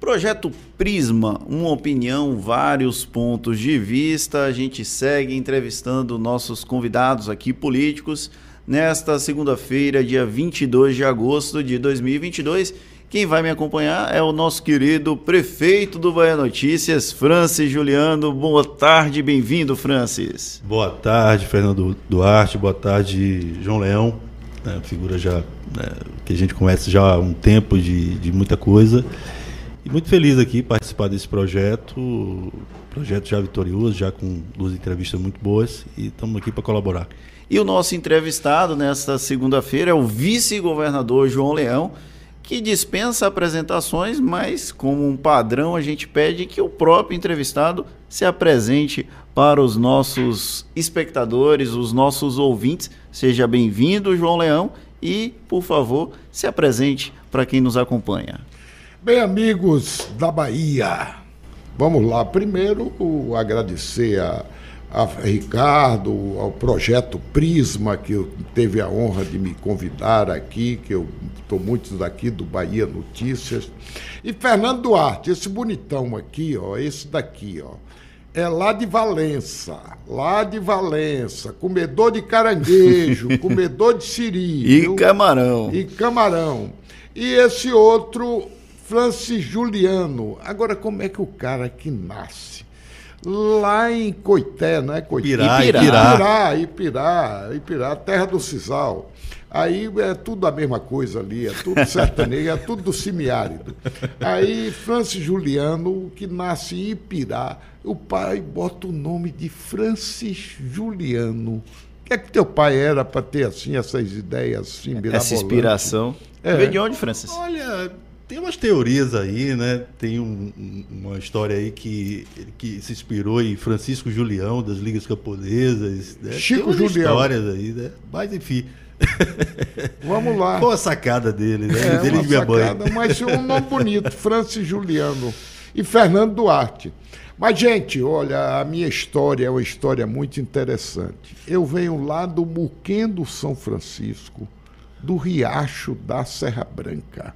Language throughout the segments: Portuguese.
Projeto Prisma, uma opinião, vários pontos de vista. A gente segue entrevistando nossos convidados aqui políticos nesta segunda-feira, dia 22 de agosto de 2022. Quem vai me acompanhar é o nosso querido prefeito do Bahia Notícias, Francis Juliano. Boa tarde, bem-vindo, Francis. Boa tarde, Fernando Duarte. Boa tarde, João Leão. É, figura já né, que a gente conhece já há um tempo de, de muita coisa. E muito feliz aqui participar desse projeto, projeto já vitorioso, já com duas entrevistas muito boas e estamos aqui para colaborar. E o nosso entrevistado nesta segunda-feira é o vice-governador João Leão, que dispensa apresentações, mas como um padrão a gente pede que o próprio entrevistado se apresente para os nossos espectadores, os nossos ouvintes. Seja bem-vindo, João Leão, e, por favor, se apresente para quem nos acompanha. Bem, amigos da Bahia, vamos lá. Primeiro, agradecer a, a Ricardo, ao projeto Prisma, que eu teve a honra de me convidar aqui, que eu estou muito daqui do Bahia Notícias. E Fernando Duarte, esse bonitão aqui, ó, esse daqui, ó. É lá de Valença, lá de Valença, comedor de caranguejo, comedor de siri. E viu? camarão. E camarão. E esse outro Francis Juliano. Agora, como é que o cara que nasce lá em Coité, não é Coité? Ipirá, Ipirá, Ipirá, Ipirá, Ipirá, terra do Cisal. Aí é tudo a mesma coisa ali, é tudo sertanejo, é tudo do semiárido. Aí Francis Juliano, que nasce em Ipirá, o pai bota o nome de Francis Juliano. O que é que teu pai era para ter assim essas ideias assim, Essa inspiração. É. Veio de onde, Francis? Olha, tem umas teorias aí, né? Tem um, uma história aí que, que se inspirou em Francisco Julião, das Ligas Camponesas. Né? Chico Tem Julião. histórias aí, né? Mas enfim. Vamos lá. Qual a sacada dele, né? É, dele uma sacada, mas um nome bonito, Francis Juliano e Fernando Duarte. Mas, gente, olha, a minha história é uma história muito interessante. Eu venho lá do Muquendo São Francisco, do Riacho da Serra Branca.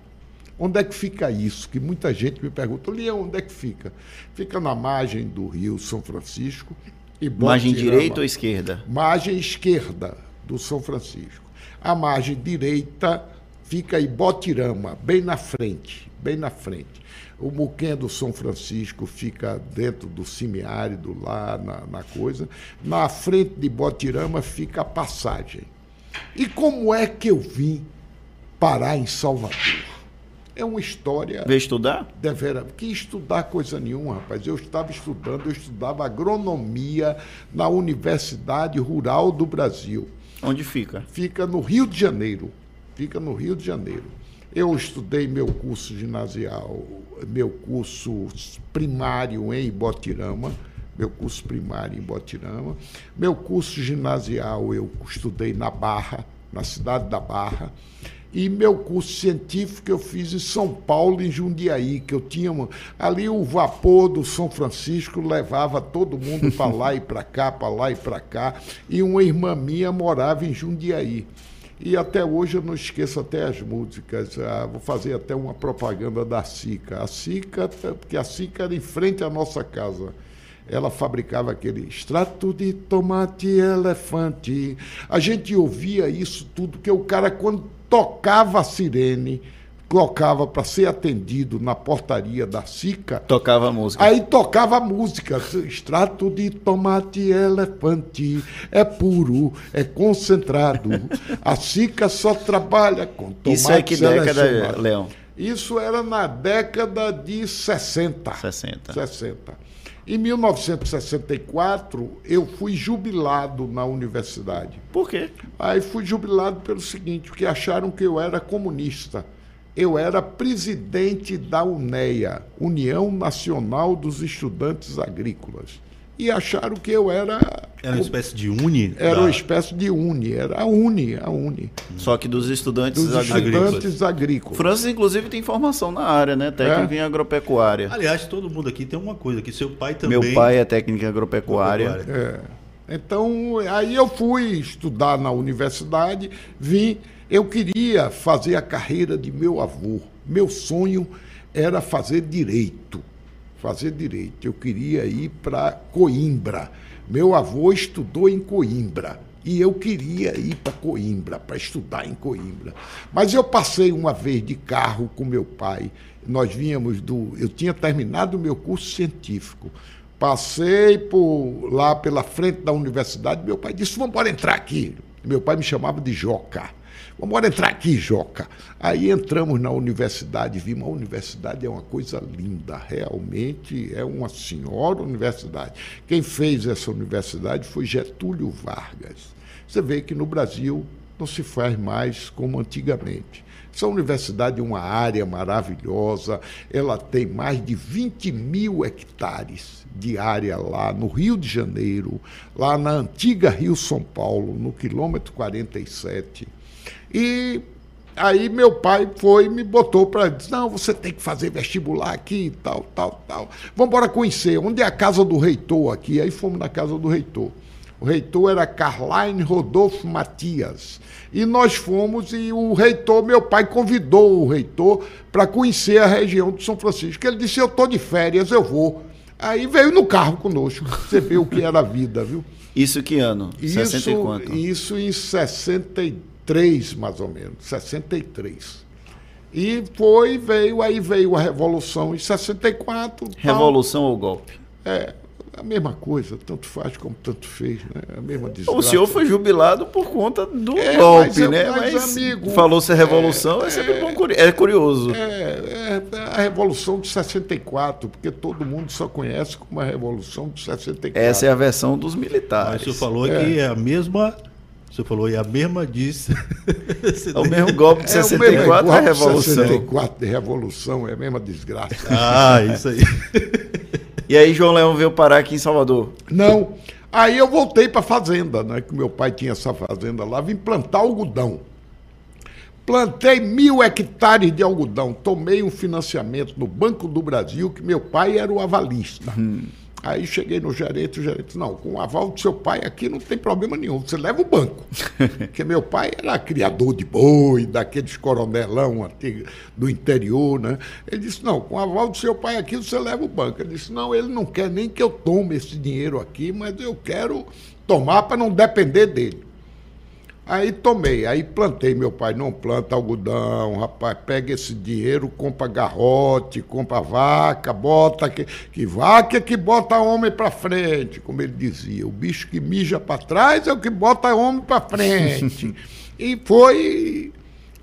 Onde é que fica isso? Que muita gente me pergunta, Leão, onde é que fica? Fica na margem do Rio São Francisco. E margem direita ou esquerda? Margem esquerda do São Francisco. A margem direita fica em Botirama, bem na frente, bem na frente. O Muquém do São Francisco fica dentro do semiárido, lá na, na coisa. Na frente de Botirama fica a passagem. E como é que eu vim parar em Salvador? É uma história. Veio estudar? Devera. Que estudar coisa nenhuma, rapaz. Eu estava estudando, eu estudava agronomia na Universidade Rural do Brasil. Onde fica? Fica no Rio de Janeiro. Fica no Rio de Janeiro. Eu estudei meu curso ginasial, meu curso primário em Botirama, meu curso primário em Botirama. Meu curso ginasial eu estudei na Barra, na cidade da Barra. E meu curso científico eu fiz em São Paulo, em Jundiaí, que eu tinha uma, ali o vapor do São Francisco levava todo mundo para lá e para cá, para lá e para cá, e uma irmã minha morava em Jundiaí. E até hoje eu não esqueço até as músicas. Ah, vou fazer até uma propaganda da Sica. A Sica, porque a Sica era em frente à nossa casa ela fabricava aquele extrato de tomate elefante. A gente ouvia isso tudo, que o cara, quando tocava a sirene, colocava para ser atendido na portaria da SICA. Tocava música. Aí tocava música. Extrato de tomate elefante é puro, é concentrado. A SICA só trabalha com tomate Isso é que década, Leão? Isso era na década de 60. 60. 60. Em 1964, eu fui jubilado na universidade. Por quê? Aí fui jubilado pelo seguinte, porque acharam que eu era comunista. Eu era presidente da UNEA, União Nacional dos Estudantes Agrícolas. E acharam que eu era. Era uma espécie de uni? Era da... uma espécie de uni, era a uni, a uni. Só que dos estudantes dos agrícolas. estudantes agrícolas. França, inclusive, tem formação na área, né? Técnica é? em agropecuária. Aliás, todo mundo aqui tem uma coisa, que seu pai também. Meu pai é técnico em agropecuária. agropecuária. É. Então, aí eu fui estudar na universidade, vim. Eu queria fazer a carreira de meu avô. Meu sonho era fazer direito. Fazer direito. Eu queria ir para Coimbra. Meu avô estudou em Coimbra. E eu queria ir para Coimbra, para estudar em Coimbra. Mas eu passei uma vez de carro com meu pai. Nós vínhamos do. Eu tinha terminado o meu curso científico. Passei por lá pela frente da universidade. Meu pai disse: Vamos embora entrar aqui. Meu pai me chamava de Joca. Vamos entrar aqui, Joca. Aí entramos na universidade, vimos a universidade é uma coisa linda, realmente é uma senhora universidade. Quem fez essa universidade foi Getúlio Vargas. Você vê que no Brasil não se faz mais como antigamente. Essa universidade é uma área maravilhosa, ela tem mais de 20 mil hectares de área lá no Rio de Janeiro, lá na antiga Rio São Paulo, no quilômetro 47. E aí meu pai foi e me botou para dizer, não, você tem que fazer vestibular aqui e tal, tal, tal. Vamos embora conhecer, onde é a casa do reitor aqui? Aí fomos na casa do reitor. O reitor era Carline Rodolfo Matias. E nós fomos e o reitor, meu pai convidou o reitor para conhecer a região de São Francisco. Ele disse: Eu estou de férias, eu vou. Aí veio no carro conosco. Você vê o que era a vida, viu? Isso que ano? Isso, 60 e quanto? Isso em 63. 63, mais ou menos, 63. E foi, veio, aí veio a Revolução em 64. Revolução tal. ou golpe? É, a mesma coisa, tanto faz como tanto fez, né? A mesma desgraça. O senhor foi jubilado por conta do é, golpe, mas, né? Mas, mas amigo, falou se revolução, é, é sempre bom, é curioso. É, é, a revolução de 64, porque todo mundo só conhece como a revolução de 64. Essa é a versão dos militares. Mas o senhor falou é. que é a mesma você falou, e a mesma disse. é o mesmo golpe de é 64 é a Revolução. 64 de Revolução, é a mesma desgraça. Ah, isso aí. e aí João Leão veio parar aqui em Salvador? Não. Aí eu voltei para a fazenda, né? Que meu pai tinha essa fazenda lá, vim plantar algodão. Plantei mil hectares de algodão. Tomei um financiamento no Banco do Brasil, que meu pai era o avalista. Hum. Aí cheguei no gerente, o gerente, não, com o aval do seu pai aqui não tem problema nenhum, você leva o banco. Porque meu pai era criador de boi, daqueles coronelão antigo, do interior, né? Ele disse, não, com o aval do seu pai aqui você leva o banco. Ele disse, não, ele não quer nem que eu tome esse dinheiro aqui, mas eu quero tomar para não depender dele. Aí tomei, aí plantei. Meu pai não planta algodão, rapaz, pega esse dinheiro, compra garrote, compra vaca, bota que, que vaca é que bota homem para frente, como ele dizia. O bicho que mija para trás é o que bota homem para frente. e foi.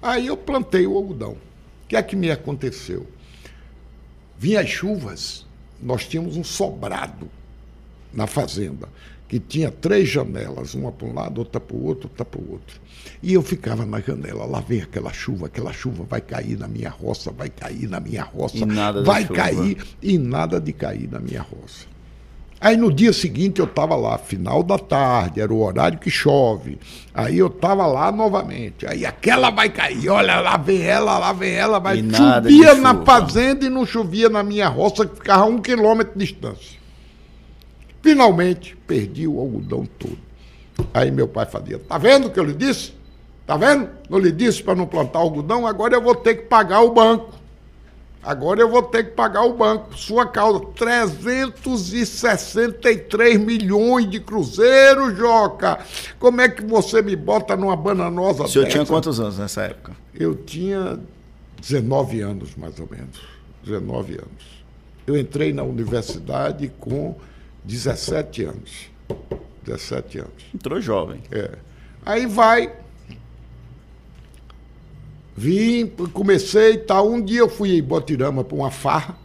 Aí eu plantei o algodão. O que é que me aconteceu? Vinha as chuvas, nós tínhamos um sobrado na fazenda que tinha três janelas, uma para um lado, outra para o outro, outra para o outro. E eu ficava na janela, lá vem aquela chuva, aquela chuva vai cair na minha roça, vai cair na minha roça, vai cair e nada de cair na minha roça. Aí no dia seguinte eu estava lá, final da tarde, era o horário que chove. Aí eu estava lá novamente. Aí aquela vai cair, olha, lá vem ela, lá vem ela, vai. E chovia na fazenda e não chovia na minha roça, que ficava a um quilômetro de distância. Finalmente, perdi o algodão todo. Aí meu pai fazia, tá vendo o que eu lhe disse? Tá vendo? Não lhe disse para não plantar algodão, agora eu vou ter que pagar o banco. Agora eu vou ter que pagar o banco. Sua causa, 363 milhões de cruzeiros, Joca. Como é que você me bota numa bananosa O senhor dessa? tinha quantos anos nessa época? Eu tinha 19 anos, mais ou menos. 19 anos. Eu entrei na universidade com 17 anos. 17 anos. Entrou jovem. É. Aí vai. Vim, comecei e tal. Um dia eu fui em Botirama para uma farra.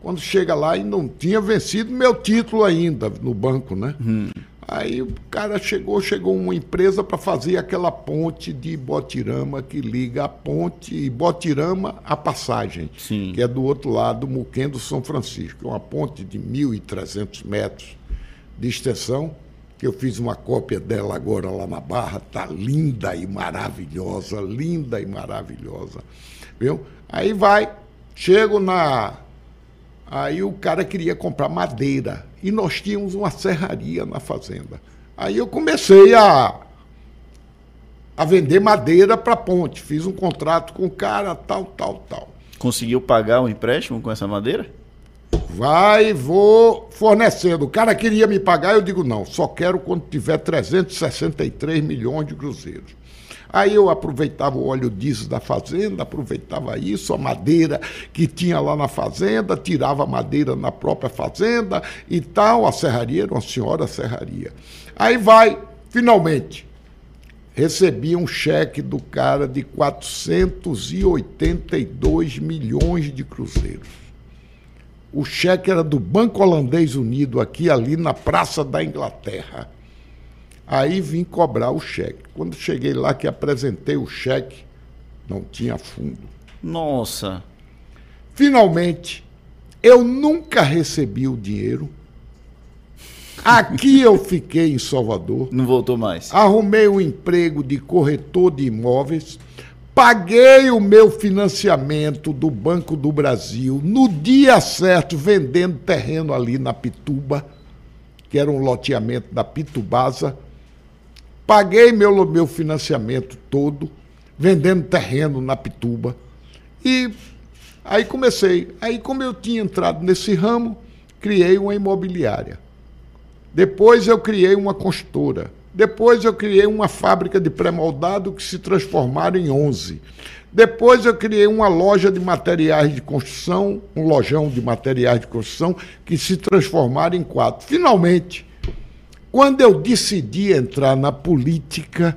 Quando chega lá e não tinha vencido meu título ainda no banco, né? Hum. Aí o cara chegou, chegou uma empresa para fazer aquela ponte de Botirama que liga a ponte Botirama à passagem, Sim. que é do outro lado do Muquendo São Francisco. É uma ponte de 1.300 metros de extensão, que eu fiz uma cópia dela agora lá na Barra, tá linda e maravilhosa, linda e maravilhosa. Viu? Aí vai, chego na Aí o cara queria comprar madeira e nós tínhamos uma serraria na fazenda. Aí eu comecei a, a vender madeira para ponte. Fiz um contrato com o cara, tal, tal, tal. Conseguiu pagar o empréstimo com essa madeira? Vai, vou fornecendo. O cara queria me pagar, eu digo não, só quero quando tiver 363 milhões de cruzeiros. Aí eu aproveitava o óleo diesel da fazenda, aproveitava isso, a madeira que tinha lá na fazenda, tirava a madeira na própria fazenda e tal. A serraria era uma senhora serraria. Aí vai, finalmente, recebi um cheque do cara de 482 milhões de cruzeiros. O cheque era do Banco Holandês Unido, aqui ali na Praça da Inglaterra. Aí vim cobrar o cheque. Quando cheguei lá que apresentei o cheque, não tinha fundo. Nossa. Finalmente, eu nunca recebi o dinheiro. Aqui eu fiquei em Salvador. Não voltou mais. Arrumei um emprego de corretor de imóveis. Paguei o meu financiamento do Banco do Brasil no dia certo, vendendo terreno ali na Pituba, que era um loteamento da Pitubasa. Paguei meu, meu financiamento todo, vendendo terreno na Pituba. E aí comecei. Aí, como eu tinha entrado nesse ramo, criei uma imobiliária. Depois eu criei uma construtora. Depois eu criei uma fábrica de pré-moldado que se transformaram em 11. Depois eu criei uma loja de materiais de construção, um lojão de materiais de construção, que se transformaram em quatro. Finalmente, quando eu decidi entrar na política,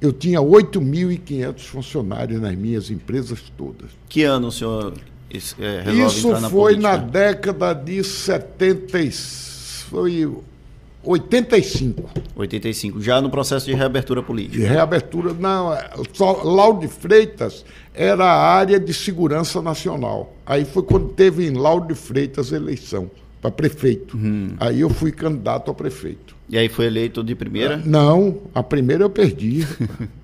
eu tinha 8.500 funcionários nas minhas empresas todas. Que ano o senhor é, resolve Isso entrar na foi política? na década de 70, foi 85. 85, já no processo de reabertura política. De reabertura, não, é, só Lauro de Freitas era a área de segurança nacional. Aí foi quando teve em Lauro de Freitas eleição para prefeito. Uhum. Aí eu fui candidato a prefeito. E aí foi eleito de primeira? Ah, não, a primeira eu perdi.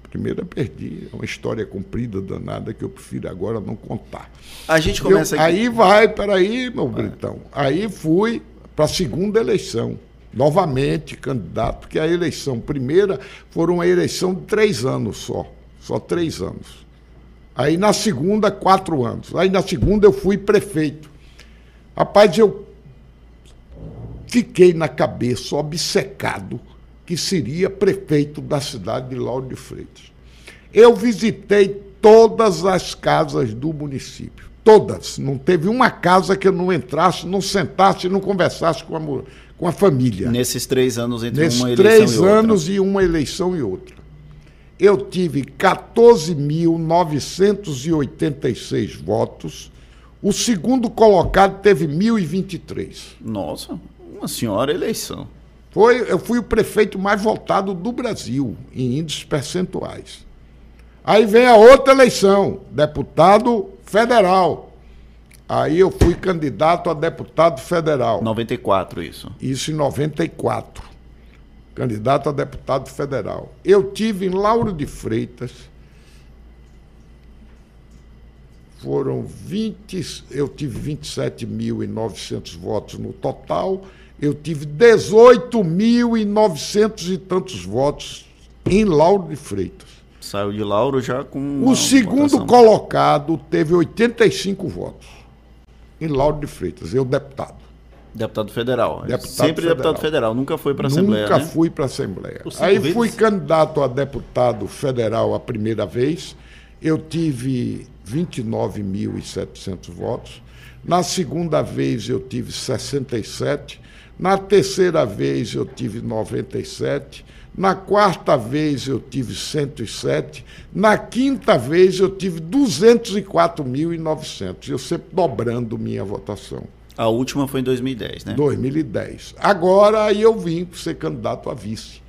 a primeira eu perdi. É uma história comprida, danada, que eu prefiro agora não contar. A gente começa eu, aqui. Aí vai, peraí, meu vai. Britão. Aí fui para a segunda eleição. Novamente candidato, porque a eleição primeira foram uma eleição de três anos só. Só três anos. Aí na segunda, quatro anos. Aí na segunda eu fui prefeito. Rapaz, eu fiquei na cabeça, obcecado, que seria prefeito da cidade de Lauro de Freitas. Eu visitei todas as casas do município. Todas. Não teve uma casa que eu não entrasse, não sentasse, não conversasse com a, com a família. Nesses três anos entre Nesses uma eleição três e outra. anos e uma eleição e outra. Eu tive 14.986 votos. O segundo colocado teve 1.023. Nossa, uma senhora eleição. Foi, eu fui o prefeito mais votado do Brasil, em índices percentuais. Aí vem a outra eleição, deputado federal. Aí eu fui candidato a deputado federal. 94, isso. Isso em 94. Candidato a deputado federal. Eu tive em Lauro de Freitas. Foram 20, eu tive 27.900 votos no total eu tive 18.900 e tantos votos em Lauro de Freitas. Saiu de Lauro já com. O segundo votação. colocado teve 85 votos em Lauro de Freitas, eu deputado. Deputado federal. Deputado Sempre federal. deputado federal, nunca foi para a Assembleia. Nunca né? fui para a Assembleia. Aí vezes? fui candidato a deputado federal a primeira vez. Eu tive 29.700 votos. Na segunda vez eu tive 67 na terceira vez eu tive 97. Na quarta vez eu tive 107. Na quinta vez eu tive 204.900. Eu sempre dobrando minha votação. A última foi em 2010, né? 2010. Agora aí eu vim ser candidato a vice.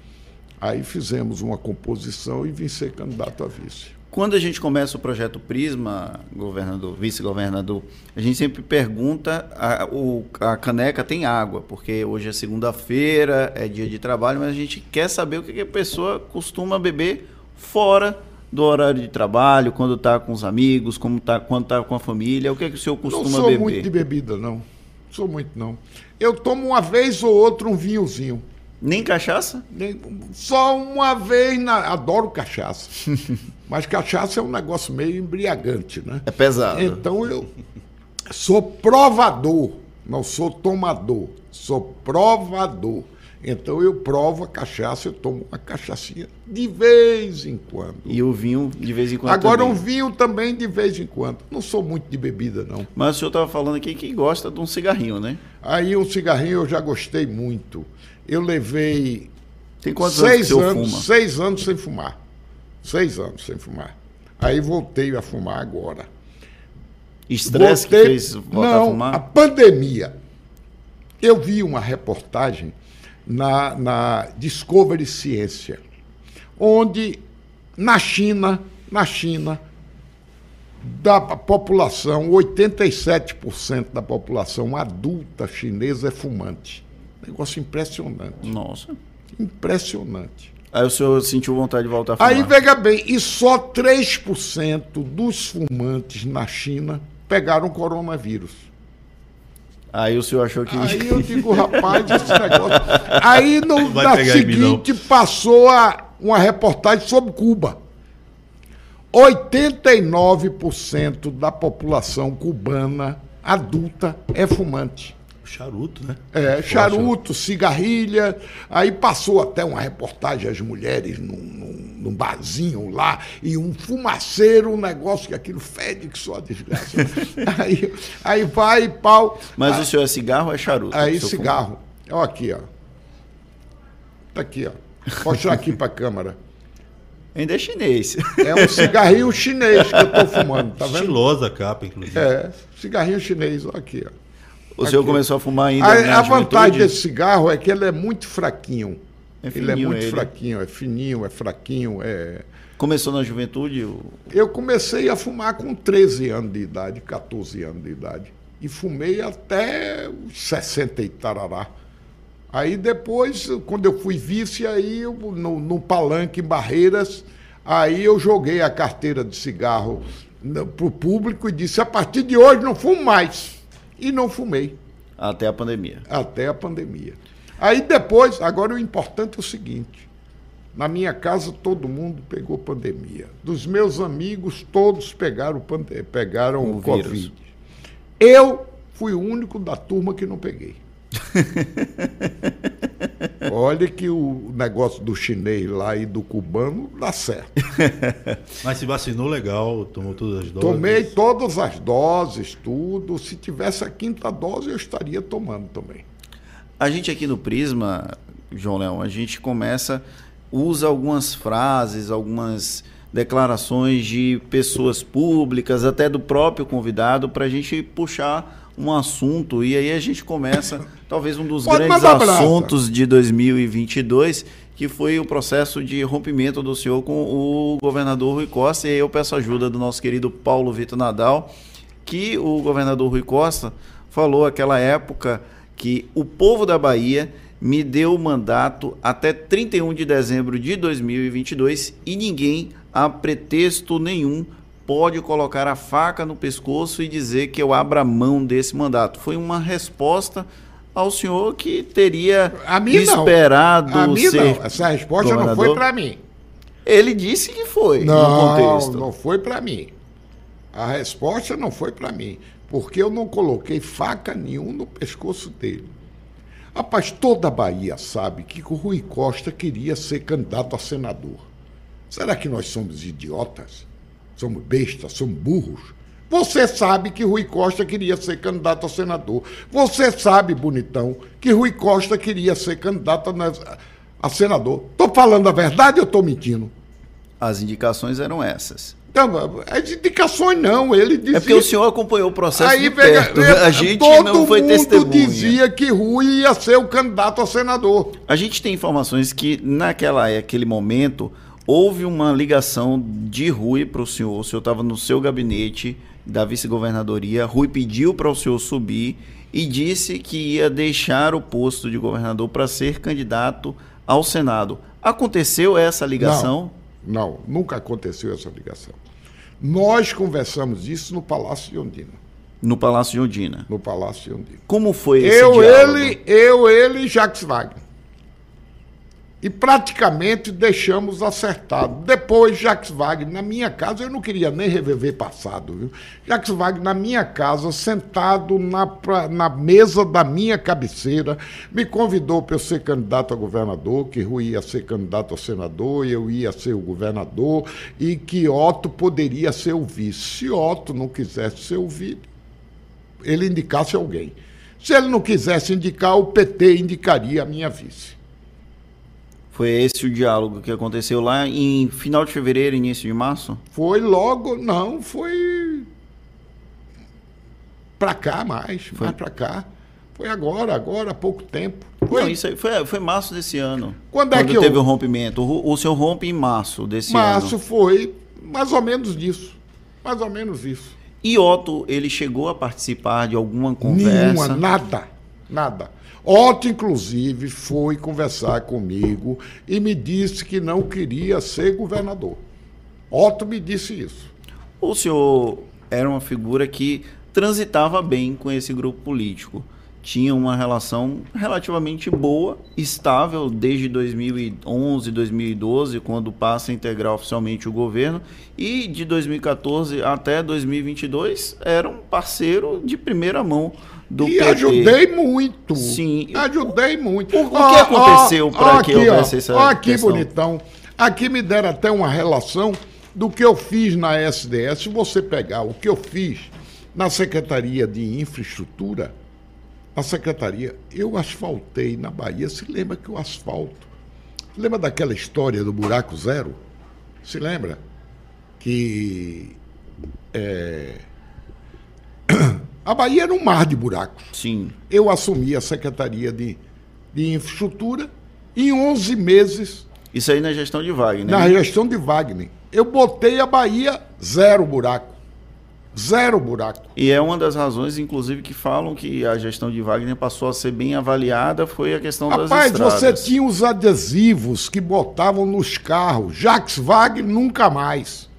Aí fizemos uma composição e vim ser candidato a vice. Quando a gente começa o projeto Prisma, governador, vice-governador, a gente sempre pergunta: a, o, a caneca tem água, porque hoje é segunda-feira, é dia de trabalho, mas a gente quer saber o que a pessoa costuma beber fora do horário de trabalho, quando está com os amigos, como tá, quando está com a família, o que, é que o senhor costuma beber? Não sou beber? muito de bebida, não. Sou muito, não. Eu tomo uma vez ou outra um vinhozinho. Nem cachaça? Nem, só uma vez na. Adoro cachaça. Mas cachaça é um negócio meio embriagante, né? É pesado. Então eu sou provador, não sou tomador, sou provador. Então eu provo a cachaça, eu tomo uma cachaçinha de vez em quando. E o vinho de vez em quando. Agora também. um vinho também de vez em quando. Não sou muito de bebida, não. Mas o senhor estava falando aqui que gosta de um cigarrinho, né? Aí um cigarrinho eu já gostei muito. Eu levei Tem quantos anos que o seis senhor anos, fuma? seis anos sem fumar. Seis anos sem fumar. Aí voltei a fumar agora. Estresse que Voltei- fez voltar Não, a fumar? a pandemia. Eu vi uma reportagem na, na Discovery Ciência, onde na China, na China, da população, 87% da população adulta chinesa é fumante. Negócio impressionante. Nossa. Impressionante. Aí o senhor sentiu vontade de voltar a fumar? Aí veja bem, e só 3% dos fumantes na China pegaram coronavírus. Aí o senhor achou que. Aí eu digo, rapaz, esse negócio. Aí no, Vai na em mim, seguinte passou a, uma reportagem sobre Cuba. 89% da população cubana adulta é fumante. Charuto, né? É, Poxa, charuto, cigarrilha. Aí passou até uma reportagem as mulheres num, num, num barzinho lá e um fumaceiro, um negócio que aquilo fede que só desgraça. aí, aí vai pau. Mas o senhor é cigarro ou é charuto? Aí cigarro. Ó aqui, ó. Tá aqui, ó. Vou mostrar aqui pra câmera. Ainda é chinês. É um cigarrinho chinês que eu tô fumando, tá vendo? Estilosa a capa, inclusive. É, cigarrinho chinês, ó aqui, ó. O senhor começou a fumar ainda A, a vantagem desse cigarro é que ele é muito fraquinho. É ele é fininho muito ele. fraquinho, é fininho, é fraquinho. É... Começou na juventude? o- Eu comecei a fumar com 13 anos de idade, 14 anos de idade. E fumei até os 60 e tarará. Aí depois, quando eu fui vice, aí eu, no, no palanque em Barreiras, aí eu joguei a carteira de cigarro para o público e disse, a partir de hoje não fumo mais. E não fumei Até a pandemia. até a pandemia. Aí depois, agora o importante é o seguinte: na minha casa todo mundo pegou pandemia. Dos meus amigos, todos pegaram, pande- pegaram O o, vírus. Covid. Eu fui o único da turma que não peguei. Olha que o negócio do chinês lá e do cubano dá certo. Mas se vacinou legal, tomou todas as doses. Tomei todas as doses, tudo. Se tivesse a quinta dose, eu estaria tomando também. A gente aqui no Prisma, João Leão, a gente começa, usa algumas frases, algumas declarações de pessoas públicas, até do próprio convidado, para a gente puxar um assunto. E aí a gente começa, talvez um dos Pode grandes assuntos de 2022, que foi o processo de rompimento do senhor com o governador Rui Costa. E aí eu peço ajuda do nosso querido Paulo Vitor Nadal, que o governador Rui Costa falou aquela época que o povo da Bahia me deu o mandato até 31 de dezembro de 2022 e ninguém, a pretexto nenhum, pode colocar a faca no pescoço e dizer que eu abra mão desse mandato. Foi uma resposta ao senhor que teria A mim não. esperado A mim ser não. Essa resposta não governador. foi para mim. Ele disse que foi Não, contexto. não foi para mim. A resposta não foi para mim, porque eu não coloquei faca nenhuma no pescoço dele. Rapaz, toda a Bahia sabe que o Rui Costa queria ser candidato a senador. Será que nós somos idiotas? Somos bestas? Somos burros? Você sabe que Rui Costa queria ser candidato a senador. Você sabe, bonitão, que Rui Costa queria ser candidato a, senador. Estou falando a verdade ou estou mentindo? As indicações eram essas. Então, as indicações não, ele dizia. É porque o senhor acompanhou o processo Aí perto. é, a gente todo não foi mundo testemunha. dizia que Rui ia ser o candidato a senador. A gente tem informações que naquela aquele momento houve uma ligação de Rui para o senhor. O senhor estava no seu gabinete da vice-governadoria. Rui pediu para o senhor subir e disse que ia deixar o posto de governador para ser candidato ao Senado. Aconteceu essa ligação? Não, nunca aconteceu essa ligação. Nós conversamos isso no Palácio de Ondina. No Palácio de Ondina. No Palácio de Ondina. Como foi esse Eu, diálogo? ele, eu, ele e Jacques Wagner. E praticamente deixamos acertado. Depois, Jacques Wagner, na minha casa, eu não queria nem reviver passado, viu? Jacques Wagner, na minha casa, sentado na, na mesa da minha cabeceira, me convidou para eu ser candidato a governador, que Rui ia ser candidato a senador, eu ia ser o governador, e que Otto poderia ser o vice. Se Otto não quisesse ser o vice, ele indicasse alguém. Se ele não quisesse indicar, o PT indicaria a minha vice. Foi esse o diálogo que aconteceu lá em final de fevereiro, início de março? Foi logo, não, foi para cá mais, foi. para cá. Foi agora, agora, há pouco tempo. Foi, não, isso foi, foi março desse ano. Quando, é que teve eu... o rompimento? O, o senhor rompe em março desse março ano. Março foi mais ou menos disso. Mais ou menos isso. E Otto, ele chegou a participar de alguma conversa? Nenhuma, nada, nada. Otto, inclusive, foi conversar comigo e me disse que não queria ser governador. Otto me disse isso. O senhor era uma figura que transitava bem com esse grupo político. Tinha uma relação relativamente boa, estável, desde 2011, 2012, quando passa a integrar oficialmente o governo, e de 2014 até 2022 era um parceiro de primeira mão do e PT. ajudei muito. Sim. Ajudei muito. O, o que aconteceu para que houvesse essa ó, aqui, questão? bonitão. Aqui me deram até uma relação do que eu fiz na SDS. Se você pegar o que eu fiz na Secretaria de Infraestrutura, a Secretaria, eu asfaltei na Bahia. Se lembra que o asfalto. Lembra daquela história do buraco zero? Se lembra? Que. É, a Bahia era um mar de buracos. Sim. Eu assumi a Secretaria de, de Infraestrutura em 11 meses. Isso aí na gestão de Wagner. Na gestão de Wagner. Eu botei a Bahia zero buraco. Zero buraco. E é uma das razões, inclusive, que falam que a gestão de Wagner passou a ser bem avaliada foi a questão Rapaz, das estradas. Rapaz, você tinha os adesivos que botavam nos carros. Jacques Wagner nunca mais.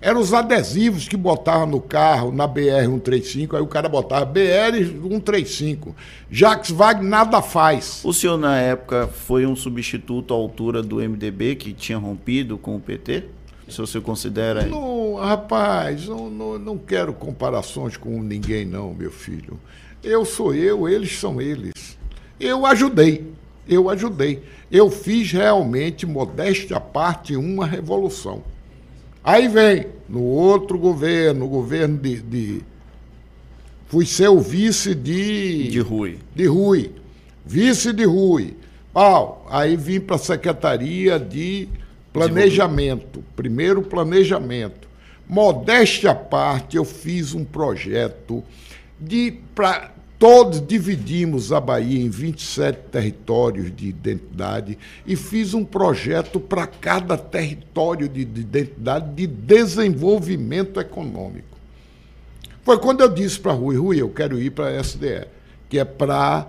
Eram os adesivos que botavam no carro, na BR-135, aí o cara botava BR-135. Jacques Wagner nada faz. O senhor, na época, foi um substituto à altura do MDB, que tinha rompido com o PT? Se você considera... Não, rapaz, não, não, não quero comparações com ninguém, não, meu filho. Eu sou eu, eles são eles. Eu ajudei, eu ajudei. Eu fiz realmente, modéstia à parte, uma revolução. Aí vem, no outro governo, o governo de, de. Fui ser o vice de. De Rui. De Rui. Vice de Rui. Pau. Aí vim para a Secretaria de Planejamento. Primeiro planejamento. Modéstia à parte, eu fiz um projeto de. Pra, Todos dividimos a Bahia em 27 territórios de identidade e fiz um projeto para cada território de, de identidade de desenvolvimento econômico. Foi quando eu disse para Rui, Rui, eu quero ir para a SDE, que é para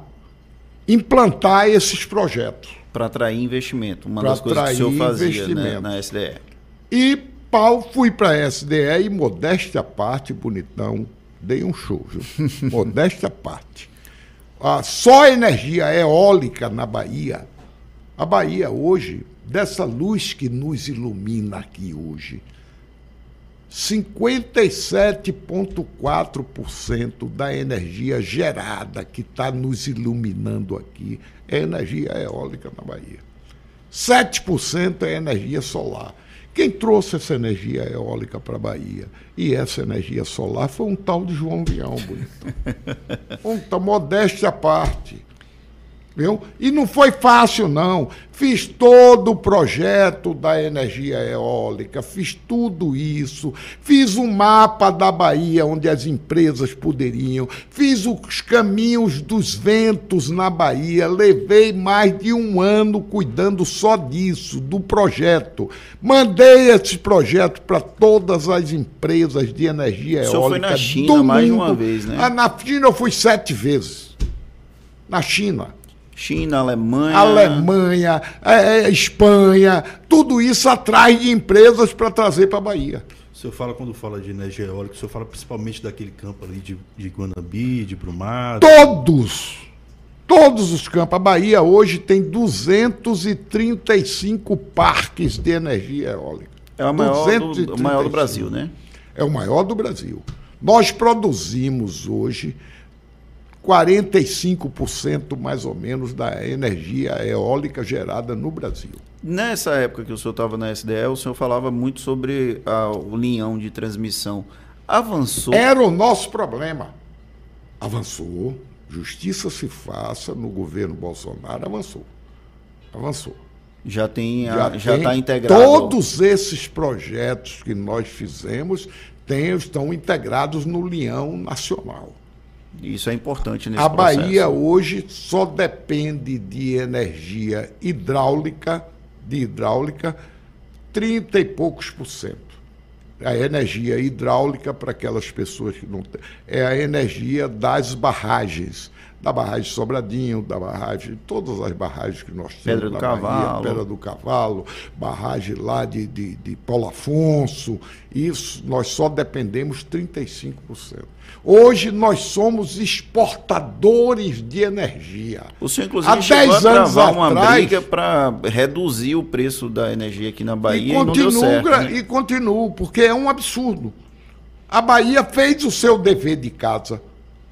implantar esses projetos. Para atrair investimento, uma das coisas que o senhor fazia né, na SDE. E pau, fui para a SDE e, modéstia à parte, bonitão, dei um show, viu? modéstia à parte. Ah, só energia eólica na Bahia. A Bahia hoje, dessa luz que nos ilumina aqui hoje, 57,4% da energia gerada que está nos iluminando aqui é energia eólica na Bahia. 7% é energia solar. Quem trouxe essa energia eólica para a Bahia e essa energia solar foi um tal de João Leão, bonito. Um tal, modéstia à parte. Viu? E não foi fácil, não. Fiz todo o projeto da energia eólica, fiz tudo isso, fiz um mapa da Bahia onde as empresas poderiam, fiz os caminhos dos ventos na Bahia, levei mais de um ano cuidando só disso, do projeto. Mandei esse projeto para todas as empresas de energia eólica. Senhor foi na China mais uma vez, né? Ah, na China eu fui sete vezes. Na China. China, Alemanha. Alemanha, é, é, Espanha, tudo isso atrás de empresas para trazer para a Bahia. O senhor fala, quando fala de energia eólica, o senhor fala principalmente daquele campo ali de, de Guanabi, de Brumado? Todos! Todos! todos os campos. A Bahia hoje tem 235 parques de energia eólica. É o maior, do, o maior do Brasil, né? É o maior do Brasil. Nós produzimos hoje 45% mais ou menos da energia eólica gerada no Brasil. Nessa época que o senhor estava na SDE, o senhor falava muito sobre a, o linhão de transmissão. Avançou? Era o nosso problema. Avançou. Justiça se faça no governo Bolsonaro, avançou. Avançou. Já tem já está integrado. Todos esses projetos que nós fizemos tem, estão integrados no Leão Nacional. Isso é importante nesse A processo. Bahia hoje só depende de energia hidráulica, de hidráulica, 30 e poucos por cento. A energia hidráulica, para aquelas pessoas que não têm, é a energia das barragens da barragem Sobradinho, da barragem, todas as barragens que nós temos. Pedra do Cavalo. Pedra do Cavalo, barragem lá de, de, de Paulo Afonso. Isso nós só dependemos 35%. Hoje nós somos exportadores de energia. O senhor, inclusive, Há chegou 10 a anos uma atrás, briga para reduzir o preço da energia aqui na Bahia e, continua, e não deu certo, né? E continuo, porque é um absurdo. A Bahia fez o seu dever de casa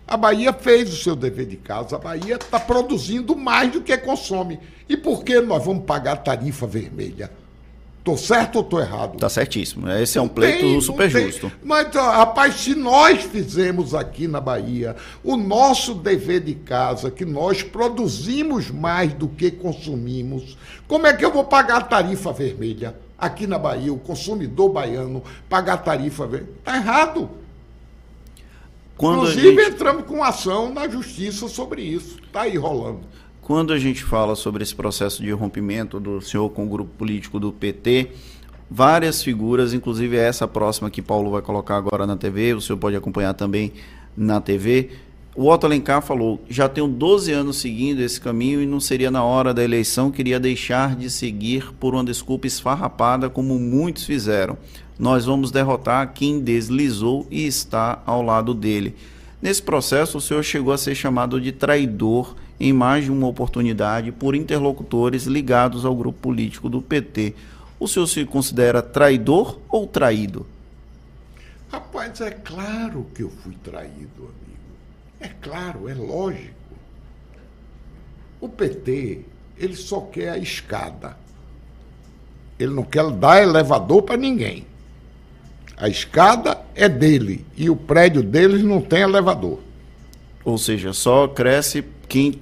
a Bahia fez o seu dever de casa, a Bahia está produzindo mais do que consome. E por que nós vamos pagar tarifa vermelha? Estou certo ou estou errado? Está certíssimo. Esse é um pleito tem, super justo. Mas, rapaz, se nós fizemos aqui na Bahia o nosso dever de casa, que nós produzimos mais do que consumimos, como é que eu vou pagar a tarifa vermelha? Aqui na Bahia, o consumidor baiano pagar tarifa vermelha. Está errado. Quando Inclusive, gente... entramos com ação na justiça sobre isso. Está aí rolando. Quando a gente fala sobre esse processo de rompimento do senhor com o grupo político do PT, várias figuras, inclusive essa próxima que Paulo vai colocar agora na TV, o senhor pode acompanhar também na TV. O Otto Alencar falou: já tenho 12 anos seguindo esse caminho e não seria na hora da eleição, queria deixar de seguir por uma desculpa esfarrapada, como muitos fizeram nós vamos derrotar quem deslizou e está ao lado dele. Nesse processo, o senhor chegou a ser chamado de traidor em mais de uma oportunidade por interlocutores ligados ao grupo político do PT. O senhor se considera traidor ou traído? Rapaz, é claro que eu fui traído, amigo. É claro, é lógico. O PT, ele só quer a escada. Ele não quer dar elevador para ninguém. A escada é dele e o prédio deles não tem elevador. Ou seja, só cresce quem.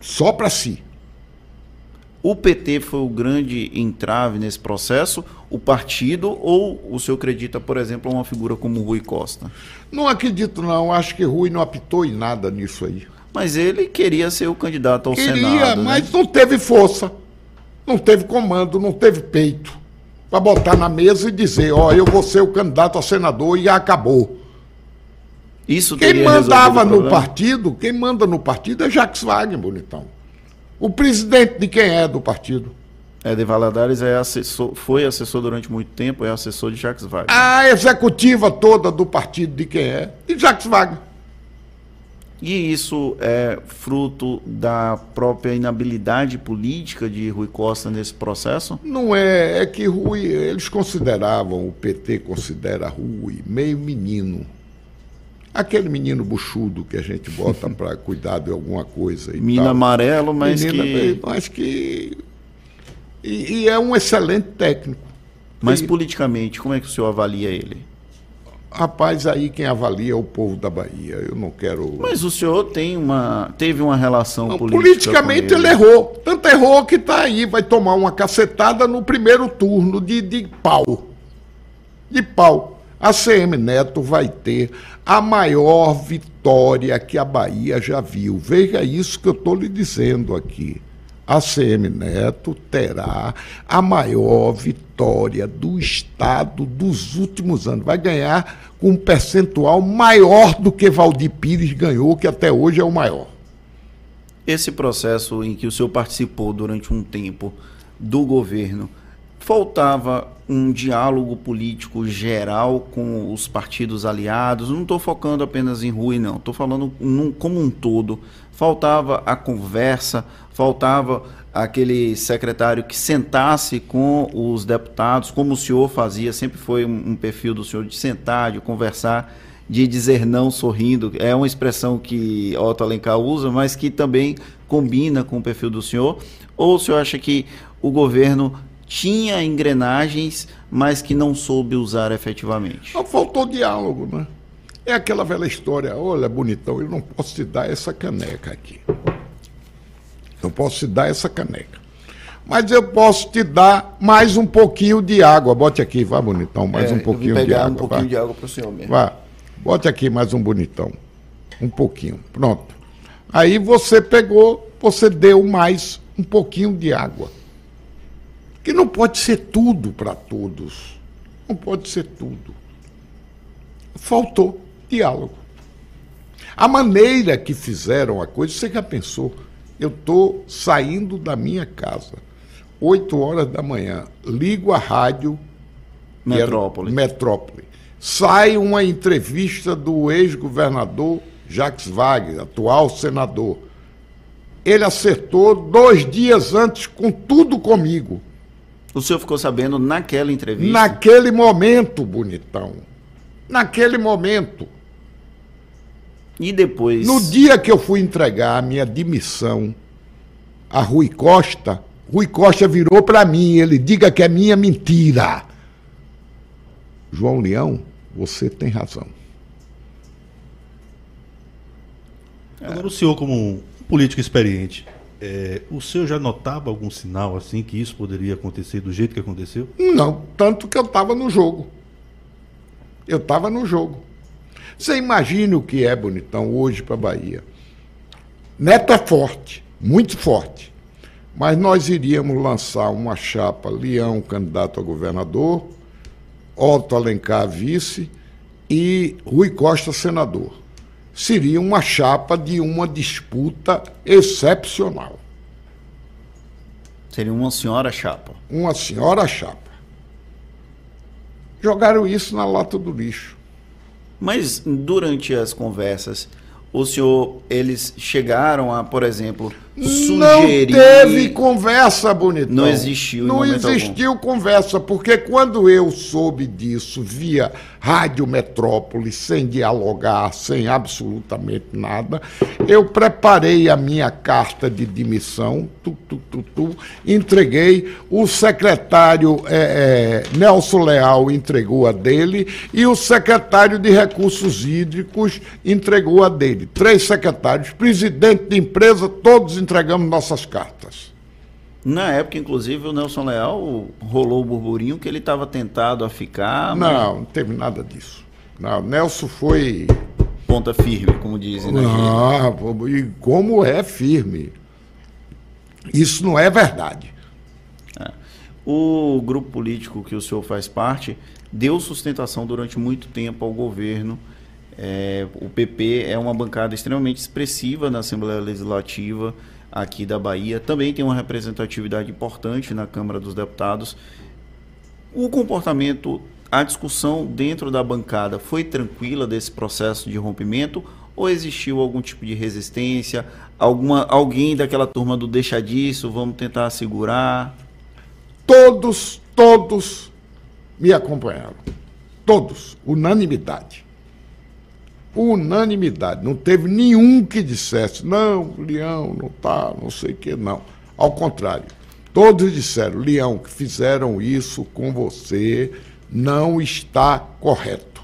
Só para si. O PT foi o grande entrave nesse processo, o partido, ou o senhor acredita, por exemplo, uma figura como Rui Costa? Não acredito, não. Acho que Rui não apitou em nada nisso aí. Mas ele queria ser o candidato ao queria, Senado. Queria, né? mas né? não teve força, não teve comando, não teve peito para botar na mesa e dizer, ó, eu vou ser o candidato a senador e acabou. Isso quem mandava no partido, quem manda no partido é Jacques Wagner, bonitão. O presidente de quem é do partido? É, de Valadares é assessor, foi assessor durante muito tempo, é assessor de Jacques Wagner. A executiva toda do partido de quem é? De Jacques Wagner. E isso é fruto da própria inabilidade política de Rui Costa nesse processo? Não é, é que Rui, eles consideravam, o PT considera Rui meio menino. Aquele menino buchudo que a gente bota para cuidar de alguma coisa. Menino amarelo, mas Menina, que. Mas que. E, e, é um excelente técnico. Mas e... politicamente, como é que o senhor avalia ele? Rapaz, aí quem avalia é o povo da Bahia. Eu não quero. Mas o senhor tem uma, teve uma relação não, política. Politicamente ele. ele. errou. Tanto errou que está aí, vai tomar uma cacetada no primeiro turno de, de pau. De pau. A CM Neto vai ter a maior vitória que a Bahia já viu. Veja isso que eu estou lhe dizendo aqui a CM Neto terá a maior vitória do Estado dos últimos anos. Vai ganhar com um percentual maior do que Valdir Pires ganhou, que até hoje é o maior. Esse processo em que o senhor participou durante um tempo do governo, faltava um diálogo político geral com os partidos aliados? Não estou focando apenas em Rui, não. Estou falando num, como um todo. Faltava a conversa, faltava aquele secretário que sentasse com os deputados, como o senhor fazia, sempre foi um, perfil do senhor de sentar, de conversar, de dizer não sorrindo. É uma expressão que Otto Alencar usa, mas que também combina com o perfil do senhor. Ou o senhor acha que o governo tinha engrenagens, mas que não soube usar efetivamente? Faltou diálogo, né? É aquela velha história, olha, bonitão, eu não posso te dar essa caneca aqui. Não posso te dar essa caneca. Mas eu posso te dar mais um pouquinho de água. Bote aqui, vá, bonitão, mais É, um pouquinho de pegar água. um pouquinho vá. de água para o senhor mesmo. Vá, bote aqui mais um bonitão. Um pouquinho. Pronto. Aí você pegou, você deu mais um pouquinho de água. Que não pode ser tudo para todos. Não pode ser tudo. Faltou diálogo. A maneira que fizeram a coisa, você já pensou? Eu estou saindo da minha casa, 8 horas da manhã, ligo a rádio, Metrópole. Metrópole. Sai uma entrevista do ex-governador Jacques Wagner, atual senador. Ele acertou dois dias antes com tudo comigo. O senhor ficou sabendo naquela entrevista? Naquele momento, bonitão. Naquele momento. E depois? No dia que eu fui entregar a minha demissão a Rui Costa, Rui Costa virou para mim, ele diga que é minha mentira. João Leão, você tem razão. Agora, o senhor, como um político experiente, é, o senhor já notava algum sinal assim que isso poderia acontecer do jeito que aconteceu? Não, tanto que eu estava no jogo. Eu estava no jogo. Você imagine o que é, bonitão, hoje para a Bahia. Neto é forte, muito forte. Mas nós iríamos lançar uma chapa Leão, candidato a governador, Otto Alencar, vice, e Rui Costa, senador. Seria uma chapa de uma disputa excepcional. Seria uma senhora chapa. Uma senhora chapa. Jogaram isso na lata do lixo. Mas durante as conversas, o senhor, eles chegaram a, por exemplo, sugerir... Não teve conversa, bonitão. Não existiu Não existiu conversa, porque quando eu soube disso via Rádio Metrópole, sem dialogar, sem absolutamente nada, eu preparei a minha carta de demissão, tu, tu, tu, tu, entreguei, o secretário eh, eh, Nelson Leal entregou a dele e o secretário de Recursos Hídricos entregou a dele. Três secretários, presidente de empresa, todos entregamos nossas cartas. Na época, inclusive, o Nelson Leal rolou o burburinho que ele estava tentado a ficar, mas Não, não teve nada disso. Não, Nelson foi. ponta firme, como dizem. Né? Ah, e como é firme. Isso não é verdade. O grupo político que o senhor faz parte deu sustentação durante muito tempo ao governo. É, o PP é uma bancada extremamente expressiva na Assembleia Legislativa aqui da Bahia. Também tem uma representatividade importante na Câmara dos Deputados. O comportamento, a discussão dentro da bancada foi tranquila desse processo de rompimento ou existiu algum tipo de resistência? Alguma, alguém daquela turma do deixa disso, vamos tentar segurar? Todos, todos me acompanharam. Todos. Unanimidade. Unanimidade. Não teve nenhum que dissesse, não, Leão, não tá, não sei o que, não. Ao contrário. Todos disseram, Leão, que fizeram isso com você não está correto.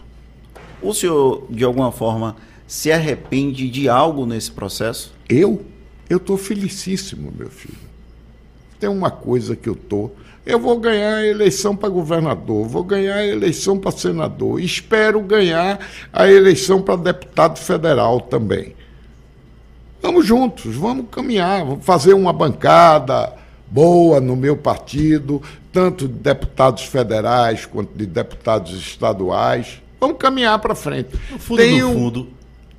O senhor, de alguma forma, se arrepende de algo nesse processo? Eu? Eu estou felicíssimo, meu filho. Tem uma coisa que eu estou. Eu vou ganhar a eleição para governador, vou ganhar a eleição para senador, espero ganhar a eleição para deputado federal também. Vamos juntos, vamos caminhar, vamos fazer uma bancada boa no meu partido, tanto de deputados federais quanto de deputados estaduais. Vamos caminhar para frente. No fundo, Tem no fundo,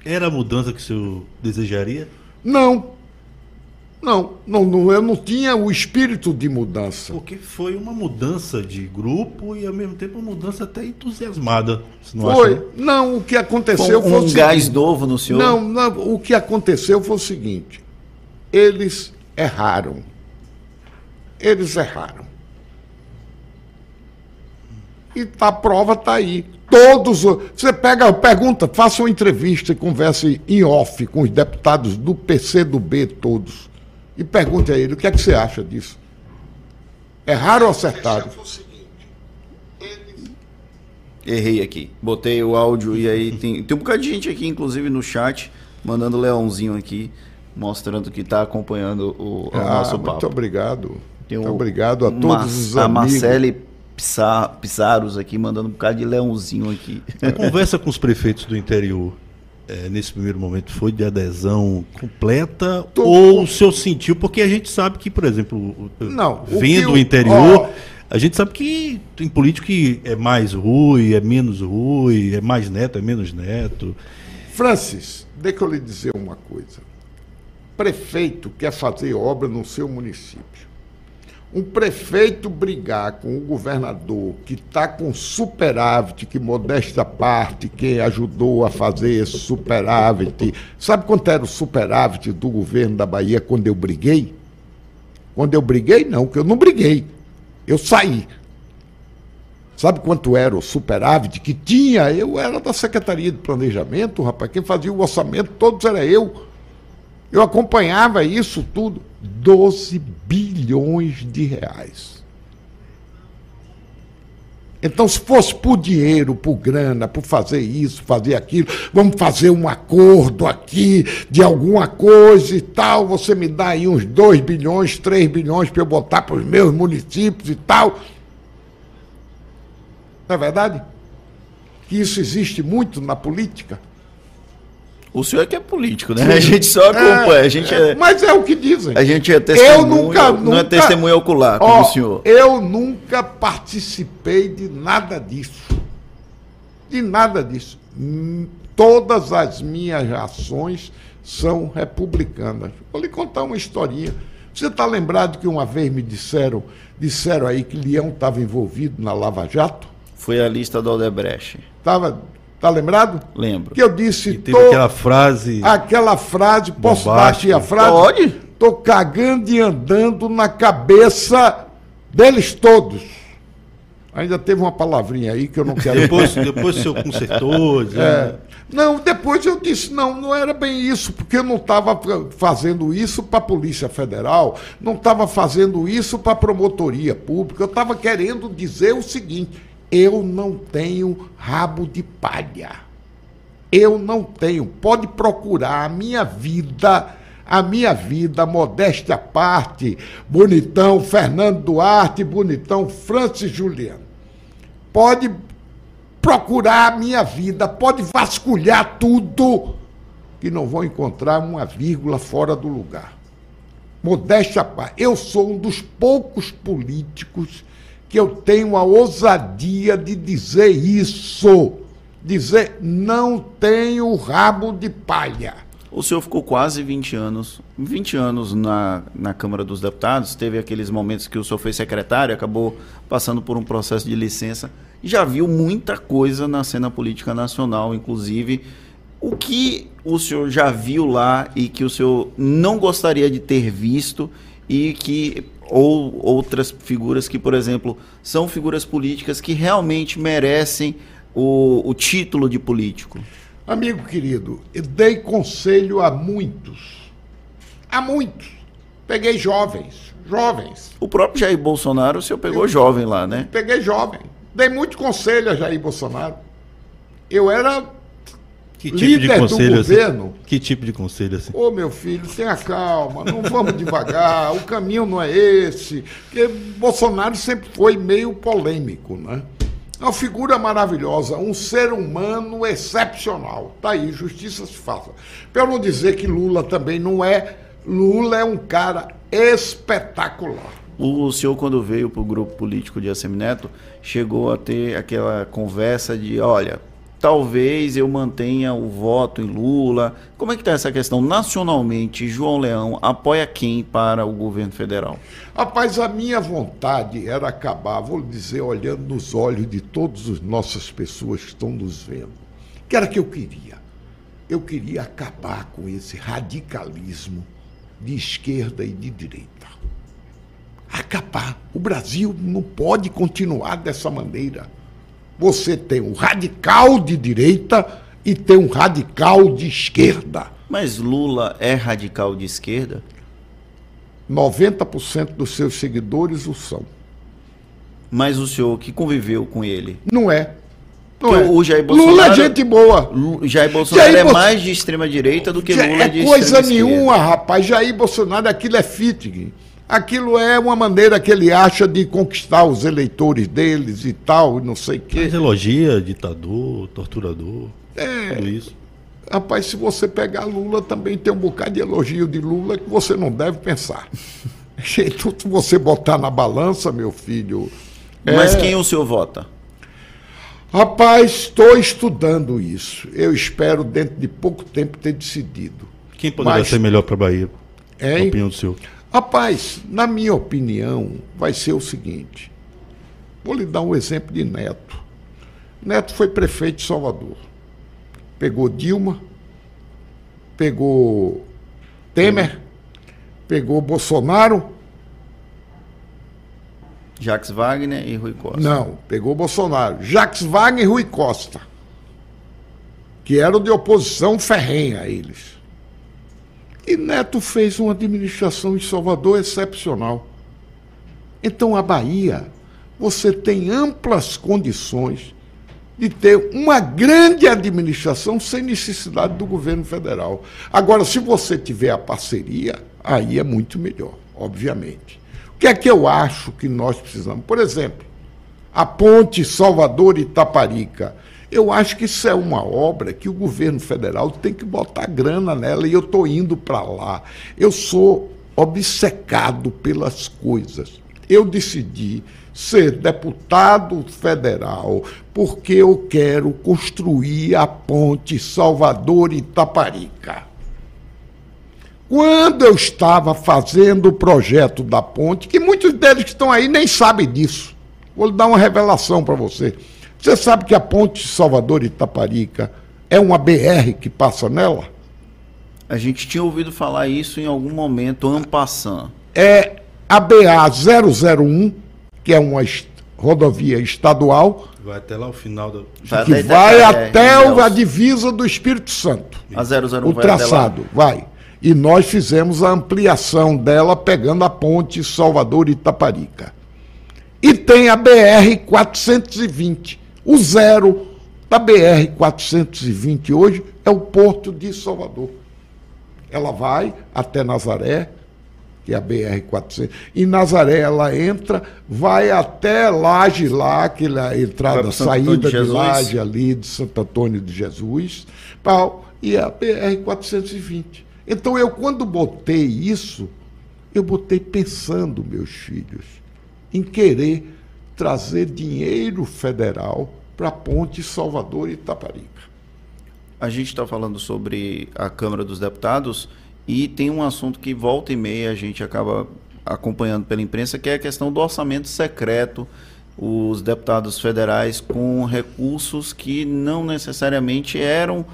era a mudança que o senhor desejaria? Não. Não, não, não, eu não tinha o espírito de mudança. Porque foi uma mudança de grupo e ao mesmo tempo uma mudança até entusiasmada. Não foi. Acha? Não, o que aconteceu foi, um, foi um gás seguinte. novo no senhor. Não, não, o que aconteceu foi o seguinte: eles erraram. Eles erraram. E a prova está aí. Todos. Você pega, pergunta, faça uma entrevista e converse em off com os deputados do PC do B todos e pergunte a ele o que é que você acha disso. É raro ou acertado? Errei aqui. Botei o áudio e aí tem, tem um bocado de gente aqui, inclusive no chat, mandando leãozinho aqui, mostrando que está acompanhando o, o ah, nosso papo. Muito obrigado. Tem muito obrigado a todos os a amigos. A Marcele Pizarros aqui, mandando um bocado de leãozinho aqui. Conversa com os prefeitos do interior é, nesse primeiro momento foi de adesão completa Tô... ou o senhor sentiu? Porque a gente sabe que, por exemplo, Não, vendo o, o interior, a gente sabe que tem político que é mais Rui, é menos Rui, é mais neto, é menos neto. Francis, deixa eu lhe dizer uma coisa. Prefeito quer fazer obra no seu município um prefeito brigar com o governador que está com superávit, que modesta parte, quem ajudou a fazer esse superávit. Sabe quanto era o superávit do governo da Bahia quando eu briguei? Quando eu briguei, não, que eu não briguei. Eu saí. Sabe quanto era o superávit que tinha? Eu era da Secretaria de Planejamento, rapaz. Quem fazia o orçamento todos era eu. Eu acompanhava isso tudo. 12 bilhões de reais. Então, se fosse por dinheiro, por grana, por fazer isso, fazer aquilo, vamos fazer um acordo aqui de alguma coisa e tal, você me dá aí uns 2 bilhões, 3 bilhões para eu botar para os meus municípios e tal. Não é verdade? Que isso existe muito na política. O senhor é que é político, né? Sim. A gente só acompanha. É, a gente é, é, mas é o que dizem. A gente é testemunha, eu nunca, não é testemunha ocular, como ó, o senhor. Eu nunca participei de nada disso. De nada disso. Hum, todas as minhas ações são republicanas. Vou lhe contar uma historinha. Você está lembrado que uma vez me disseram, disseram aí que Leão estava envolvido na Lava Jato? Foi a lista do Odebrecht. Estava Tá lembrado? Lembro. Que eu disse. teve tô, aquela frase. Aquela frase, posso dar aqui a frase? Pode. Tô cagando e andando na cabeça deles todos. Ainda teve uma palavrinha aí que eu não quero. depois, depois o senhor consertou. É. Não, depois eu disse, não, não era bem isso, porque eu não estava fazendo isso para a Polícia Federal, não estava fazendo isso para a promotoria pública, eu estava querendo dizer o seguinte eu não tenho rabo de palha. Eu não tenho. Pode procurar a minha vida, a minha vida, modéstia à parte, bonitão Fernando Duarte, bonitão Francis Juliano. Pode procurar a minha vida, pode vasculhar tudo, que não vão encontrar uma vírgula fora do lugar. Modéstia à parte. Eu sou um dos poucos políticos que eu tenho a ousadia de dizer isso. Dizer, não tenho rabo de palha. O senhor ficou quase 20 anos, 20 anos na, na Câmara dos Deputados, teve aqueles momentos que o senhor foi secretário, acabou passando por um processo de licença, já viu muita coisa na cena política nacional, inclusive o que o senhor já viu lá e que o senhor não gostaria de ter visto e que ou outras figuras que, por exemplo, são figuras políticas que realmente merecem o, o título de político? Amigo querido, dei conselho a muitos. A muitos. Peguei jovens, jovens. O próprio Jair Bolsonaro, o senhor pegou eu, jovem lá, né? Peguei jovem. Dei muito conselho a Jair Bolsonaro. Eu era que tipo líder de conselho, do assim? governo. Assim? Que tipo de conselho assim? Ô meu filho, tenha calma, não vamos devagar, o caminho não é esse. Porque Bolsonaro sempre foi meio polêmico, né? É uma figura maravilhosa, um ser humano excepcional. Tá aí, justiça se faça. Para não dizer que Lula também não é. Lula é um cara espetacular. O senhor, quando veio para o grupo político de Assemineto, chegou a ter aquela conversa de: olha, talvez eu mantenha o voto em Lula. Como é que está essa questão? Nacionalmente, João Leão apoia quem para o governo federal? Rapaz, a minha vontade era acabar, vou dizer, olhando nos olhos de todas as nossas pessoas que estão nos vendo. Que era que eu queria? Eu queria acabar com esse radicalismo de esquerda e de direita. Acabar. O Brasil não pode continuar dessa maneira você tem um radical de direita e tem um radical de esquerda. Mas Lula é radical de esquerda? 90% dos seus seguidores o são. Mas o senhor que conviveu com ele? Não é. Não é. O Jair Bolsonaro, Lula é gente boa. Jair Bolsonaro Jair é mais de extrema direita do que Lula é de coisa nenhuma, rapaz. Jair Bolsonaro, aquilo é fitting. Aquilo é uma maneira que ele acha de conquistar os eleitores deles e tal, não sei o quê. Mas elogia ditador, torturador, é, tudo isso. Rapaz, se você pegar Lula, também tem um bocado de elogio de Lula que você não deve pensar. Então, se você botar na balança, meu filho. Mas é... quem o senhor vota? Rapaz, estou estudando isso. Eu espero, dentro de pouco tempo, ter decidido. Quem poderia Mas... ser melhor para a Bahia? É, opinião do senhor. Rapaz, na minha opinião, vai ser o seguinte. Vou lhe dar um exemplo de Neto. Neto foi prefeito de Salvador. Pegou Dilma, pegou Temer, pegou Bolsonaro. Jacques Wagner e Rui Costa. Não, pegou Bolsonaro. Jacques Wagner e Rui Costa. Que eram de oposição ferrenha a eles. E Neto fez uma administração em Salvador excepcional. Então, a Bahia, você tem amplas condições de ter uma grande administração sem necessidade do governo federal. Agora, se você tiver a parceria, aí é muito melhor, obviamente. O que é que eu acho que nós precisamos? Por exemplo, a ponte Salvador-Itaparica eu acho que isso é uma obra que o governo federal tem que botar grana nela e eu estou indo para lá. Eu sou obcecado pelas coisas. Eu decidi ser deputado federal porque eu quero construir a ponte Salvador-Itaparica. Quando eu estava fazendo o projeto da ponte, que muitos deles que estão aí nem sabem disso, vou dar uma revelação para você. Você sabe que a ponte Salvador Itaparica é uma BR que passa nela? A gente tinha ouvido falar isso em algum momento, Ampassan. É a BA 001, que é uma rodovia estadual. Vai até lá o final do. Vai que vai até a divisa do Espírito Santo. A 001 O traçado, vai. E nós fizemos a ampliação dela pegando a ponte Salvador Itaparica. E tem a BR 420 o zero da BR-420 hoje é o Porto de Salvador. Ela vai até Nazaré, que é a BR-400. Em Nazaré ela entra, vai até Laje lá, aquela entrada, saída de, de Laje ali, de Santo Antônio de Jesus, e a BR-420. Então eu, quando botei isso, eu botei pensando, meus filhos, em querer trazer dinheiro federal para a ponte Salvador e Itaparica. A gente está falando sobre a Câmara dos Deputados e tem um assunto que volta e meia a gente acaba acompanhando pela imprensa, que é a questão do orçamento secreto. Os deputados federais com recursos que não necessariamente eram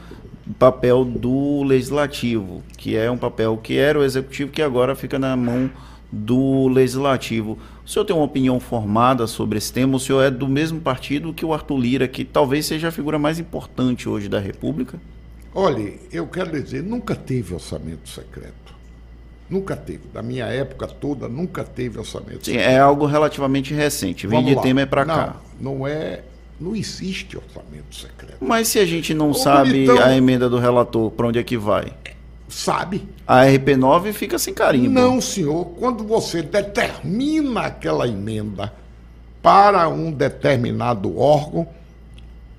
papel do legislativo, que é um papel que era o executivo que agora fica na mão do legislativo. O senhor tem uma opinião formada sobre esse tema? O senhor é do mesmo partido que o Arthur Lira, que talvez seja a figura mais importante hoje da República? Olhe, eu quero dizer, nunca teve orçamento secreto. Nunca teve. Da minha época toda, nunca teve orçamento Sim, secreto. é algo relativamente recente. Vem Vamos de tema para cá. Não é. Não existe orçamento secreto. Mas se a gente não sabe então, a emenda do relator, para onde é que vai? Sabe. A RP9 fica sem carimbo. Não, senhor. Quando você determina aquela emenda para um determinado órgão,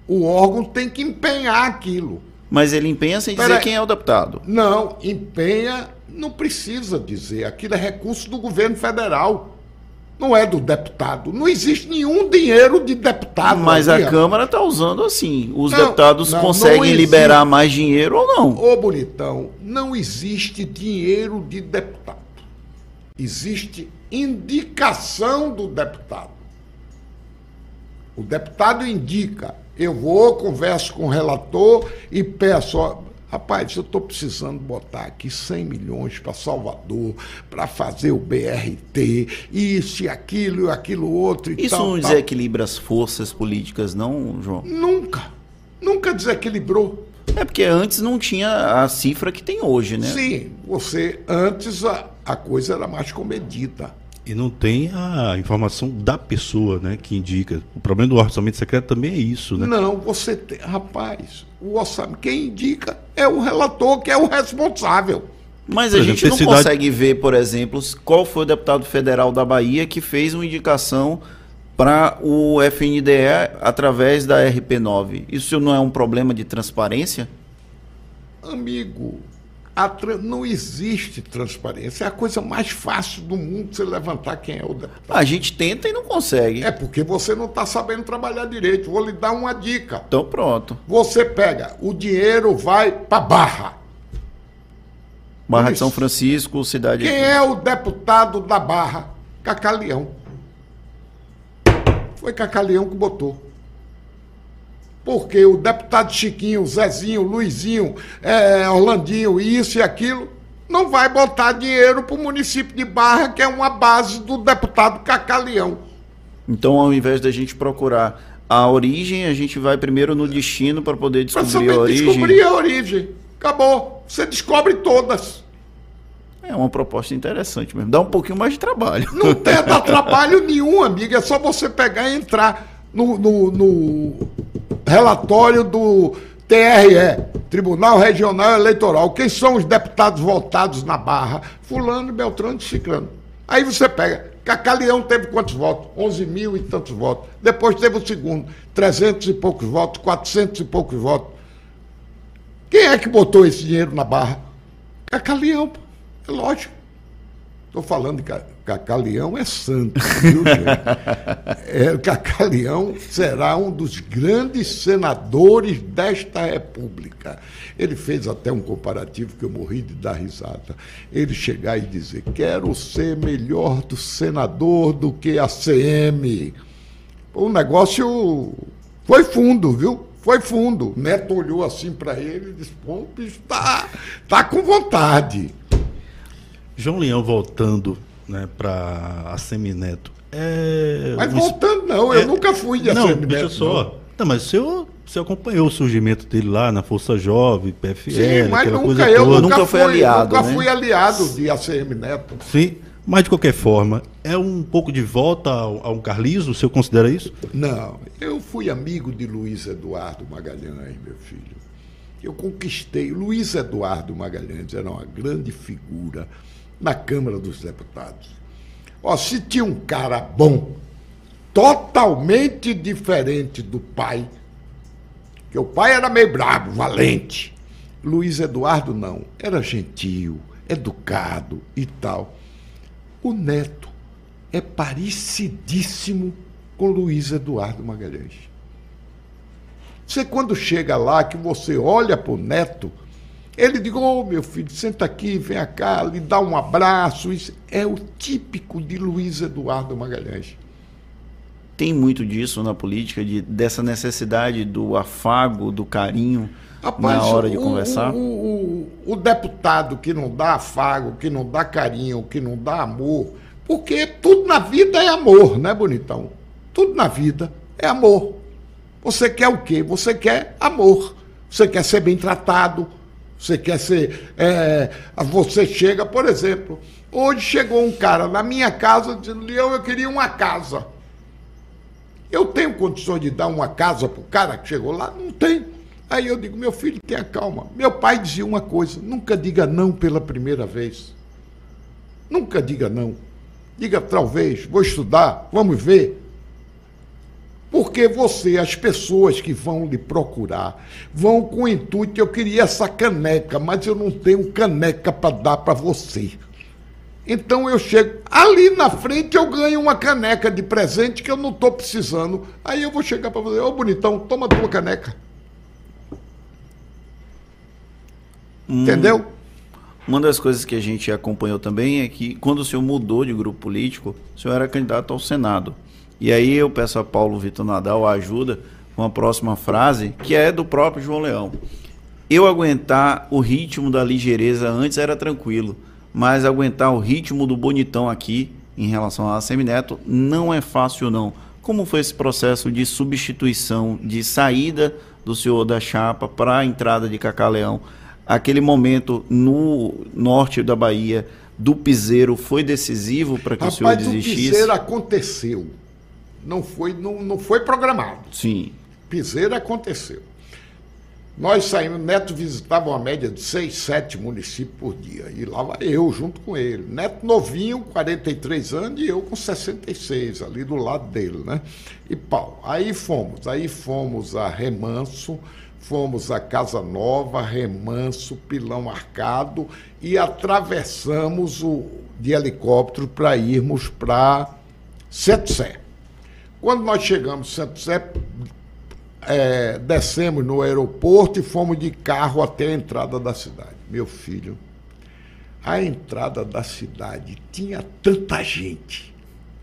o órgão tem que empenhar aquilo. Mas ele empenha sem dizer quem é o deputado. Não, empenha, não precisa dizer. Aquilo é recurso do governo federal. Não é do deputado. Não existe nenhum dinheiro de deputado. Mas ali, a. Câmara está usando assim. Os Não, deputados não, conseguem não existe. liberar mais dinheiro ou não? Ô, bonitão, não existe dinheiro de deputado. Existe indicação do deputado. O deputado indica. Eu vou, converso com o relator e peço. Ó, Rapaz, eu estou precisando botar aqui 100 milhões para Salvador, para fazer o BRT, isso e aquilo e aquilo outro e Isso tal. não tal. desequilibra as forças políticas, não, João? Nunca. Nunca desequilibrou. É porque antes não tinha a cifra que tem hoje, né? Sim, você antes a, a coisa era mais comedida. E não tem a informação da pessoa, né, que indica. O problema do orçamento secreto também é isso, né? Não, você tem, rapaz, o orçamento, quem indica é o relator, que é o responsável. Mas Por a exemplo, gente não cidade- consegue ver, por exemplo, qual foi o deputado federal da Bahia que fez uma indicação para o FNDE através da RP9. Isso não é um problema de transparência? Amigo, não existe transparência. É a coisa mais fácil do mundo você levantar quem é o deputado. A gente tenta e não consegue. É porque você não está sabendo trabalhar direito. Vou lhe dar uma dica. Então pronto. Você pega, o dinheiro vai para Barra. Barra de. São Francisco, cidade. Quem é o deputado da Barra? Cacaleão. Foi Cacaleão que botou. Porque o deputado Chiquinho, Zezinho, Luizinho, eh, Orlandinho, isso e aquilo, não vai botar dinheiro para o município de Barra, que é uma base do deputado Cacaleão. Então, ao invés da gente procurar a origem, a gente vai primeiro no destino para poder descobrir a origem. descobrir a origem. Acabou. Você descobre todas. É uma proposta interessante mesmo. Dá um pouquinho mais de trabalho. Não tem dá trabalho nenhum, amigo. É só você pegar e entrar no, no- no relatório do TRE, Tribunal Regional Eleitoral. Quem são os deputados votados na Barra? Fulano, Beltrano e Ciclano. Aí você pega. Cacaleão teve quantos votos? 11 mil e tantos votos. Depois teve o segundo, 300 e poucos votos, 400 e poucos votos. Quem é que botou esse dinheiro na Barra? Cacaleão, pô. é lógico. Estou falando de Ca- Cacaleão é santo, viu, gente? É, Cacaleão será um dos grandes senadores desta República. Ele fez até um comparativo que eu morri de dar risada. Ele chegar e dizer: quero ser melhor do senador do que a CM. O negócio foi fundo, viu? Foi fundo. Neto olhou assim para ele e disse: pô, o bicho tá, tá com vontade. João Leão voltando né, para a Semineto. É Mas um voltando, não, eu é- nunca fui de Não, ACM deixa Neto, só. Não, mas o senhor, você acompanhou o surgimento dele lá na Força Jovem, PFL, Sim, mas aquela nunca coisa eu toda. nunca, Nunca fui, aliado, nunca né? fui aliado de ACM Neto. Sim, mas de qualquer forma, é um pouco de volta ao, ao carlismo, o senhor considera isso? Não, eu fui amigo de Luiz Eduardo Magalhães, meu filho. Eu conquistei. Luiz Eduardo Magalhães era uma grande figura na Câmara dos Deputados. Ó, se tinha um cara bom, totalmente diferente do pai, que o pai era meio brabo, valente. Luiz Eduardo não, era gentil, educado e tal. O neto é parecidíssimo com Luiz Eduardo Magalhães. Você quando chega lá, que você olha para o neto, ele diz, ô meu filho, senta aqui, vem cá, lhe dá um abraço. Isso é o típico de Luiz Eduardo Magalhães. Tem muito disso na política, de, dessa necessidade do afago, do carinho na hora de o- conversar. O, o- o deputado que não dá afago, que não dá carinho, que não dá amor, porque tudo na vida é amor, né, bonitão? Tudo na vida é amor. Você quer o quê? Você quer amor. Você quer ser bem tratado. Você quer ser. é, você chega, por exemplo, hoje chegou um cara na minha casa dizendo: Leão, eu queria uma casa. Eu tenho condições de dar uma casa para o cara que chegou lá? Não tem. Aí eu digo, meu filho, tenha calma. Meu pai dizia uma coisa: nunca diga não pela primeira vez. Nunca diga não. Diga talvez, vou estudar, vamos ver. Porque você, as pessoas que vão lhe procurar, vão com o intuito, eu queria essa caneca, mas eu não tenho caneca para dar para você. Então eu chego ali na frente, eu ganho uma caneca de presente que eu não estou precisando. Aí eu vou chegar para você, ô bonitão, toma tua caneca. Hum, Entendeu? Uma das coisas que a gente acompanhou também é que quando o senhor mudou de grupo político, o senhor era candidato ao Senado. E aí eu peço a Paulo Vitor Nadal a ajuda com a próxima frase, que é do próprio João Leão. Eu aguentar o ritmo da ligeireza antes era tranquilo, mas aguentar o ritmo do bonitão aqui em relação a Semineto não é fácil não. Como foi esse processo de substituição, de saída do senhor da chapa para a entrada de Cacá Leão? Aquele momento no norte da Bahia do piseiro foi decisivo para que Rapaz, o senhor desistisse? O piseiro aconteceu. Não foi, não, não foi programado. Sim. Piseiro aconteceu. Nós saímos, Neto visitava uma média de seis, sete municípios por dia. E lá vai eu junto com ele. Neto novinho, 43 anos, e eu com 66, ali do lado dele, né? E pau. Aí fomos, aí fomos a Remanso, fomos a Casa Nova, Remanso, Pilão Arcado e atravessamos o de helicóptero para irmos para Sete. Quando nós chegamos em Sé, é, descemos no aeroporto e fomos de carro até a entrada da cidade. Meu filho, a entrada da cidade tinha tanta gente,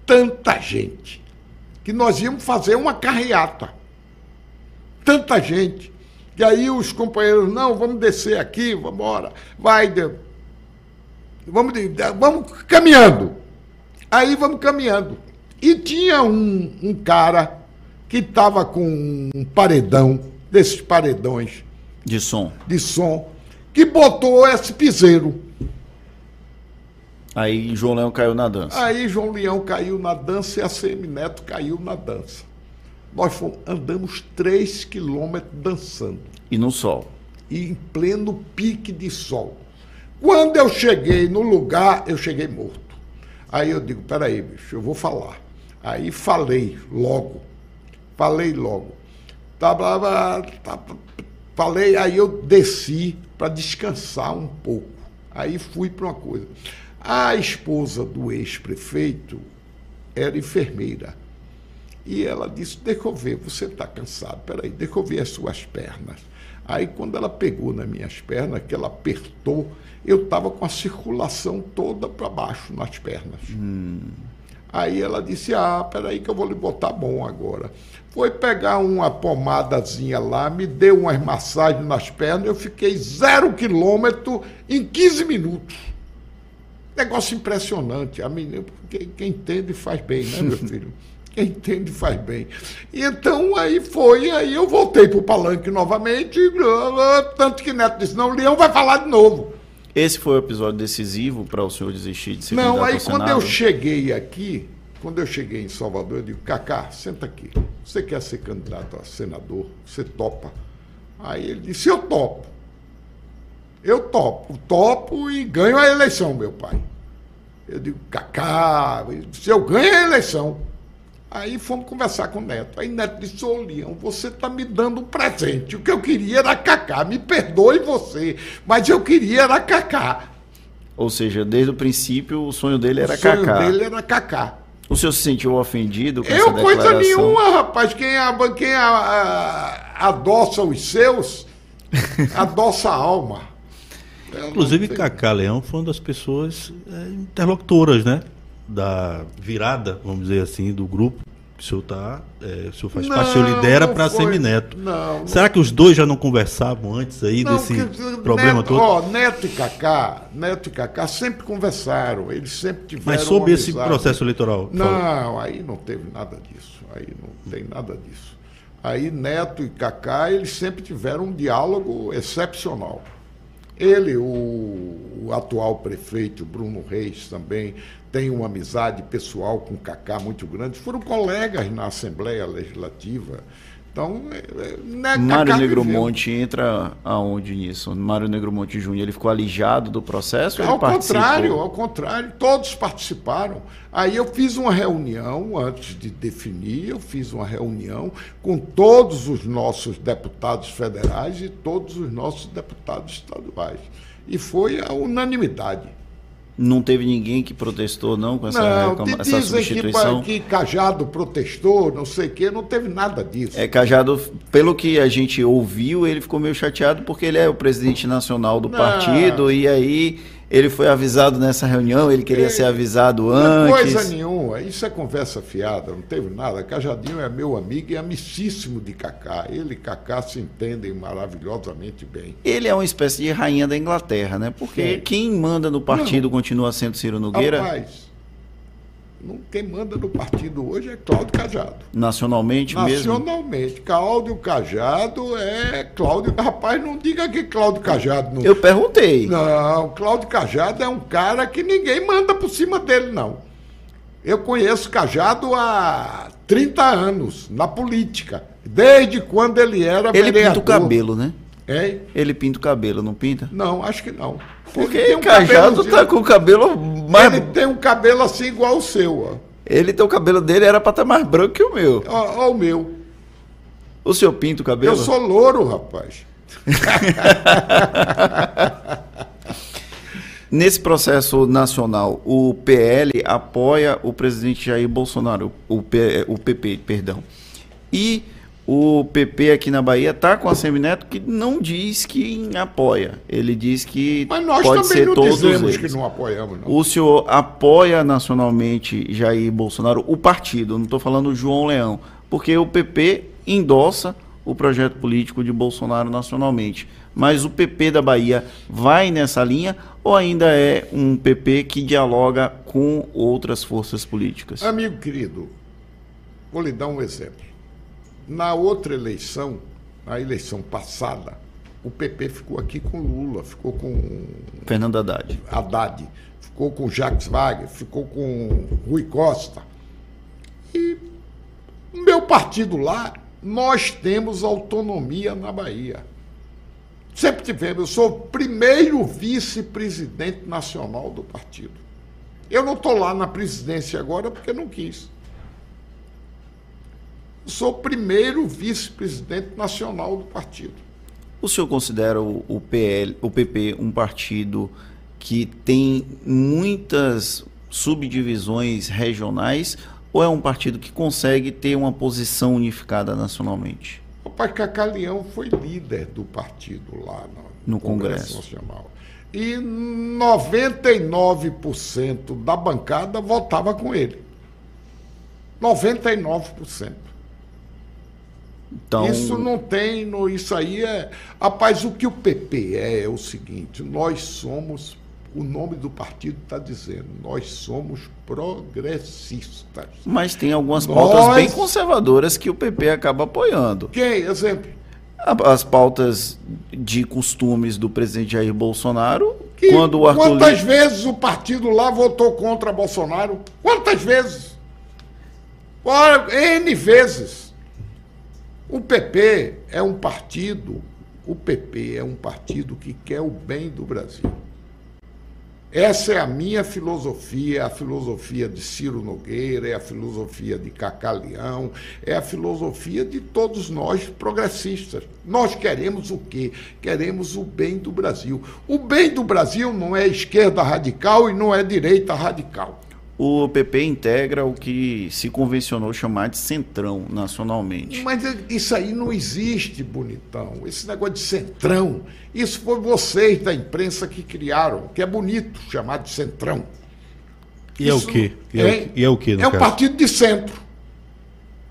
tanta gente, que nós íamos fazer uma carreata. Tanta gente. E aí os companheiros, não, vamos descer aqui, vamos embora, vai, vamos, vamos caminhando. Aí vamos caminhando. E tinha um, um cara que estava com um paredão, desses paredões. De som. De som, que botou esse piseiro. Aí João Leão caiu na dança. Aí João Leão caiu na dança e a Semineto caiu na dança. Nós fomos, andamos três quilômetros dançando. E no sol. E em pleno pique de sol. Quando eu cheguei no lugar, eu cheguei morto. Aí eu digo, peraí, bicho, eu vou falar. Aí falei logo. Falei logo. Tá, tá, tá, falei, aí eu desci para descansar um pouco. Aí fui para uma coisa. A esposa do ex-prefeito era enfermeira. E ela disse: Deixa eu ver, você está cansado, peraí, deixa eu ver as suas pernas. Aí, quando ela pegou nas minhas pernas, que ela apertou, eu estava com a circulação toda para baixo nas pernas. Hum. Aí ela disse: Ah, peraí, que eu vou lhe botar bom agora. Foi pegar uma pomadazinha lá, me deu umas massagens nas pernas, eu fiquei zero quilômetro em 15 minutos. Negócio impressionante. A menina, quem, quem entende faz bem, né, meu filho? Quem entende faz bem. E então aí foi, aí eu voltei para o palanque novamente, tanto que Neto disse, não, o Leão vai falar de novo. Esse foi o episódio decisivo para o senhor desistir de ser Não, aí quando eu cheguei aqui, quando eu cheguei em Salvador, eu digo, Cacá, senta aqui. Você quer ser candidato a senador? Você topa? Aí ele disse, eu topo. Eu topo, topo e ganho a eleição, meu pai. Eu digo, Cacá, se eu ganho a eleição, Aí fomos conversar com o Neto. Aí Neto disse, ô Leão, você está me dando um presente. O que eu queria era cacá. Me perdoe você, mas eu queria era cacá. Ou seja, desde o princípio o sonho dele era cacá. O sonho dele era cacá. O senhor se sentiu ofendido com eu, essa declaração? Eu, coisa nenhuma, rapaz. Quem, a, quem a, a, adoça os seus, adoça a alma. Inclusive, Cacá Leão foi uma das pessoas é, interlocutoras, né? Da virada, vamos dizer assim, do grupo que o senhor tá, é, o senhor faz não, parte, o senhor lidera para Semineto. Não, Será que os dois já não conversavam antes aí não, desse problema Neto, todo? Ó, Neto e Cacá, Neto e Cacá sempre conversaram, eles sempre tiveram Mas sobre esse processo eleitoral? Não, aí não teve nada disso, aí não tem nada disso. Aí Neto e Cacá, eles sempre tiveram um diálogo excepcional. Ele, o, o, atual prefeito, Bruno Reis, também tem uma amizade pessoal com Cacá muito grande. Foram colegas na Assembleia Legislativa. Então, é, né, Mário Negromonte entra aonde nisso? Mário Negromonte Júnior, ele ficou alijado do processo? Ao contrário, ao contrário, todos participaram. Aí eu fiz uma reunião, antes de definir, eu fiz uma reunião com todos os nossos deputados federais e todos os nossos deputados estaduais. E foi a unanimidade. Não teve ninguém que protestou, não, com essa, Não, reclama- essa dizem que, substituição? que Cajado protestou, não sei o quê, não teve nada disso. É, Cajado, pelo que a gente ouviu, ele ficou meio chateado porque ele é o presidente nacional do Não. partido e aí ele foi avisado nessa reunião, ele queria É, ser avisado Não antes. coisa nenhuma, isso é conversa fiada, não teve nada. Cajadinho é meu amigo e amicíssimo de Cacá. Ele e Cacá se entendem maravilhosamente bem. Ele é uma espécie de rainha da Inglaterra, né? Porque Sim. quem manda no partido continua sendo Ciro Nogueira, Rapaz, não, quem manda no partido hoje é Cláudio Cajado. nacionalmente mesmo. Nacionalmente, Cláudio Cajado é Cláudio. Rapaz, não diga que Cláudio Cajado não. Eu perguntei. Não, Cláudio Cajado é um cara que ninguém manda por cima dele, não. Eu conheço Cajado há 30 anos, na política. Desde quando ele era Ele vereador. pinta o cabelo, né? Hein? Ele pinta o cabelo, não pinta? Não, acho que não. Porque Ele tem um Cajado tá com o cabelo mais. Ele tem um cabelo assim igual o seu, Ele tem o cabelo dele, era pra estar mais branco que o meu. ó. Ó, ó o meu. O senhor pinta o cabelo? Eu sou louro, rapaz. Nesse processo nacional, o PL apoia o presidente Jair Bolsonaro, o, P- o PP, perdão. E o PP aqui na Bahia está com a Semineto que não diz que apoia. Ele diz que Mas nós pode também ser não todos dizemos eles. que não apoiamos, não. O senhor apoia nacionalmente Jair Bolsonaro, o partido, não estou falando João Leão, porque o PP endossa o projeto político de Bolsonaro nacionalmente. Mas o PP da Bahia vai nessa linha ou ainda é um PP que dialoga com outras forças políticas? Amigo querido, vou lhe dar um exemplo. Na outra eleição, na eleição passada, o PP ficou aqui com Lula, ficou com Fernando Haddad. Haddad, ficou com Jacques Wagner, ficou com Rui Costa. E meu partido lá, nós temos autonomia na Bahia. Sempre tivemos. Eu sou o primeiro vice-presidente nacional do partido. Eu não estou lá na presidência agora porque não quis. Sou o primeiro vice-presidente nacional do partido. O senhor considera o, o PL, o PP um partido que tem muitas subdivisões regionais ou é um partido que consegue ter uma posição unificada nacionalmente? O pai Cacá Leão foi líder do partido lá no, No Congresso. Nacional. E 99% da bancada votava com ele. 99%. Então, Isso não tem, no, isso aí é. Rapaz, o que o PP é é o seguinte: nós somos, o nome do partido está dizendo, nós somos progressistas. mas tem algumas Nós- pautas bem conservadoras que o PP acaba apoiando. Quem? Exemplo. As pautas de costumes do presidente Jair Bolsonaro, Que- quando o Arthur quantas Lira- vezes o partido lá votou contra Bolsonaro? Quantas vezes? N vezes. O PP é um partido, o PP é um partido que quer o bem do Brasil. Essa é a minha filosofia, a filosofia de Ciro Nogueira, é a filosofia de Cacá é a filosofia de todos nós progressistas. Nós queremos o quê? Queremos o bem do Brasil. O bem do Brasil não é esquerda radical e não é direita radical. O PP integra o que se convencionou chamar de centrão nacionalmente. Mas isso aí não existe, bonitão. Esse negócio de centrão, isso foi vocês da imprensa que criaram, que é bonito chamar de centrão. E é o Isso- quê? E é, o- Hein? e é o quê, É um caso? partido de centro.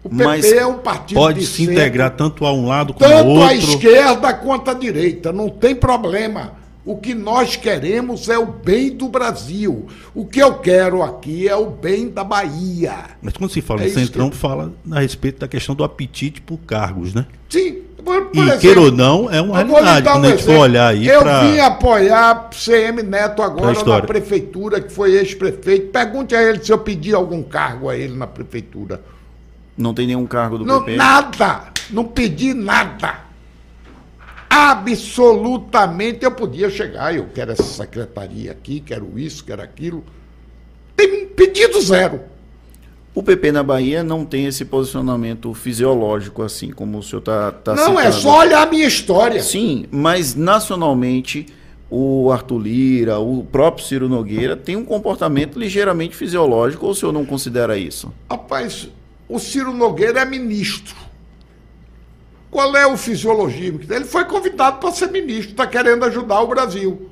O PP Mas é um partido Pode de se centro, integrar tanto a um lado como ao tanto outro. à esquerda quanto à direita, não tem problema. O que nós queremos é o bem do Brasil. O que eu quero aqui é o bem da Bahia. Mas quando se fala É em centrão, que- fala a respeito da questão do apetite por cargos, né? Sim, por, por E exemplo, queira ou não, é uma realidade. um Quando a gente for exemplo. olhar aí Eu pra- vim apoiar CM Neto agora na prefeitura, que foi ex-prefeito. Pergunte a ele se eu pedi algum cargo a ele na prefeitura. Não tem nenhum cargo do Não, PP? nada. Não pedi nada. Absolutamente eu podia chegar. Eu quero essa secretaria aqui, quero isso, quero aquilo. Tem pedido zero. O PP na Bahia não tem esse posicionamento fisiológico assim, como o senhor está tá não, é citando. só olhar a minha história. Sim, mas nacionalmente o Arthur Lira, o próprio Ciro Nogueira têm um comportamento ligeiramente fisiológico ou o senhor não considera isso? Rapaz, o Ciro Nogueira é ministro. Qual é o fisiologismo? Ele foi convidado para ser ministro, está querendo ajudar o Brasil.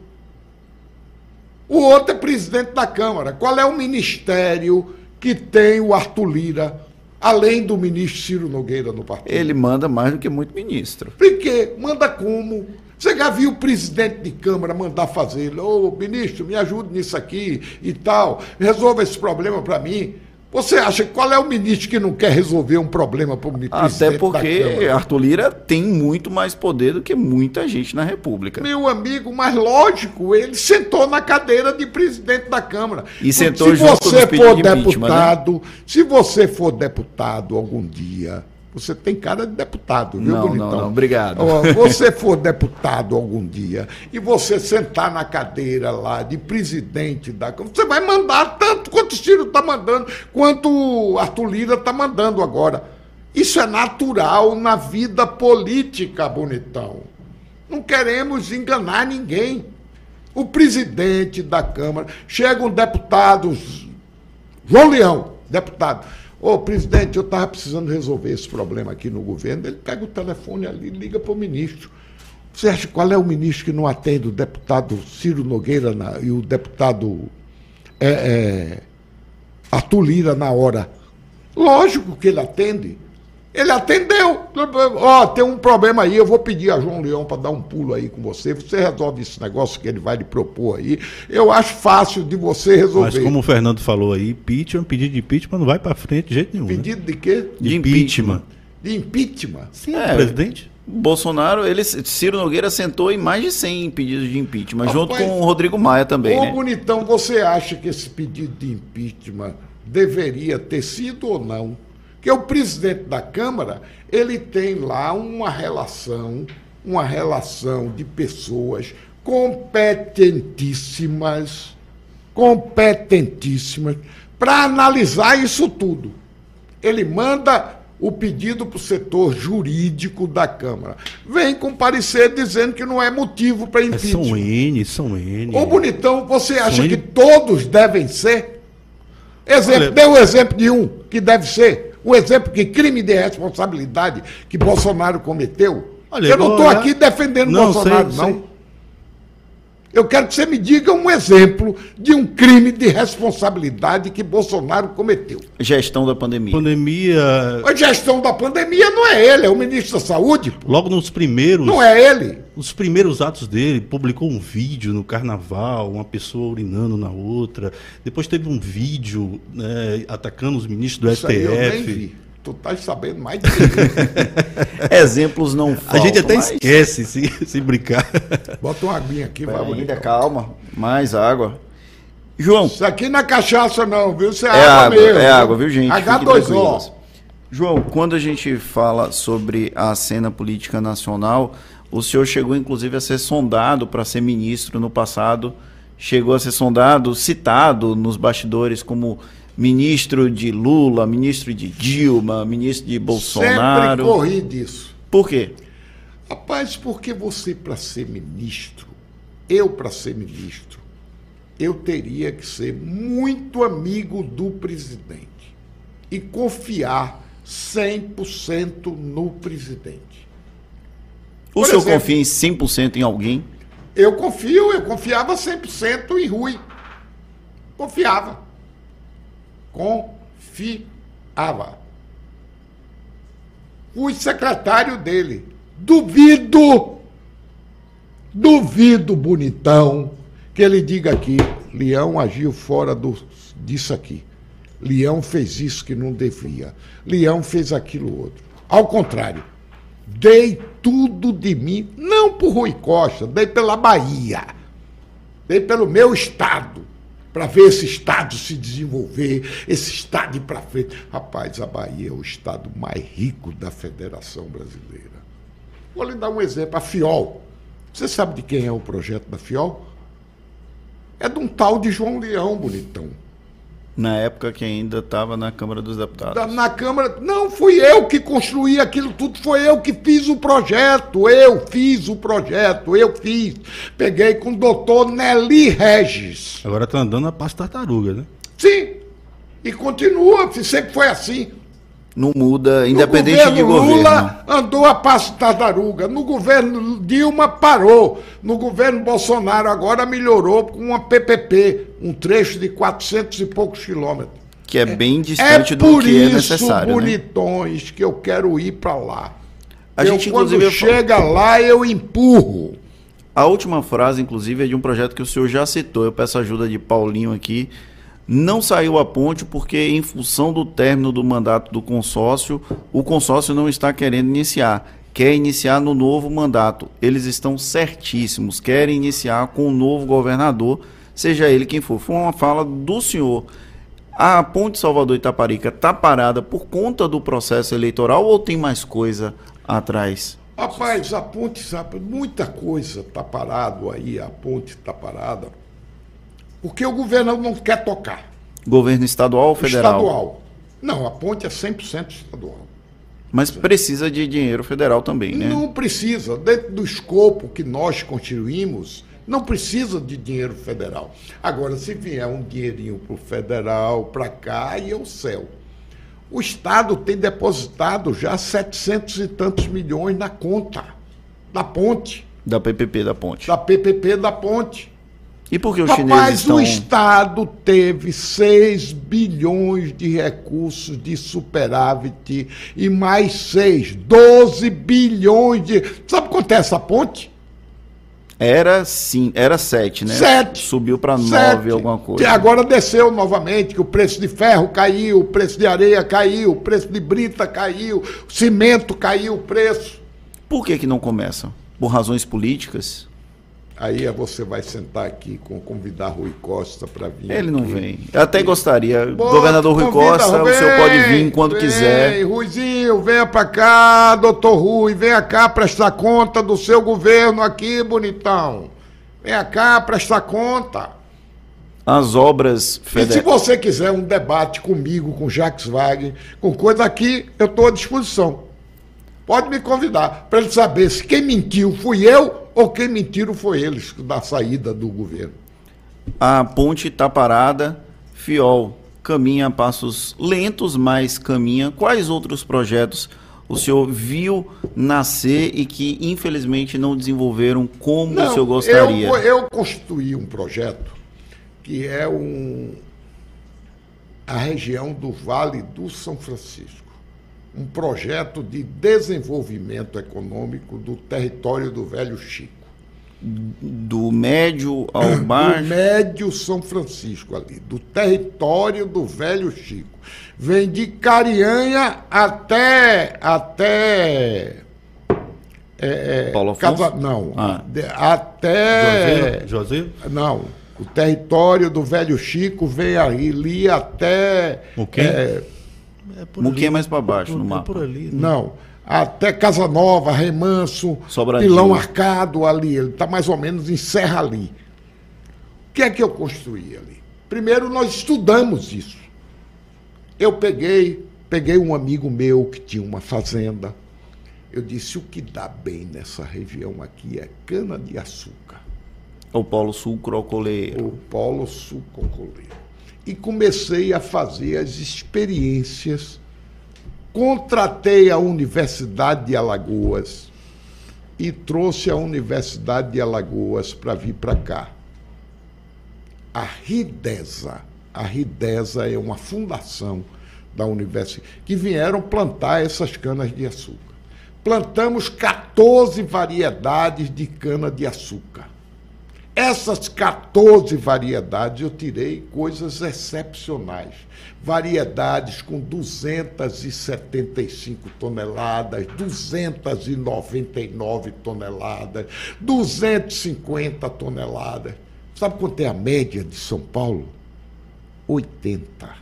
O outro é presidente da Câmara. Qual é o ministério que tem o Arthur Lira, além do ministro Ciro Nogueira no partido? Ele manda mais do que muito ministro. Por quê? Manda como? Você já viu o presidente de Câmara mandar fazer? Ô, oh, ministro, me ajude nisso aqui e tal, resolva esse problema para mim. Você acha qual é o ministro que não quer resolver um problema para o ministro? Até porque Arthur Lira tem muito mais poder do que muita gente na República. Meu amigo, mas lógico, ele sentou na cadeira de presidente da Câmara. E sentou se junto você for né? deputado, né? se você for deputado algum dia, você tem cara de deputado, viu, não, bonitão? Não, não, obrigado. Você for deputado algum dia e você sentar na cadeira lá de presidente da Câmara, você vai mandar tanto quanto o Ciro está mandando, quanto o Arthur Lira está mandando agora. Isso é natural na vida política, bonitão. Não queremos enganar ninguém. O presidente da Câmara, chega um deputado, João Leão, deputado. Ô, presidente, eu estava precisando resolver esse problema aqui no governo. Ele pega o telefone ali e liga para o ministro. Acha qual é o ministro que não atende o deputado Ciro Nogueira na, e o deputado é, é, Arthur Lira na hora? Lógico que ele atende. Ele atendeu. Ó, oh, tem um problema aí, eu vou pedir a João Leão para dar um pulo aí com você. Você resolve esse negócio que ele vai lhe propor aí. Eu acho fácil de você resolver. Mas como o Fernando falou aí, impeachment, pedido de impeachment não vai para frente de jeito nenhum. Né? Pedido né? de quê? De, de impeachment. De impeachment? Sim, é, presidente. Bolsonaro, ele, Ciro Nogueira sentou em mais de 100 pedidos de impeachment, Rapaz, junto com o Rodrigo Maia também. Ô, né? bonitão, você acha que esse pedido de impeachment deveria ter sido ou não? Que o presidente da Câmara, ele tem lá uma relação, uma relação de pessoas competentíssimas, competentíssimas, para analisar isso tudo. Ele manda o pedido para o setor jurídico da Câmara. Vem com parecer dizendo que não é motivo para impeachment. São N, são N. Ô, bonitão, você acha que todos devem ser? Exemplo, Olha, dê o um exemplo de um que deve ser. O exemplo que crime de responsabilidade que Bolsonaro cometeu. Olha, eu não estou aqui defendendo não, Bolsonaro, sei, não. Sei. Eu quero que você me diga um exemplo de um crime de responsabilidade que Bolsonaro cometeu. Gestão da pandemia. Pandemia. A gestão da pandemia não é ele, é o ministro da Saúde. Pô. Logo nos primeiros. Não é ele. Os primeiros atos dele, publicou um vídeo no carnaval, uma pessoa urinando na outra. Depois teve um vídeo né, atacando os ministros do Isso STF. Aí eu nem vi. Tu tá sabendo mais de Exemplos não faltam. A gente até mas... esquece se, se brincar. Bota uma aguinha aqui, vai ainda, calma. Mais água. João. Isso aqui não é cachaça, não, viu? Isso é, é água, água mesmo. É água, viu, gente? H2O. João, quando a gente fala sobre a cena política nacional, o senhor chegou inclusive a ser sondado para ser ministro no passado. Chegou a ser sondado, citado nos bastidores como ministro de Lula, ministro de Dilma, ministro de Bolsonaro. Sempre corri disso. Por quê? Rapaz, porque você para ser ministro, eu para ser ministro, eu teria que ser muito amigo do presidente e confiar 100% no presidente. O Por senhor exemplo, confia em 100% em alguém? Eu confio, eu confiava 100% em Rui. Confiava confiava. Fui secretário dele. Duvido, duvido, bonitão, que ele diga aqui: Leão agiu fora do, disso aqui. Leão fez isso que não devia. Leão fez aquilo outro. Ao contrário, dei tudo de mim, não por Rui Costa, dei pela Bahia, dei pelo meu estado para ver esse Estado se desenvolver, esse Estado ir para frente. Rapaz, a Bahia é o Estado mais rico da Federação Brasileira. Vou lhe dar um exemplo: a FIOL. Você sabe de quem é o projeto da FIOL? É de um tal de João Leão, bonitão. Na época que ainda estava na Câmara dos Deputados. Da- Na Câmara. Não, fui eu que construí aquilo tudo, foi eu que fiz o projeto. Eu fiz o projeto, eu fiz. Peguei com o doutor Nelly Regis. Agora tá andando a passo tartaruga, né? Sim. E continua, sempre foi assim. Não muda, No independente de governo. Lula andou a passo tartaruga. No governo Dilma parou. No governo Bolsonaro agora melhorou com uma PPP, um trecho de 400 e poucos quilômetros. Que é bem É distante do por que é isso, necessário. né? bonitões, que eu quero ir para lá. A eu, gente, quando chega lá, eu empurro. A última frase, inclusive, é de um projeto que o senhor já citou. Eu peço ajuda de Paulinho aqui. Não saiu a ponte porque, em função do término do mandato do consórcio, o consórcio não está querendo iniciar. Quer iniciar no novo mandato. Eles estão certíssimos. Querem iniciar com o novo governador, seja ele quem for. Foi uma fala do senhor. A ponte Salvador Itaparica está parada por conta do processo eleitoral ou tem mais coisa atrás? Rapaz, a ponte, sabe, muita coisa está parado aí, a ponte está parada, porque o governo não quer tocar. Governo estadual ou federal? Estadual. Não, a ponte é 100% estadual. Mas precisa de dinheiro federal também, né? Não precisa, dentro do escopo que nós construímos, não precisa de dinheiro federal. Agora, se vier um dinheirinho para o federal, para cá, aí é o céu. O Estado tem depositado já 700 e tantos milhões na conta da ponte, Da PPP da ponte. da PPP da ponte. E por que os chineses Rapaz, estão... o Estado teve 6 bilhões de recursos de superávit e mais 6, 12 bilhões de. Sabe quanto é essa ponte? Era sim, era 7, né? Sete. Subiu para Sete. 9 alguma coisa. agora desceu novamente, que o preço de ferro caiu, o preço de areia caiu, o preço de brita caiu, o cimento caiu o preço. Por que que não começam? Por razões políticas? Aí você vai sentar aqui com convidar Rui Costa para vir. Ele não aqui. vem. Eu até gostaria. Pô, Governador Rui Costa, o vem, senhor pode vir quando vem, quiser. Ruizinho, venha pra cá, doutor Rui, venha cá prestar conta do seu governo aqui, bonitão. Venha cá prestar conta. As obras E se federais. você quiser um debate comigo, com Jacques Wagner, com coisa aqui, eu estou à disposição. Pode me convidar, para ele saber se quem mentiu fui eu ou quem mentiram foi eles da saída do governo. A ponte está parada. Fiol caminha a passos lentos, mas caminha. Quais outros projetos o senhor viu nascer e que infelizmente não desenvolveram como o senhor gostaria? Eu, eu constituí um projeto que é um, a região do Vale do São Francisco. Um projeto de desenvolvimento econômico do território do Velho Chico. Do médio ao Do baixo. Médio São Francisco ali, do território do Velho Chico. Vem de Carianha até. até. é, Paulo Afonso? Casa- não, Ah. de- até. José, José? Não, o território do Velho Chico vem ali até. O quê? é, É por Muquinha ali, mais pra baixo por- no é mapa. por ali. né? não, até Casa Nova, Remanso, Sobradinho. Pilão Arcado ali. Ele está mais ou menos em Serra ali. O que é que eu construí ali? Primeiro, nós estudamos isso. Eu peguei, peguei um amigo meu que tinha uma fazenda. Eu disse: o que dá bem nessa região aqui é cana-de-açúcar. O Polo Sul Crocoleiro. o Polo Sul Cocoleiro. E comecei a fazer as experiências. Contratei a Universidade de Alagoas e trouxe a Universidade de Alagoas para vir para cá. A Ridesa. A Ridesa é uma fundação da universidade que vieram plantar essas canas de açúcar. Plantamos 14 variedades de cana de açúcar. Essas 14 variedades eu tirei coisas excepcionais. Variedades com 275 toneladas, 299 toneladas, 250 toneladas. Sabe quanto é a média de São Paulo? 80.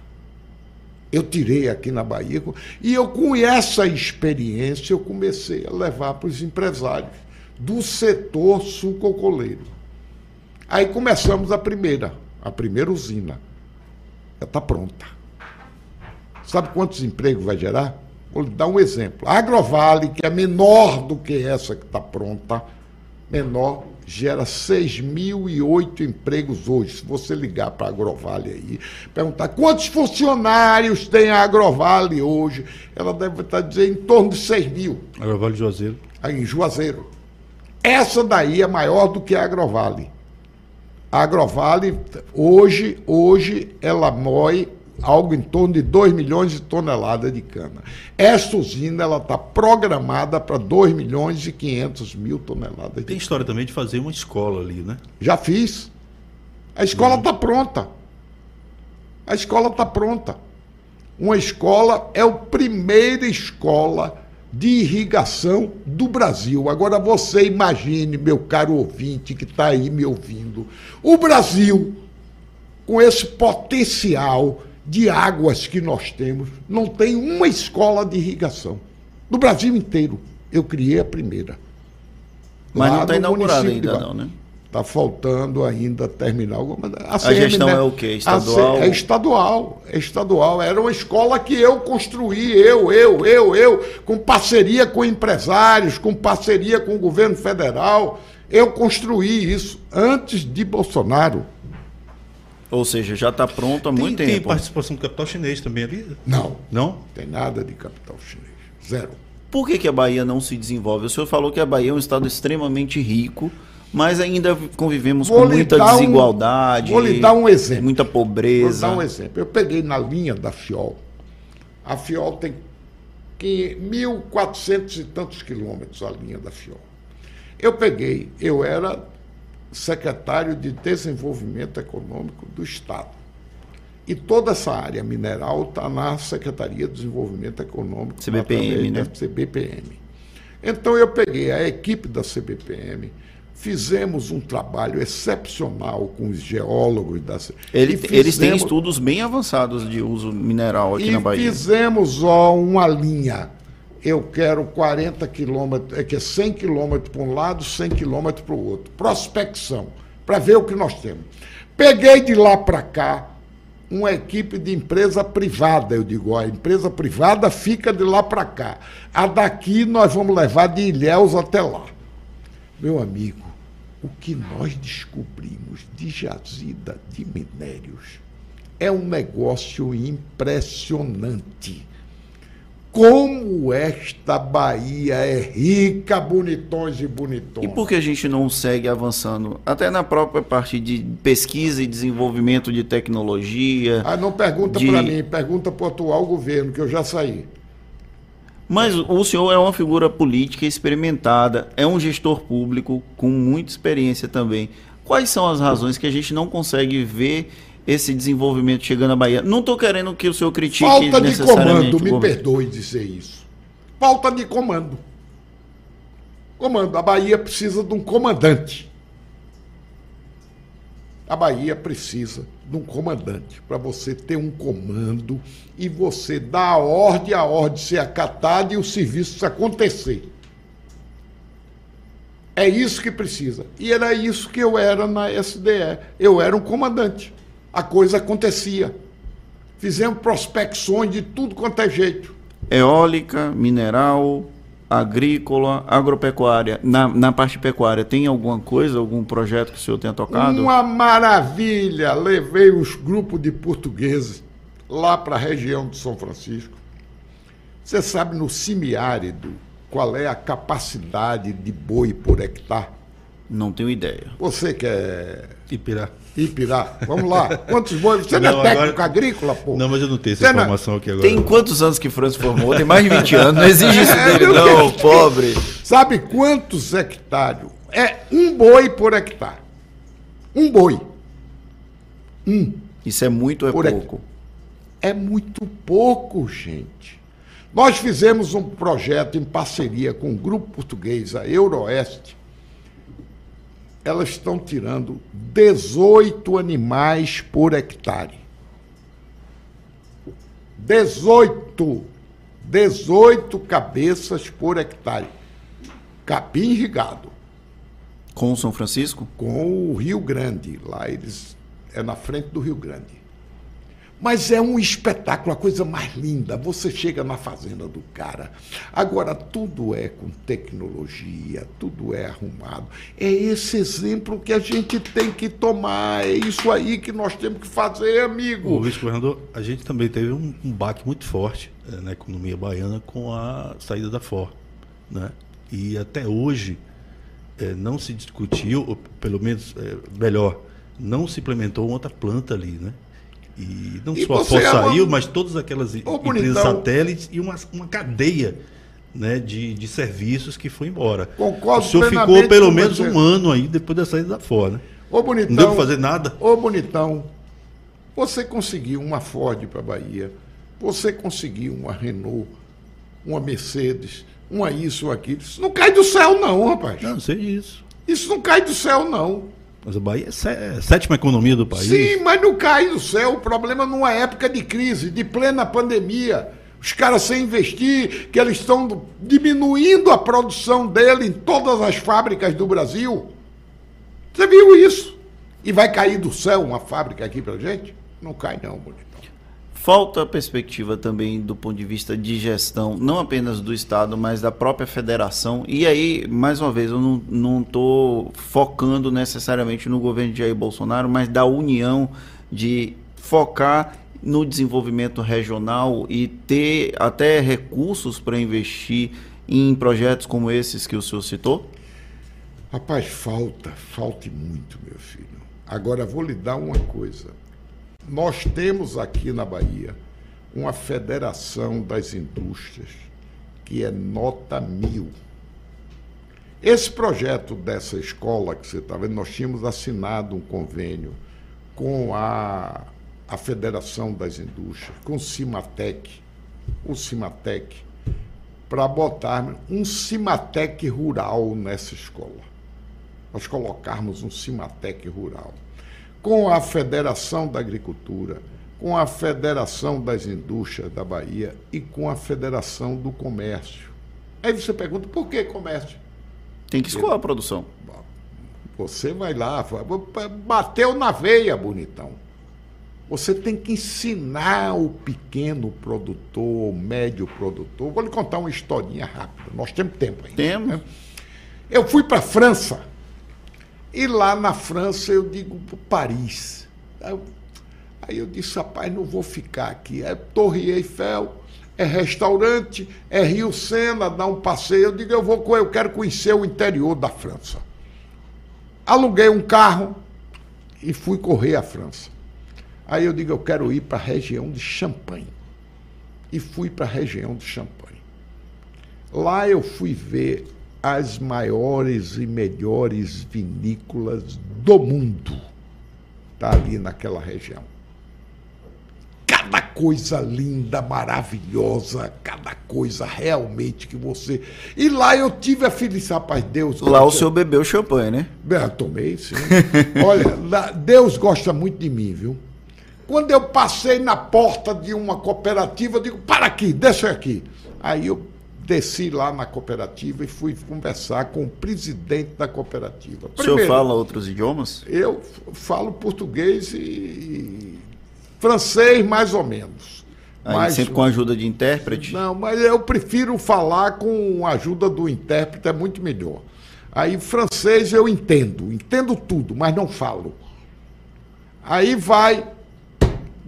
Eu tirei aqui na Bahia e eu com essa experiência eu comecei a levar para os empresários do setor sucocoleiro. Aí começamos a primeira, a primeira usina. ela está pronta. Sabe quantos empregos vai gerar? Vou lhe dar um exemplo. A Agrovale, que é menor do que essa que está pronta, menor, gera 6.008 empregos hoje. Se você ligar para a Agrovale aí, perguntar quantos funcionários tem a Agrovale hoje, ela deve estar dizendo em torno de 6 mil. Agrovale Juazeiro. Aí em Juazeiro. Essa daí é maior do que a Agrovale. A Agrovale, hoje, hoje ela moe algo em torno de 2 milhões de toneladas de cana. Esta usina ela está programada para 2 milhões e 500 mil toneladas de Tem história também de fazer uma escola ali, né? Já fiz. A escola está pronta. A escola está pronta. Uma escola é a primeira escola de irrigação do Brasil. Agora você imagine, meu caro ouvinte que está aí me ouvindo, o Brasil, com esse potencial de águas que nós temos, não tem uma escola de irrigação. No Brasil inteiro. Eu criei a primeira. Mas não está de ainda, não, né? Está faltando ainda terminar alguma. A, gestão é o quê? Estadual? A C- é estadual. É estadual. Era uma escola que eu construí, eu, eu, eu, eu, com parceria com empresários, com parceria com o governo federal. Eu construí isso antes de Bolsonaro. Ou seja, já está pronto há Tem, muito tem tempo. participação do capital chinês também ali? Não, Não? não tem nada de capital chinês. Zero. Por que, que a Bahia não se desenvolve? O senhor falou que a Bahia é um estado extremamente rico, mas ainda convivemos Vou com muita dar um- desigualdade. vou lhe dar um exemplo. Muita Vou pobreza. dar um exemplo. Eu peguei na linha da FIOL. A FIOL tem que 1.400 e tantos quilômetros a linha da FIOL. Eu peguei, eu era secretário de Desenvolvimento Econômico do Estado. E toda essa área mineral está na Secretaria de Desenvolvimento Econômico. CBPM, né? da CBPM. Então eu peguei a equipe da CBPM, fizemos um trabalho excepcional com os geólogos da Ele- e Eles têm fizemos- estudos bem avançados de uso mineral aqui e na Bahia. fizemos ó, uma linha. Eu quero 40 quilômetros, é que é 100 quilômetros para um lado, 100 quilômetros para o outro. Prospecção, para ver o que nós temos. Peguei de lá para cá uma equipe de empresa privada. Eu digo, ó, a empresa privada fica de lá para cá. A daqui nós vamos levar de Ilhéus até lá. Meu amigo, o que nós descobrimos de jazida de minérios é um negócio impressionante. Como esta Bahia é rica, bonitões e bonitões. E por que a gente não segue avançando? Até na própria parte de pesquisa e desenvolvimento de tecnologia. Ah, não pergunta de- para mim, pergunta para o atual governo, que eu já saí. Mas o senhor é uma figura política experimentada, é um gestor público com muita experiência também. Quais são as razões que a gente não consegue ver esse desenvolvimento chegando à Bahia? Não estou querendo que o senhor critique Falta de comando, me perdoe dizer isso. Falta de comando. Comando. A Bahia precisa de um comandante. A Bahia precisa de um comandante. Para você ter um comando e você dar a ordem, a ordem ser acatada e o serviço acontecer. É isso que precisa. E era isso que eu era na SDE. Eu era um comandante. A coisa acontecia. Fizemos prospecções de tudo quanto é jeito. Eólica, mineral, agrícola, agropecuária. Na, na parte pecuária, tem alguma coisa, algum projeto que o senhor tenha tocado? Uma maravilha! Levei os grupos de portugueses lá para a região de São Francisco. Você sabe no semiárido qual é a capacidade de boi por hectare? Não tenho ideia. Você que é Ipirá. Ipirá, vamos lá. Quantos bois? Você não, Não, é técnico agora- agrícola, pô? Não, mas eu não tenho essa Você não- informação aqui agora. Tem quantos anos que França formou? Tem mais de 20 anos. Não exige isso dele, não, pobre. Sabe quantos hectares? É um boi por hectare. Um boi. Isso é muito ou é pouco? É muito pouco, gente. Nós fizemos um projeto em parceria com o grupo português, a Euroeste. Elas estão tirando 18 animais por hectare. 18. 18 cabeças por hectare. Capim irrigado. Com o São Francisco? com o Rio Grande. Lá eles é na frente do Rio Grande. Mas é um espetáculo, a coisa mais linda. Você chega na fazenda do cara. Agora, tudo é com tecnologia, tudo é arrumado. É esse exemplo que a gente tem que tomar. É isso aí que nós temos que fazer, amigo. O vice-governador, a gente também teve um, um baque muito forte eh, na economia baiana com a saída da Ford. Né? E até hoje eh, não se discutiu, ou pelo menos, eh, melhor, não se implementou outra planta ali, né? E não E só a Ford é uma- saiu, mas todas aquelas empresas bonitão. satélites e uma, uma cadeia né, de, de serviços que foi embora. Concordo o senhor ficou pelo menos você. um ano aí depois da saída da Ford, né? Ô, bonitão. Não deu para fazer nada. Ô, bonitão, você conseguiu uma Ford para Bahia, você conseguiu uma Renault, uma Mercedes, uma isso ou aquilo. Isso não cai do céu, não, rapaz. Não sei disso. Isso não cai do céu, não. Mas a Bahia é sé- é a sétima economia do país. Sim, mas não cai do céu. O problema numa época de crise, de plena pandemia. Os caras sem investir, que eles estão diminuindo a produção dele em todas as fábricas do Brasil. Você viu isso? E vai cair do céu uma fábrica aqui pra gente? Não cai não, bonitão. Falta perspectiva também do ponto de vista de gestão, não apenas do Estado, mas da própria federação. E aí, mais uma vez, eu não estou focando necessariamente no governo de Jair Bolsonaro, mas da união de focar no desenvolvimento regional e ter até recursos para investir em projetos como esses que o senhor citou? Rapaz, falta, falte muito, meu filho. Agora vou lhe dar uma coisa. Nós temos aqui na Bahia uma federação das indústrias que é nota mil. Esse projeto dessa escola que você está vendo, nós tínhamos assinado um convênio com a, a Federação das Indústrias, com o Cimatec, o Cimatec, para botar um Cimatec rural nessa escola. Nós colocarmos um Cimatec rural. Com a Federação da Agricultura, com a Federação das Indústrias da Bahia e com a Federação do Comércio. Aí você pergunta, por que comércio? Tem que escoar a produção. Você vai lá, bateu na veia, bonitão. Você tem que ensinar o pequeno produtor, o médio produtor. Vou lhe contar uma historinha rápida. Nós temos tempo ainda. Temos. né? Eu fui para a França. E lá na França eu digo Paris. Aí eu, disse, rapaz, não vou ficar aqui. É Torre Eiffel, é restaurante, é Rio Sena, dá um passeio. Eu digo, eu vou, eu quero conhecer o interior da França. Aluguei um carro e fui correr a França. Aí eu digo, eu quero ir para a região de Champagne. E fui para a região de Champagne. Lá eu fui ver as maiores e melhores vinícolas do mundo. Está ali naquela região. Cada coisa linda, maravilhosa, cada coisa realmente que você. E lá eu tive a felicidade, rapaz, Deus. Lá o senhor bebeu champanhe, né? Eu tomei, sim. Olha, lá- Deus gosta muito de mim, viu? Quando eu passei na porta de uma cooperativa, eu digo, para aqui, desce aqui. Aí eu desci lá na cooperativa e fui conversar com o presidente da cooperativa. O senhor fala outros idiomas? Eu falo português e francês mais ou menos. Aí sempre com a ajuda de intérprete? Não, mas eu prefiro falar com a ajuda do intérprete, é muito melhor. Aí francês eu entendo, entendo tudo, mas não falo. Aí vai,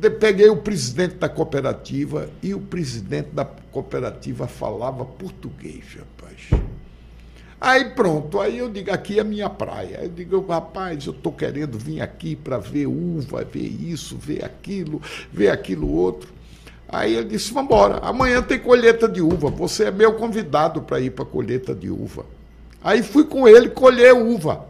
peguei o presidente da cooperativa e o presidente da cooperativa falava português, rapaz. Aí pronto, aí eu digo, aqui é minha praia. Eu digo, rapaz, eu estou querendo vir aqui para ver uva, ver isso, ver aquilo, ver aquilo outro. Aí ele disse, vamos embora, amanhã tem colheita de uva, você é meu convidado para ir para a colheita de uva. Aí fui com ele colher uva,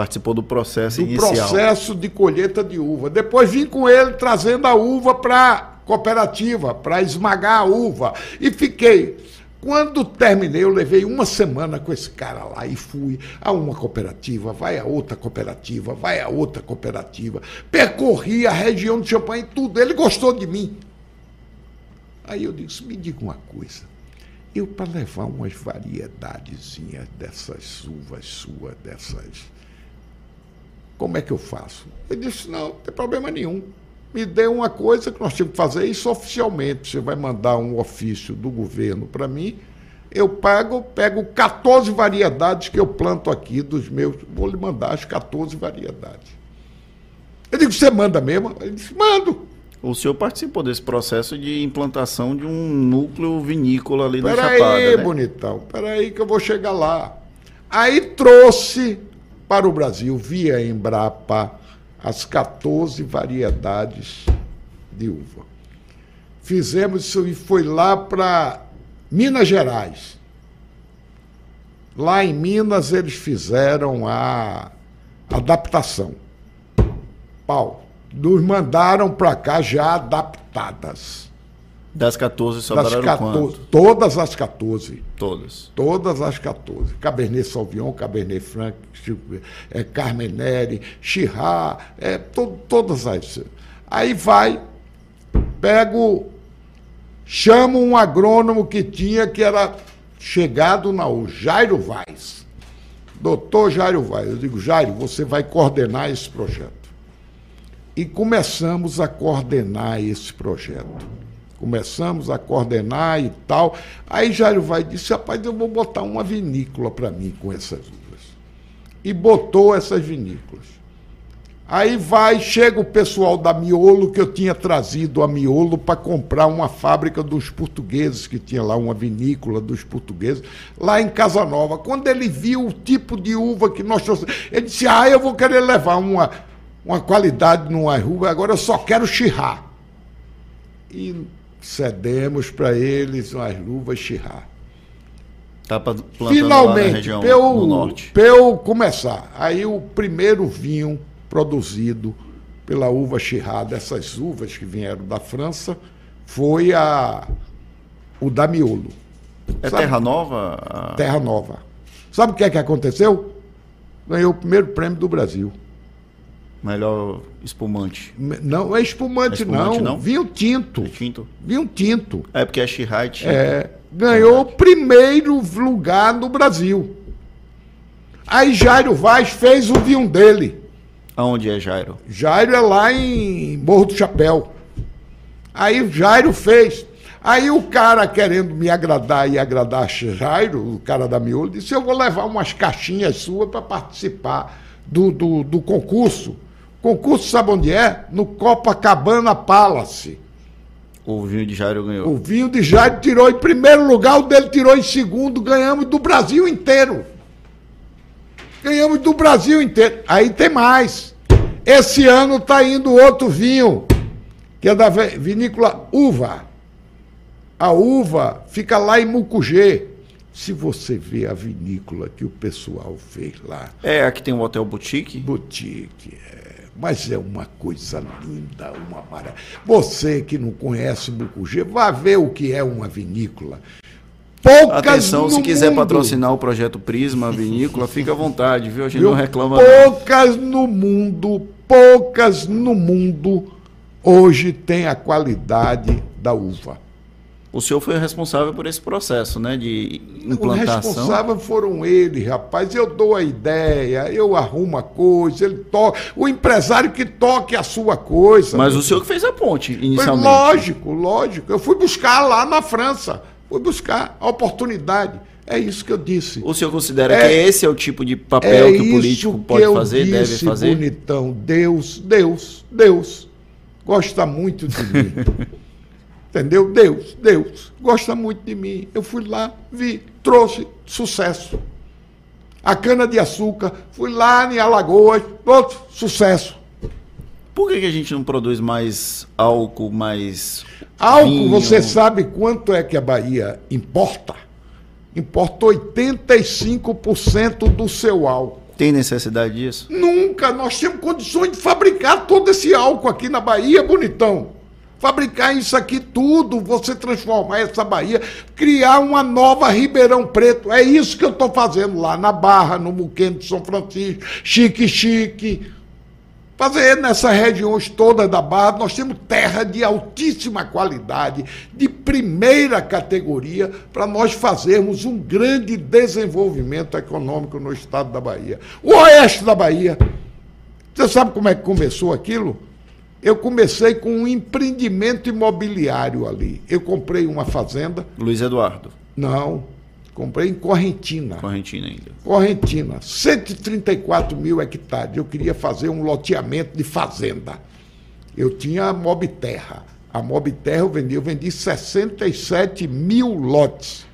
Participou do processo do inicial. processo de colheita de uva. Depois vim com ele trazendo a uva para cooperativa, para esmagar a uva. E fiquei. Quando terminei, eu levei uma semana com esse cara lá e fui a uma cooperativa, vai a outra cooperativa, vai a outra cooperativa. Percorri a região de Champagne tudo. Ele gostou de mim. Aí eu disse, me diga uma coisa. Eu, para levar umas variedadezinhas dessas uvas suas, dessas como é que eu faço? Ele disse, não, não tem problema nenhum. me dê uma coisa que nós temos que fazer isso oficialmente. Você vai mandar um ofício do governo para mim, eu pago, pego 14 variedades que eu planto aqui dos meus, vou lhe mandar as 14 variedades. Eu digo, você manda mesmo? Ele disse, mando. O senhor participou desse processo de implantação de um núcleo vinícola ali pera na Chapada, aí, né? bonitão, peraí que eu vou chegar lá. Aí trouxe para o Brasil, via Embrapa, as 14 variedades de uva. Fizemos isso e foi lá para Minas Gerais. Lá em Minas eles fizeram a adaptação. Pau. Nos mandaram para cá já adaptadas. Das 14 Das sobraram 14, quanto? todas as 14. Todas. Todas as 14. Cabernet Sauvignon, Cabernet Franc, é, Carmenere, Chirá, é, to, todas as. Aí vai, pego, chamo um agrônomo que tinha, que era chegado na o Jairo Vaz. Doutor Jairo Vaz. Eu digo, Jairo, você vai coordenar esse projeto. E começamos a coordenar esse projeto começamos a coordenar e tal. Aí Jairo vai e disse: rapaz, eu vou botar uma vinícola para mim com essas uvas. E botou essas vinícolas. Aí vai, chega o pessoal da Miolo, que eu tinha trazido a Miolo para comprar uma fábrica dos portugueses, que tinha lá uma vinícola dos portugueses, lá em Casa Nova. Quando ele viu o tipo de uva que nós trouxemos, ele disse: Ah, eu vou querer levar uma, uma qualidade numa uva, agora eu só quero chirrar. E cedemos para eles umas luvas Chirá. Tá lá Finalmente, norte. pra eu começar, aí o primeiro vinho produzido pela uva Chirá, dessas uvas que vieram da França, foi a, o da Miolo, É sabe? Terra Nova? Terra Nova. Sabe o que é que aconteceu? Ganhou o primeiro prêmio do Brasil. Melhor espumante. Não é espumante, É espumante, não. não? Vinho tinto. Tinto? Vinho tinto. É porque é Shirai tinto. É, ganhou o primeiro lugar no Brasil. Aí Jairo Vaz fez o vinho dele. Aonde é Jairo? Jairo é lá em Morro do Chapéu. Aí o Jairo fez. Aí o cara querendo me agradar e agradar Jairo, o cara da Miolo, disse: Eu vou levar umas caixinhas suas para participar do, do, do concurso. Concurso, sabe onde é? No Copacabana Palace. O vinho de Jairo ganhou. O vinho de Jairo tirou em primeiro lugar, o dele tirou em segundo, ganhamos do Brasil inteiro. Ganhamos do Brasil inteiro. Aí tem mais. Esse ano está indo outro vinho, que é da vinícola Uva. A uva fica lá em Mucugê. Se você vê a vinícola que o pessoal fez lá, É, aqui tem um hotel boutique. Boutique, é. Mas é uma coisa linda, uma maravilha. Você que não conhece Mucugê, vá ver o que é uma vinícola. Poucas Atenção, se quiser mundo, patrocinar o projeto Prisma Vinícola, fica à vontade, viu? A gente viu? não reclama. não. Poucas no mundo, poucas no mundo hoje tem a qualidade da uva. O senhor foi o responsável por esse processo, né? De O implantação. responsável foram eles, rapaz. Eu dou a ideia, eu arrumo a coisa, ele toca. O empresário que toque a sua coisa. Mas o senhor que fez a ponte, Foi inicialmente. lógico, lógico. Eu fui buscar lá na França. Fui buscar a oportunidade. É isso que eu disse. O senhor considera É- que esse é o tipo de papel é que o político pode que eu fazer, deve disse, fazer? bonitão. Deus, Deus, Deus gosta muito de mim. Entendeu? Deus, Deus gosta muito de mim. Eu fui lá, vi, trouxe sucesso. A cana de açúcar, fui lá em Alagoas, outro sucesso. Por que, que a gente não produz mais álcool, mais. Álcool, vinho? você sabe quanto é que a Bahia importa? Importa 85% do seu álcool. Tem necessidade disso? Nunca nós temos condições de fabricar todo esse álcool aqui na Bahia, bonitão. Fabricar isso aqui tudo, você transformar essa Bahia, criar uma nova Ribeirão Preto. É isso que eu estou fazendo lá na Barra, no Muqueno de São Francisco, Chique Chique. Fazer nessas regiões todas da Barra, nós temos terra de altíssima qualidade, de primeira categoria, para nós fazermos um grande desenvolvimento econômico no estado da Bahia. O oeste da Bahia. Você sabe como é que começou aquilo? Eu comecei com um empreendimento imobiliário ali. Eu comprei uma fazenda. Luiz Eduardo. Não, comprei em Correntina. Correntina ainda. Correntina, 134 mil hectares. Eu queria fazer um loteamento de fazenda. Eu tinha a Mob Terra. A Mob Terra eu vendi, eu vendi 67 mil lotes.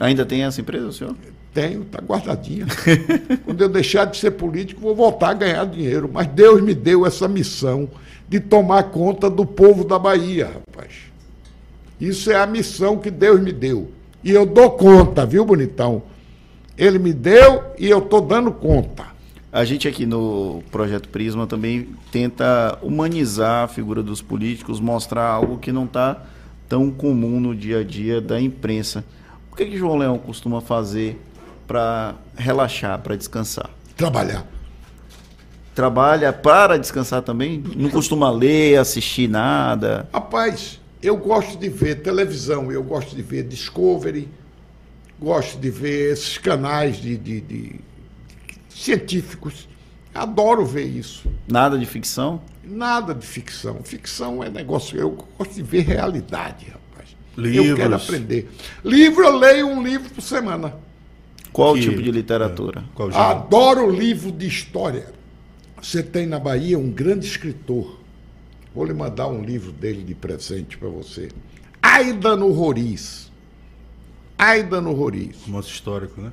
Ainda tem essa empresa, senhor? Tenho, está guardadinha. Quando eu deixar de ser político, vou voltar a ganhar dinheiro. Mas Deus me deu essa missão de tomar conta do povo da Bahia, rapaz. Isso é a missão que Deus me deu. E eu dou conta, viu, bonitão? Ele me deu e eu estou dando conta. A gente aqui no Projeto Prisma também tenta humanizar a figura dos políticos, mostrar algo que não está tão comum no dia a dia da imprensa. O que, que João Leão costuma fazer para relaxar, para descansar? Trabalhar. Trabalha para descansar também? Não costuma ler, assistir nada? Rapaz, eu gosto de ver televisão, eu gosto de ver Discovery, gosto de ver esses canais de, de, de científicos. Adoro ver isso. Nada de ficção? Nada de ficção. Ficção é negócio. Eu gosto de ver realidade, rapaz. Livros. Eu quero aprender. Livro, eu leio um livro por semana. Qual Que- tipo de literatura? Gênero? Adoro livro de história. Você tem na Bahia um grande escritor. Vou lhe mandar um livro dele de presente para você. Aidano Roriz. Aidano Roriz. Romance histórico, né?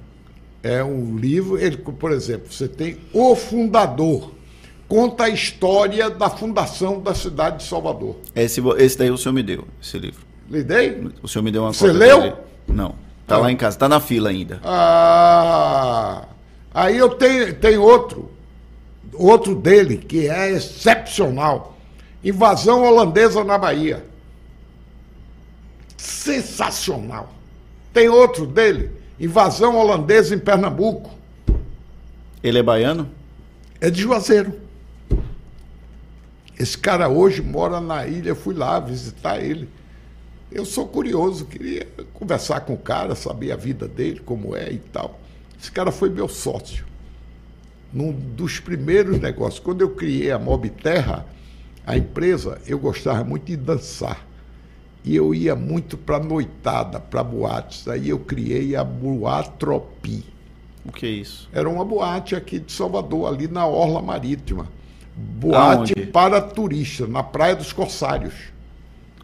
É um livro, ele, por exemplo, você tem O Fundador. Conta a história da fundação da cidade de Salvador. Esse, esse daí o senhor me deu, esse livro. Lhe dei? O senhor me deu uma Você cópia leu? dele? Não. Tá Ah. lá em casa, tá na fila ainda. Ah, aí eu tenho, tenho outro, outro dele, que é excepcional. Invasão holandesa na Bahia. Sensacional. Tem outro dele, invasão holandesa em Pernambuco. Ele é baiano? É de Juazeiro. Esse cara hoje mora na ilha, eu fui lá visitar ele. Eu sou curioso, queria conversar com o cara, saber a vida dele, como é e tal. Esse cara foi meu sócio. Num dos primeiros negócios, quando eu criei a Mob Terra, a empresa, eu gostava muito de dançar. E eu ia muito para noitada, para boates. Aí eu criei a Boatropi. O que é isso? Era uma boate aqui de Salvador, ali na Orla Marítima. Boate Aonde? para turista, na Praia dos Corsários.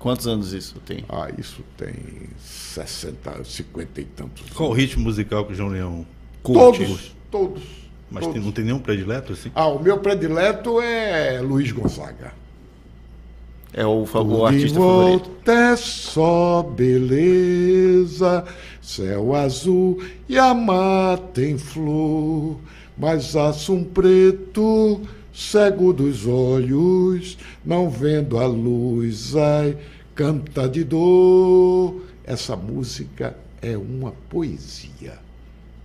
Quantos anos isso tem? Ah, isso tem 60, 50 e tantos. Qual o ritmo musical que o João Leão Todos, curte? todos. Mas todos. tem- não tem nenhum predileto assim? Ah, o meu predileto é Luiz Gonzaga. É o, o artista favorito. é só beleza, céu azul e a mata em flor, mas um preto, cego dos olhos, não vendo a luz, ai, canta de dor. Essa música é uma poesia.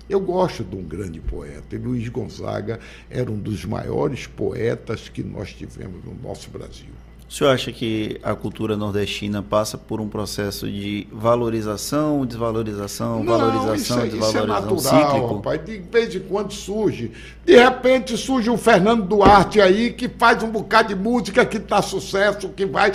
Eu gosto de um grande poeta, e Luiz Gonzaga era um dos maiores poetas que nós tivemos no nosso Brasil. O senhor acha que a cultura nordestina passa por um processo de valorização, desvalorização, valorização, isso, é- isso é desvalorização natural, cíclico? rapaz. De vez em quando surge. De repente surge um Fernando Duarte aí que faz um bocado de música que tá sucesso, que vai.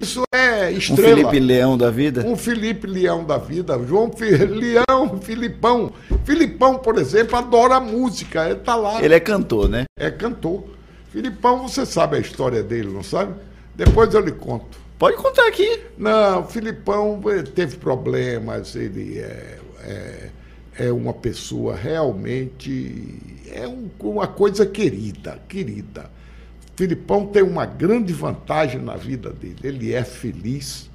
Isso é Um estrela. Felipe Leão da vida? Um Felipe Leão da vida, João Fi- Leão, Filipão. Filipão, por exemplo, adora música, ele tá lá, Ele é cantor, né? é cantor. Filipão, você sabe a história dele, não sabe? Depois eu lhe conto. Pode contar aqui. Não, o Filipão eh, teve problemas, ele é, é, é uma pessoa realmente. É um- uma coisa querida, querida. Filipão tem uma grande vantagem na vida dele. Ele é feliz,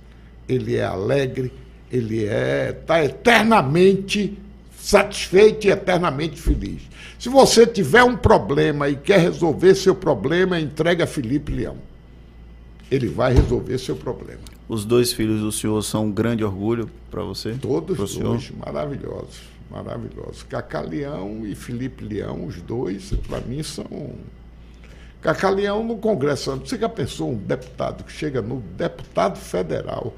ele é alegre, ele é está eternamente satisfeito e eternamente feliz. Se você tiver um problema e quer resolver seu problema, entregue a Felipe Leão. Ele vai resolver seu problema. Os dois filhos do senhor são um grande orgulho para você? Todos Pro senhor? dois maravilhosos, maravilhosos. Cacá Leão e Felipe Leão, os dois, para mim, são. Cacá Leão no Congresso. Você já pensou um deputado que chega no deputado federal,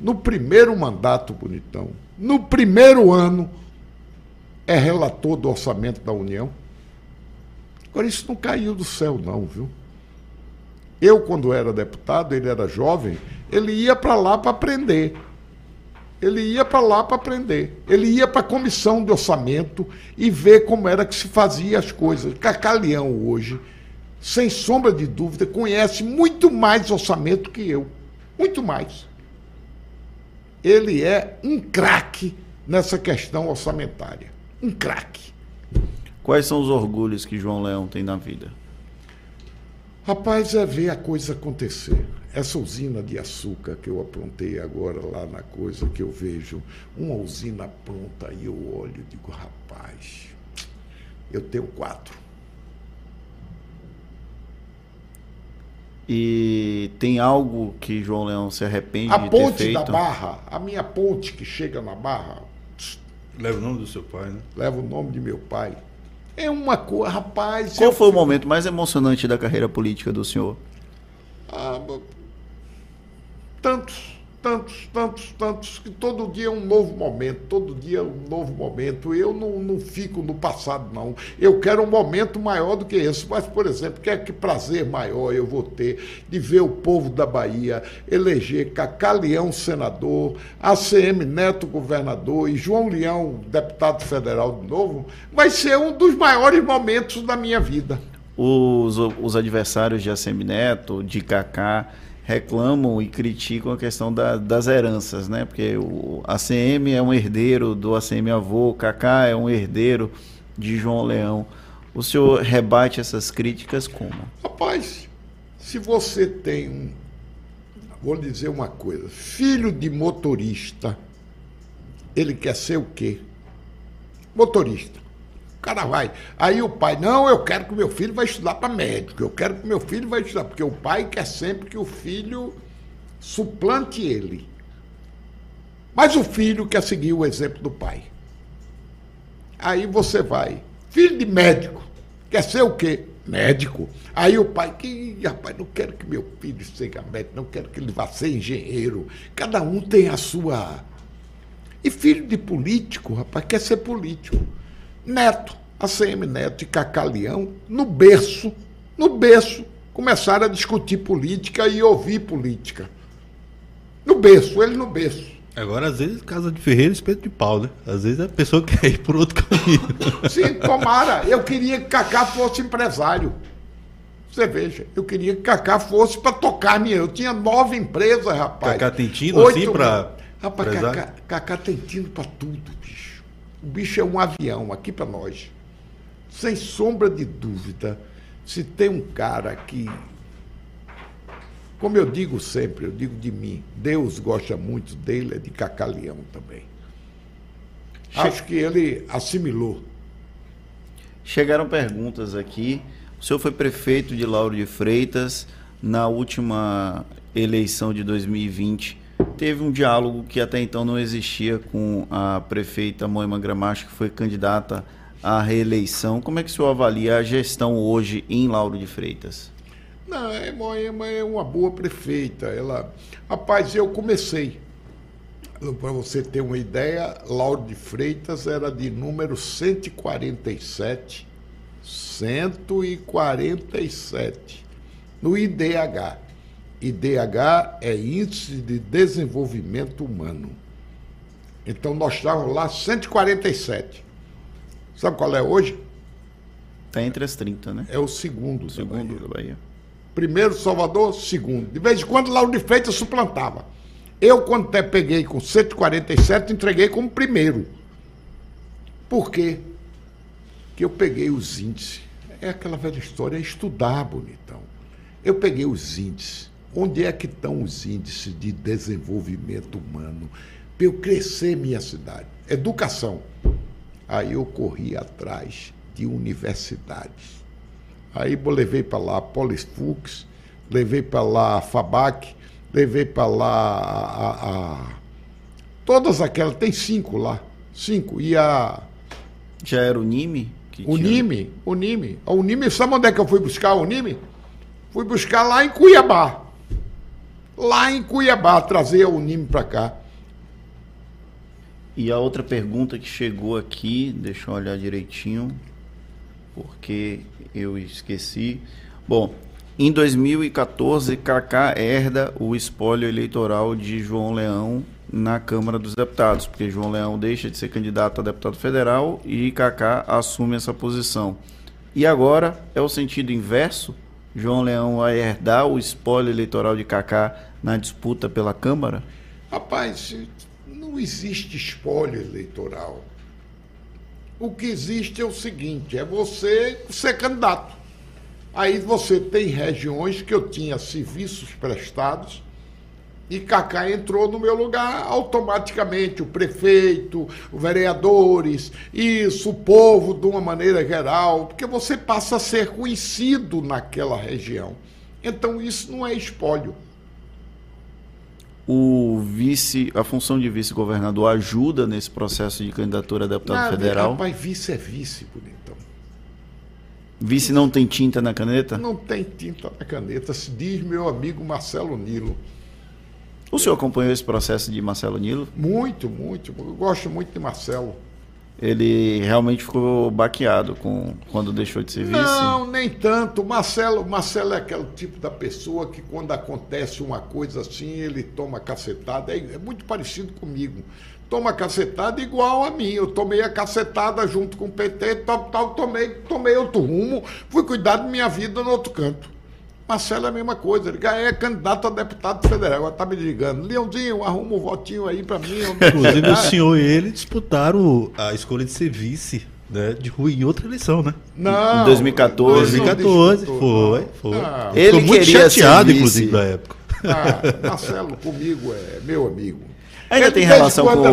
no primeiro mandato, bonitão, no primeiro ano, é relator do orçamento da União? Agora, isso não caiu do céu, não, viu? Eu, quando era deputado, ele era jovem, ele ia para lá para aprender. Ele ia para lá para aprender. Ele ia para a comissão de orçamento e ver como era que se fazia as coisas. Cacaleão hoje, sem sombra de dúvida, conhece muito mais orçamento que eu. Muito mais. Ele é um craque nessa questão orçamentária. Um craque. Quais são os orgulhos que João Leão tem na vida? Rapaz, é ver a coisa acontecer. Essa usina de açúcar que eu aprontei agora lá na coisa, que eu vejo uma usina pronta e eu olho e digo, rapaz, eu tenho quatro. E tem algo que João Leão se arrepende A de ter ponte feito? da Barra, a minha ponte que chega na Barra, Leva o nome do seu pai, né? leva o nome de meu pai. É uma coisa, rapaz. Qual foi o momento mais emocionante da carreira política do senhor? Ah, tantos, tantos, tantos, tantos, que todo dia é um novo momento, todo dia é um novo momento. Eu não, não fico no passado, não. Eu quero um momento maior do que esse. Mas, por exemplo, que, que prazer maior eu vou ter de ver o povo da Bahia eleger Cacá Leão senador, ACM Neto governador e João Leão deputado federal de novo. Vai ser um dos maiores momentos da minha vida. Os, os adversários de ACM Neto, de Kaká, reclamam e criticam a questão da- das heranças, né? Porque o ACM é um herdeiro do ACM avô, Kaká é um herdeiro de João Leão. O senhor rebate essas críticas como? Rapaz, se você tem um. Vou dizer uma coisa: filho de motorista, ele quer ser o quê? Motorista. Cara vai. Aí o pai, não, eu quero que meu filho vai estudar para médico, eu quero que meu filho vai estudar, porque o pai quer sempre que o filho suplante ele. Mas o filho quer seguir o exemplo do pai. Aí você vai, filho de médico, quer ser o quê? Médico. Aí o pai, que rapaz, não quero que meu filho seja médico, não quero que ele vá ser engenheiro. Cada um tem a sua. E filho de político, rapaz, quer ser político. Neto, ACM Neto e Cacá Leão, no berço, no berço, começaram a discutir política e ouvir política. No berço, ele no berço. Agora, às vezes, casa de Ferreira, espeto de pau, né? Às vezes a pessoa quer ir por outro caminho. Sim, tomara. Eu queria que Cacá fosse empresário. Você veja, eu queria que Cacá fosse para tocar minha. Eu tinha nove empresas, rapaz. Cacá tem tino, Oito assim, pra mil. Rapaz? Cacá, Cacá tem tino para tudo, bicho. O bicho é um avião aqui para nós. Sem sombra de dúvida, se tem um cara que. Como eu digo sempre, eu digo de mim, Deus gosta muito dele, é de Cacá Leão também. Acho que ele assimilou. Chegaram perguntas aqui. O senhor foi prefeito de Lauro de Freitas na última eleição de 2020. Teve um diálogo que até então não existia com a prefeita Moema Gramacho, que foi candidata à reeleição. Como é que o senhor avalia a gestão hoje em Lauro de Freitas? Não, é, Moema é uma boa prefeita. Ela, rapaz, eu comecei. Para você ter uma ideia, Lauro de Freitas era de número 147. 147 no IDH. IDH é Índice de Desenvolvimento Humano. Então nós estávamos lá 147. Sabe qual é hoje? Está entre as 30, né? É o segundo. da Segundo Bahia. da Bahia. Primeiro Salvador, segundo. De vez em quando Lauro de Freitas suplantava. Eu, quando até peguei com 147, entreguei como primeiro. Por quê? Porque eu peguei os índices. É aquela velha história, é estudar, bonitão. Eu peguei os índices. Onde é que estão os índices de desenvolvimento humano? Para eu crescer minha cidade. Educação. Aí eu corri atrás de universidades. Aí eu levei para lá a Polifux, levei para lá a Fabac, levei para lá a, a- a- Todas aquelas, tem cinco lá. Cinco. E a Já era o NIME? que tinha- Unime, Unime. A Unime, sabe onde é que eu fui buscar a Unime? Fui buscar lá em Cuiabá. Lá em Cuiabá, trazer a Unime para cá. E a outra pergunta que chegou aqui, deixa eu olhar direitinho, porque eu esqueci. Bom, Em 2014, Kaká herda o espólio eleitoral de João Leão na Câmara dos Deputados, porque João Leão deixa de ser candidato a deputado federal e Kaká assume essa posição. E agora é o sentido inverso? João Leão vai herdar o espólio eleitoral de Kaká na disputa pela Câmara? Rapaz, não existe espólio eleitoral. O que existe é o seguinte: é você ser candidato. Aí você tem regiões que eu tinha serviços prestados e Cacá entrou no meu lugar automaticamente, o prefeito, os vereadores, isso, o povo de uma maneira geral, porque você passa a ser conhecido naquela região. Então isso não é espólio. O vice, a função de vice-governador ajuda nesse processo de candidatura a deputado Nada, federal? Rapaz, vice é vice, bonitão. Vice não tem tinta na caneta? Não tem tinta na caneta, se diz meu amigo Marcelo Nilo. O senhor acompanhou esse processo de Marcelo Nilo? Muito, muito. Eu gosto muito de Marcelo. Ele realmente ficou baqueado com quando deixou de ser vice? Não, nem tanto. Marcelo, Marcelo é aquele tipo da pessoa que quando acontece uma coisa assim, ele toma cacetada. É, é muito parecido comigo. Toma cacetada igual a mim. Eu tomei a cacetada junto com o PT, tal, tal, tomei, tomei outro rumo, fui cuidar de minha vida no outro canto. Marcelo é a mesma coisa, ele é candidato a deputado federal, agora está me ligando. Leãozinho, arruma um votinho aí para mim. Inclusive o senhor e ele disputaram a escolha de ser vice né, de Rui em outra eleição, né? Não. Em 2014. 2014, foi, foi. Ah, Ele Ficou muito queria ser chateado, inclusive, na época. ah, Marcelo comigo é meu amigo. Ainda Ele, tem relação com fala-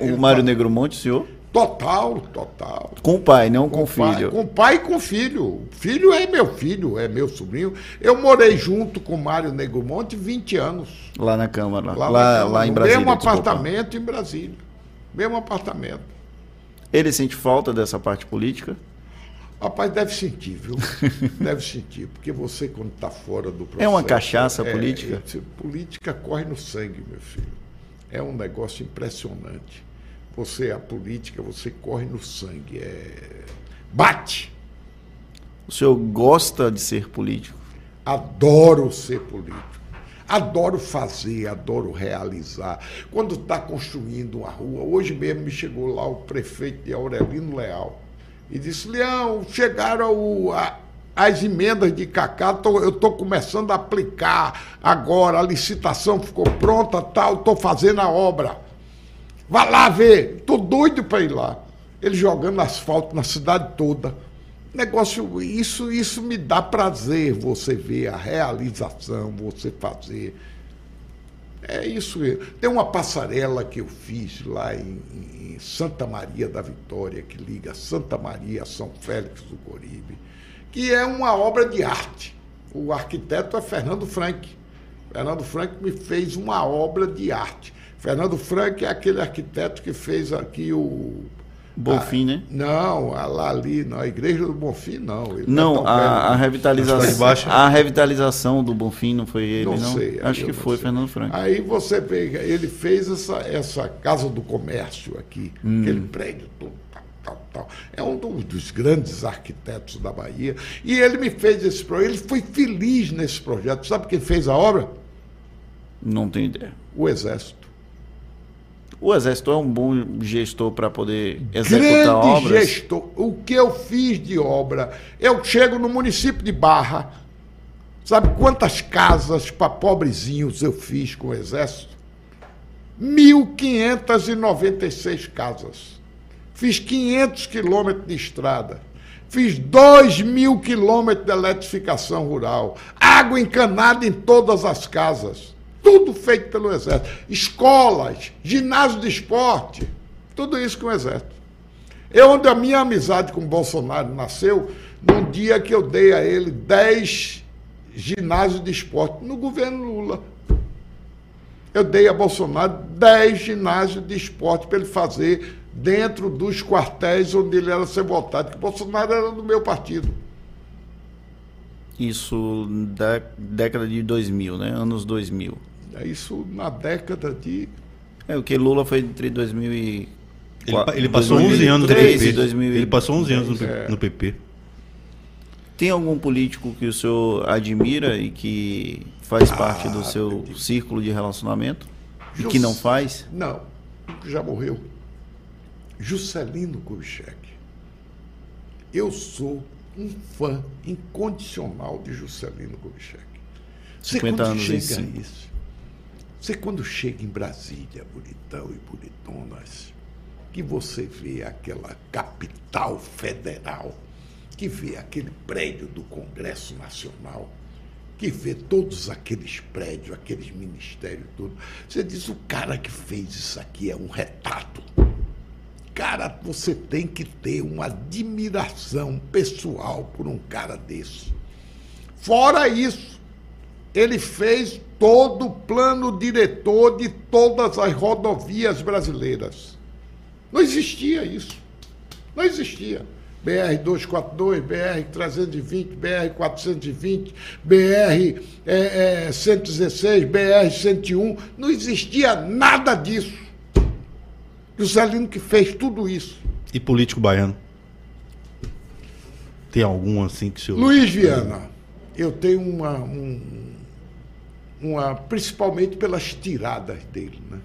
o Mário fala- Negromonte, senhor? Total, total. Com o pai, não com, o pai- filho. com pai e com filho. Filho é meu filho, é meu sobrinho. Eu morei junto com Mário Negromonte 20 anos. Lá na Câmara, lá, Lá, lá, em Brasília. Mesmo desculpa. apartamento em Brasília. Mesmo apartamento. Ele sente falta dessa parte política? Rapaz, deve sentir, viu? deve sentir, porque você, quando está fora do processo. É uma cachaça é, política? é, política corre no sangue, meu filho. É um negócio impressionante. Você, a política, você corre no sangue. É... Bate! O senhor gosta de ser político? Adoro ser político. Adoro fazer, adoro realizar. Quando está construindo uma rua, hoje mesmo me chegou lá o prefeito de Aurelino Leal e disse: Leão, chegaram o- a- as emendas de Cacá, tô- eu estou começando a aplicar agora, a licitação ficou pronta, tal, estou fazendo a obra. Vá lá ver, estou doido para ir lá. Ele jogando asfalto na cidade toda. Negócio, isso, isso me dá prazer, você ver a realização, você fazer. É isso. Tem uma passarela que eu fiz lá em, em Santa Maria da Vitória, que liga Santa Maria a São Félix do Coribe, que é uma obra de arte. O arquiteto é Fernando Frank. Fernando Frank me fez uma obra de arte. Fernando Frank é aquele arquiteto que fez aqui o. Bonfim, né? Não, a- lá ali, na igreja do Bonfim, não. Ele Não, é a, a não. Que revitalização. embaixo. A revitalização do Bonfim não foi ele, não? Não sei, Acho que não foi sei. Fernando Franco. Aí você pega, ele fez essa, essa Casa do Comércio aqui, Hum. aquele prédio todo, tal, tal, tal. É um do- dos grandes arquitetos da Bahia. E ele me fez esse projeto, ele foi feliz nesse projeto. Sabe quem fez a obra? Não tenho ideia. O Exército. O Exército é um bom gestor para poder executar Grande obras. gestor. O que eu fiz de obra? Eu chego no município de Barra. Sabe quantas casas para pobrezinhos eu fiz com o Exército? 1.596 casas. Fiz 500 quilômetros de estrada. Fiz 2 mil quilômetros de eletrificação rural. Água encanada em todas as casas. Tudo feito pelo Exército. Escolas, ginásio de esporte. Tudo isso com o Exército. Eu, onde a minha amizade com o Bolsonaro nasceu, num dia que eu dei a ele 10 ginásios de esporte, no governo Lula. Eu dei a Bolsonaro 10 ginásios de esporte para ele fazer dentro dos quartéis onde ele era ser votado, que o Bolsonaro era do meu partido. Isso da década de 2000, né? Anos 2000. É isso na década de. É, o que Lula foi entre 2000 e... Ele, ele passou 11 anos no 2013 PP. 2000 Ele passou 11 anos no, É. no PP. Tem algum político que o senhor admira e que faz parte do seu círculo de relacionamento? E que não faz? Não, já morreu. Juscelino Kubitschek. Eu sou um fã incondicional de Juscelino Kubitschek. Você 50 quando anos em chega si. isso, você quando chega em Brasília, bonitão e bonitonas, que você vê aquela capital federal, que vê aquele prédio do Congresso Nacional, que vê todos aqueles prédios, aqueles ministérios todos, você diz, o cara que fez isso aqui é um retrato. Cara, você tem que ter uma admiração pessoal por um cara desse. Fora isso, ele fez todo o plano diretor de todas as rodovias brasileiras. Não existia isso. Não existia. BR 242, BR 320, BR 420, BR é, é, 116, BR 101. Não existia nada disso. Juscelino que fez tudo isso. E político baiano? Tem algum assim que o senhor. Luiz Viana, eu tenho uma, um- uma. Principalmente pelas tiradas dele, né?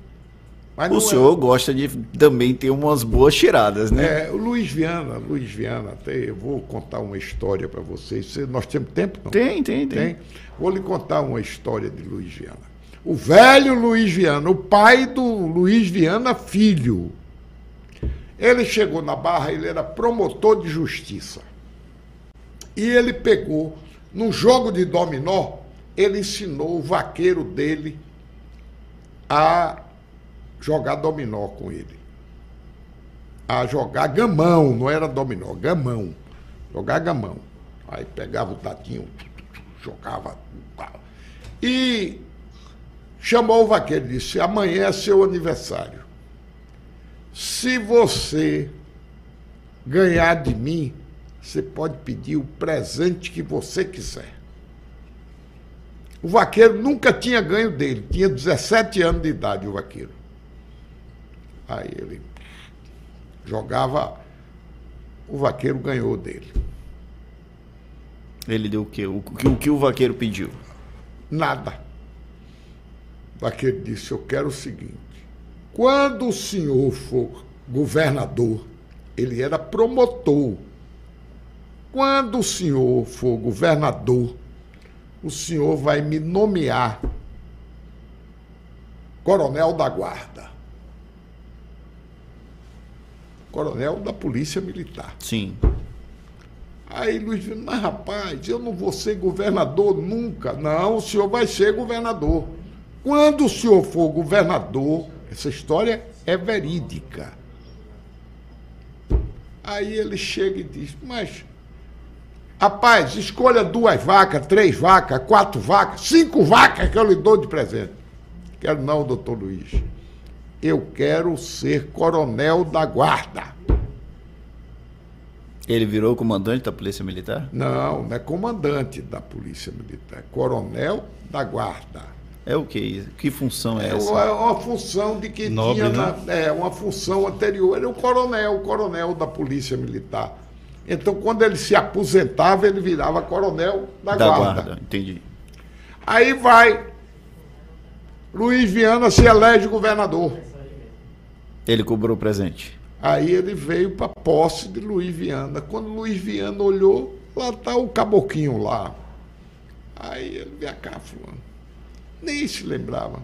Mas O é- senhor gosta de também ter umas boas tiradas, né? É, o Luiz Viana, Luiz Viana, até eu vou contar uma história para vocês. Você- Nós temos tempo? Não? Tem, tem, tem. Tem? Vou lhe contar uma história de Luiz Viana. O velho Luiz Viana, o pai do Luiz Viana filho. Ele chegou na Barra, ele era promotor de justiça. E ele pegou, num jogo de dominó, ele ensinou o vaqueiro dele a jogar dominó com ele. A jogar gamão, não era dominó, gamão. Jogar gamão. Aí pegava o dadinho, jogava. E chamou o vaqueiro e disse: amanhã é seu aniversário. Se você ganhar de mim, você pode pedir o presente que você quiser. O vaqueiro nunca tinha ganho dele, tinha 17 anos de idade o vaqueiro. Aí ele jogava, o vaqueiro ganhou dele. Ele deu o quê? O, que- o que o vaqueiro pediu? Nada. O vaqueiro disse: Eu quero o seguinte: quando o senhor for governador, ele era promotor. Quando o senhor for governador, o senhor vai me nomear coronel da guarda. Coronel da Polícia Militar. Sim. Aí Luiz Viana, mas rapaz, eu não vou ser governador nunca. Não, o senhor vai ser governador. Quando o senhor for governador, essa história é verídica. Aí ele chega e diz, mas, rapaz, escolha duas vacas, três vacas, quatro vacas, cinco vacas que eu lhe dou de presente. Quero não, doutor Luiz. Eu quero ser coronel da guarda. Ele virou comandante da Polícia Militar? Não, não é comandante da Polícia Militar, é coronel da guarda. É o que? Que função é É essa? é uma função de que Nobre, tinha né? na, é, uma função anterior, era o coronel, o coronel da Polícia Militar. Então, quando ele se aposentava, ele virava coronel da, Da guarda. guarda, entendi. Aí vai. Luiz Viana se elege governador. Ele cobrou presente. Aí ele veio para posse de Luiz Viana. Quando Luiz Viana olhou, lá está o caboquinho lá. Aí ele veio cá, fulano. Nem se lembrava.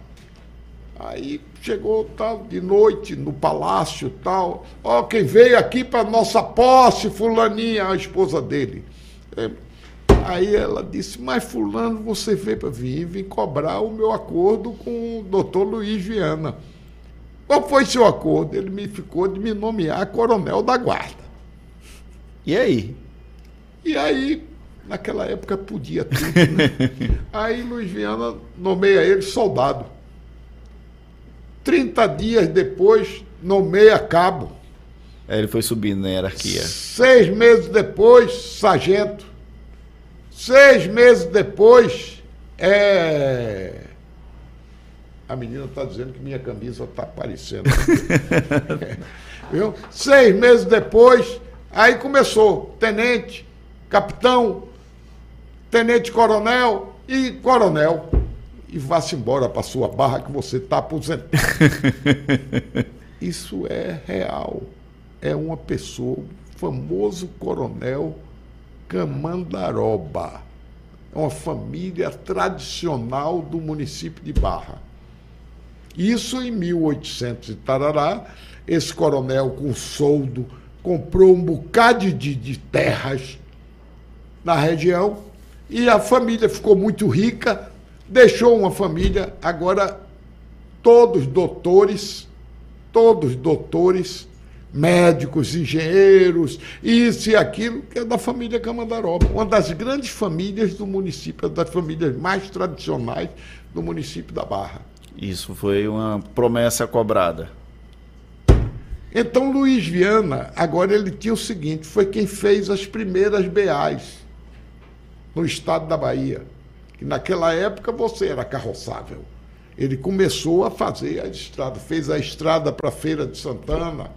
Aí chegou tal de noite no palácio tal. Ó, quem veio aqui para nossa posse, fulaninha, a esposa dele. É, Aí ela disse, mas fulano, você veio para vir, vim cobrar o meu acordo com o doutor Luiz Viana. Qual foi seu acordo? Ele me ficou de me nomear coronel da guarda. E aí? E aí, naquela época podia tudo, né? Aí Luiz Viana nomeia ele soldado. 30 dias depois, nomeia cabo. Aí ele foi subindo na hierarquia. Seis meses depois, sargento. Seis meses depois, é. A menina está dizendo que minha camisa está aparecendo. Viu? Seis meses depois, aí começou. Tenente, capitão, tenente coronel e coronel. E vá-se embora para sua barra que você está aposentado. Isso é real. É uma pessoa, famoso coronel Camandaroba. É uma família tradicional do município de Barra. Isso em 1800 e tarará, esse coronel com soldo comprou um bocado de, de terras na região e a família ficou muito rica, deixou uma família, agora todos doutores, todos doutores, médicos, engenheiros, isso e aquilo, que é da família Camandaroba, uma das grandes famílias do município, das famílias mais tradicionais do município da Barra. Isso foi uma promessa cobrada. Então Luiz Viana, agora ele tinha o seguinte, foi quem fez as primeiras BAs no estado da Bahia. Que naquela época você era carroçável. Ele começou a fazer a estrada, fez a estrada para a Feira de Santana,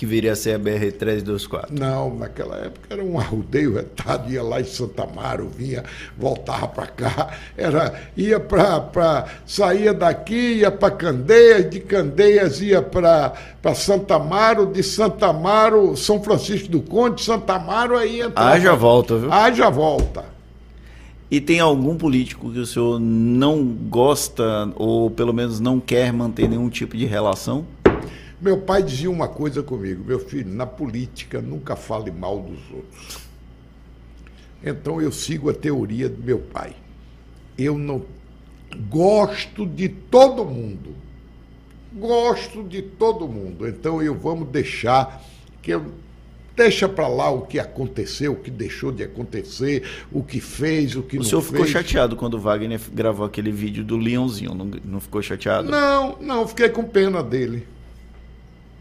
que viria a ser a BR-324? Não, naquela época era um arrudeio retado, ia lá em Santa Amaro, vinha, voltava para cá, era, ia para. saía daqui, ia para Candeias, de Candeias ia para Santa Amaro, de Santa Amaro, São Francisco do Conde, Santa Amaro, aí entrava. Haja volta, viu? Haja volta. E tem algum político que o senhor não gosta, ou pelo menos não quer manter nenhum tipo de relação? Meu pai dizia uma coisa comigo, meu filho, na política nunca fale mal dos outros. Então eu sigo a teoria do meu pai. Eu não gosto de todo mundo. Gosto de todo mundo. Então eu vamos deixar que eu deixa para lá o que aconteceu, o que deixou de acontecer, o que fez, o que o não fez. O senhor ficou chateado quando o Wagner gravou aquele vídeo do Leãozinho, não, não ficou chateado? Não, não, fiquei com pena dele.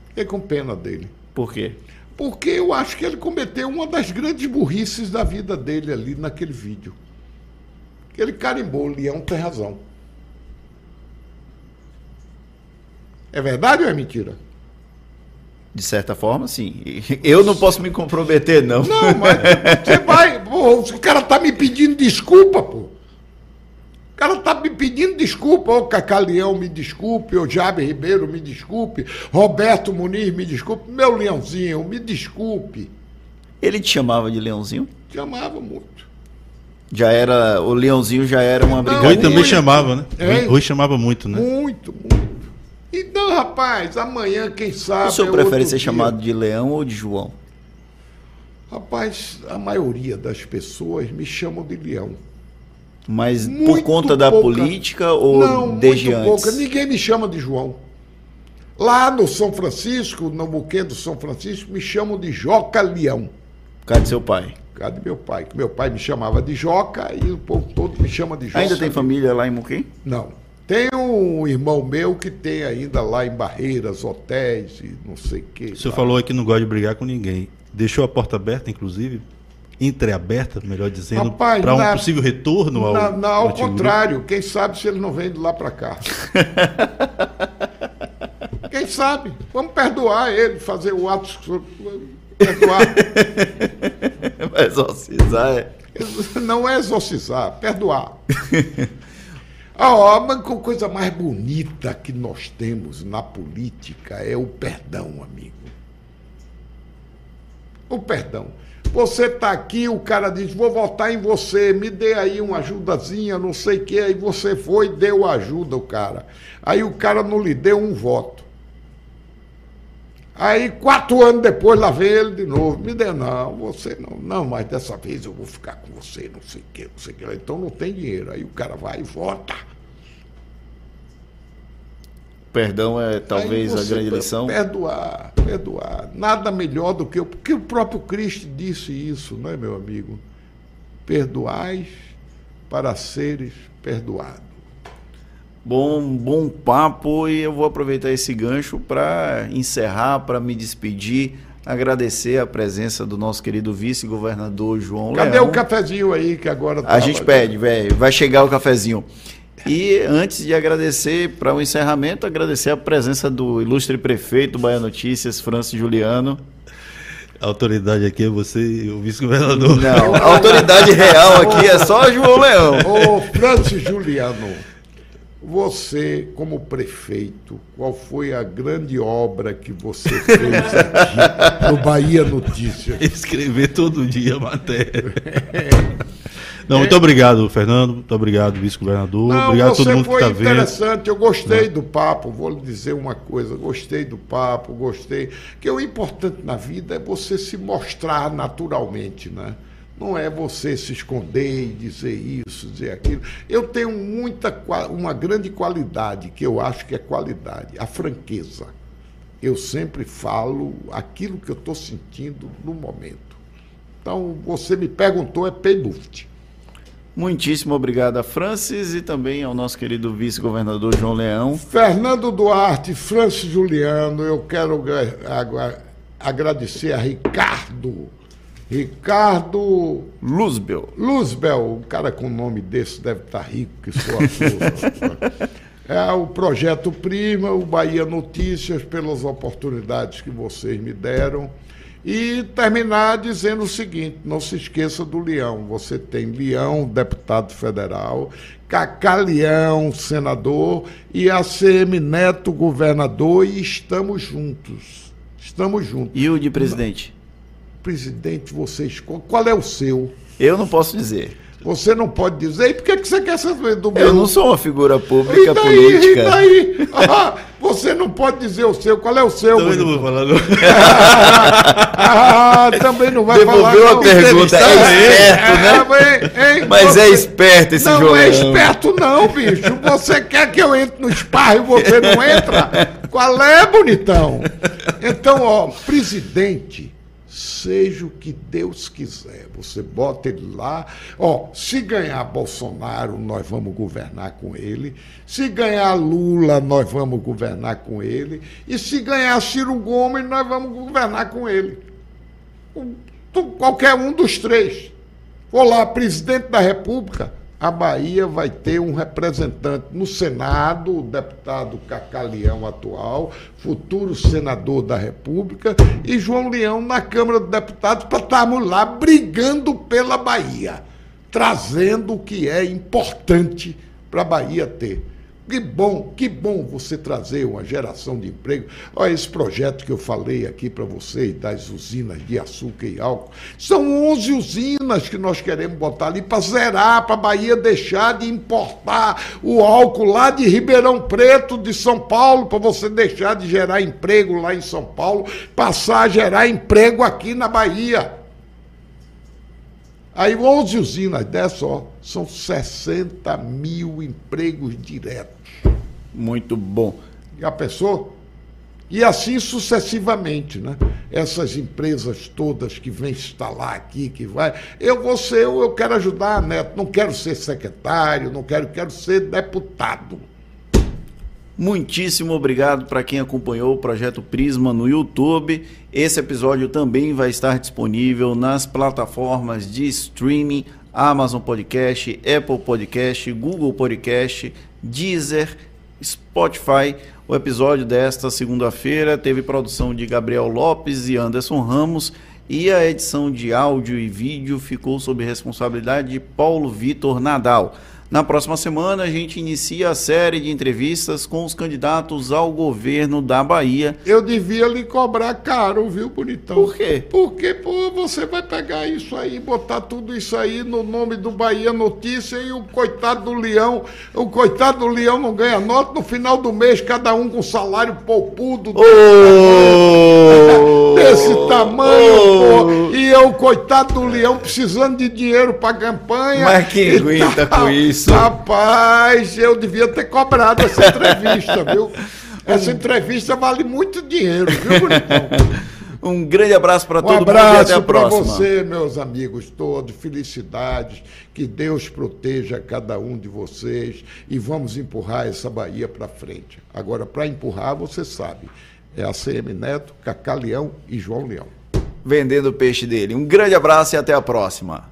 Fiquei com pena dele. Por quê? Porque eu acho que ele cometeu uma das grandes burrices da vida dele ali naquele vídeo. Ele carimbou, o leão tem razão. É verdade ou é mentira? De certa forma, sim. Eu não posso me comprometer, não. Não, mas você vai. Pô, o cara tá me pedindo desculpa, pô cara tá me pedindo desculpa, ô Cacaleão, me desculpe, ô Jabe Ribeiro, me desculpe, Roberto Muniz, me desculpe, meu Leãozinho, me desculpe. Ele te chamava de Leãozinho? Chamava muito. Já era, o Leãozinho já era uma brigadeira. Rui também chamava, né? É? Rui chamava muito, né? Muito, muito. Então, rapaz, amanhã, quem sabe. O senhor é prefere ser dia. chamado de Leão ou de João? Rapaz, a maioria das pessoas me chamam de Leão. Mas muito por conta da política ou Não, desde muito antes? Pouca. Ninguém me chama de João. Lá no São Francisco, no buquê do São Francisco, me chamam de Joca Leão. Por causa do seu pai? Por causa do meu pai. Meu pai me chamava de Joca e o povo todo me chama de Joca. Ainda tem família lá em Muquim? Não. Tem um irmão meu que tem ainda lá em Barreiras, hotéis e não sei o quê. O senhor falou aí que não gosta de brigar com ninguém. Deixou a porta aberta, inclusive, entreaberta, melhor dizendo, para um possível retorno ao. Na, na, ao contrário, quem sabe se ele não vem de lá para cá. quem sabe? Vamos perdoar ele, fazer o ato. Perdoar. exorcizar, é. Não é exorcizar, perdoar. A coisa mais bonita que nós temos na política é o perdão, amigo. O perdão. Você está aqui, o cara diz: vou votar em você, me dê aí uma ajudazinha, não sei o que. Aí você foi e deu ajuda, o cara. Aí o cara não lhe deu um voto. Aí, quatro anos depois, lá vem ele de novo. Me dê, não, você não. Não, mas dessa vez eu vou ficar com você, não sei o que, não sei o que. Então não tem dinheiro. Aí o cara vai e vota. Perdão é talvez a grande lição. Perdoar, perdoar. Nada melhor do que porque o próprio Cristo disse isso, não é, meu amigo? Perdoais para seres perdoados. Bom, bom papo e eu vou aproveitar esse gancho para encerrar, para me despedir, agradecer a presença do nosso querido vice-governador João Cadê Leão. o cafezinho aí que agora A gente pede, velho, vai chegar o cafezinho. E antes de agradecer, para o encerramento, agradecer a presença do ilustre prefeito do Bahia Notícias, Francis Juliano. A autoridade aqui é você e o vice-governador. Não, a autoridade real aqui é só João Leão. Ô, Francis Juliano, você, como prefeito, qual foi a grande obra que você fez aqui no Bahia Notícias? Escrever todo dia a matéria. Não, muito obrigado, Fernando. Muito obrigado, vice-governador. Obrigado a todo mundo que está vendo. interessante. Eu gostei do papo. Vou lhe dizer uma coisa. Gostei do papo, gostei. Que o importante na vida é você se mostrar naturalmente, né? Não é você se esconder e dizer isso, dizer aquilo. Eu tenho muita, uma grande qualidade, que eu acho que é qualidade, a franqueza. Eu sempre falo aquilo que eu estou sentindo no momento. Então, você me perguntou, é paybuft. Muitíssimo obrigado a Francis e também ao nosso querido vice-governador João Leão. Fernando Duarte, Francis Juliano, eu quero agradecer a Ricardo Ricardo Luzbel. Luzbel, um cara com nome desse deve estar tá rico, que sou a É o projeto Prima, o Bahia Notícias, pelas oportunidades que vocês me deram. E terminar dizendo o seguinte: não se esqueça do Leão. Você tem Leão, deputado federal, Cacá Leão, senador, e ACM Neto, governador, e estamos juntos. Estamos juntos. E o de presidente? Presidente você escolhe? Qual é o seu? Eu não posso dizer. Você não pode dizer. E por que, que você quer saber do meu? Eu não sou uma figura pública e daí, política. E daí? Ah, você não pode dizer o seu. Qual é o seu? Também bonito? não vou falar, não. ah, também não vai Devolveu falar. Devolveu a pergunta. É esperto, né? É, Mas você... é esperto esse não Não é esperto, não, bicho. Você quer que eu entre no sparro e você não entra? Qual é, bonitão? Então, ó, presidente seja o que Deus quiser. Você bota ele lá. Ó, se ganhar Bolsonaro, nós vamos governar com ele. Se ganhar Lula, nós vamos governar com ele. E se ganhar Ciro Gomes, nós vamos governar com ele. Qualquer um dos três. Vou lá, presidente da República a Bahia vai ter um representante no Senado, o deputado Cacalião atual, futuro senador da República, e João Leão na Câmara dos Deputados para estarmos lá brigando pela Bahia, trazendo o que é importante para a Bahia ter. Que bom, que bom você trazer uma geração de emprego. Olha esse projeto que eu falei aqui para vocês, das usinas de açúcar e álcool. São 11 usinas que nós queremos botar ali para zerar, para a Bahia deixar de importar o álcool lá de Ribeirão Preto, de São Paulo, para você deixar de gerar emprego lá em São Paulo, passar a gerar emprego aqui na Bahia. Aí 11 usinas dessas, ó, são 60 mil empregos diretos. Muito bom. Já pensou? E assim sucessivamente, né? Essas empresas todas que vêm instalar aqui, que vai. Eu vou ser, eu quero ajudar, Neto. Não quero ser secretário, não quero, quero ser deputado. Muitíssimo obrigado para quem acompanhou o projeto Prisma no YouTube. Esse episódio também vai estar disponível nas plataformas de streaming Amazon Podcast, Apple Podcast, Google Podcast, Deezer Spotify. O episódio desta segunda-feira teve produção de Gabriel Lopes e Anderson Ramos e a edição de áudio e vídeo ficou sob responsabilidade de Paulo Vitor Nadal. Na próxima semana, a gente inicia a série de entrevistas com os candidatos ao governo da Bahia. Eu devia lhe cobrar caro, viu, bonitão? Por quê? Porque, pô, você vai pegar isso aí, botar tudo isso aí no nome do Bahia Notícia e o coitado do Leão, o coitado do Leão não ganha nota no final do mês, cada um com salário poupudo. Oh! Desse tamanho, oh! pô. E eu, coitado do Leão, precisando de dinheiro pra campanha. Mas quem aguenta com isso? Isso? Rapaz, eu devia ter cobrado essa entrevista, viu? Essa entrevista vale muito dinheiro, viu, bonitão? Um grande abraço para um todo mundo e até a próxima. Um abraço para você, meus amigos todos. Felicidades. Que Deus proteja cada um de vocês e vamos empurrar essa Bahia para frente. Agora, para empurrar, você sabe, é a CM Neto, Cacá Leão e João Leão. Vendendo o peixe dele. Um grande abraço e até a próxima.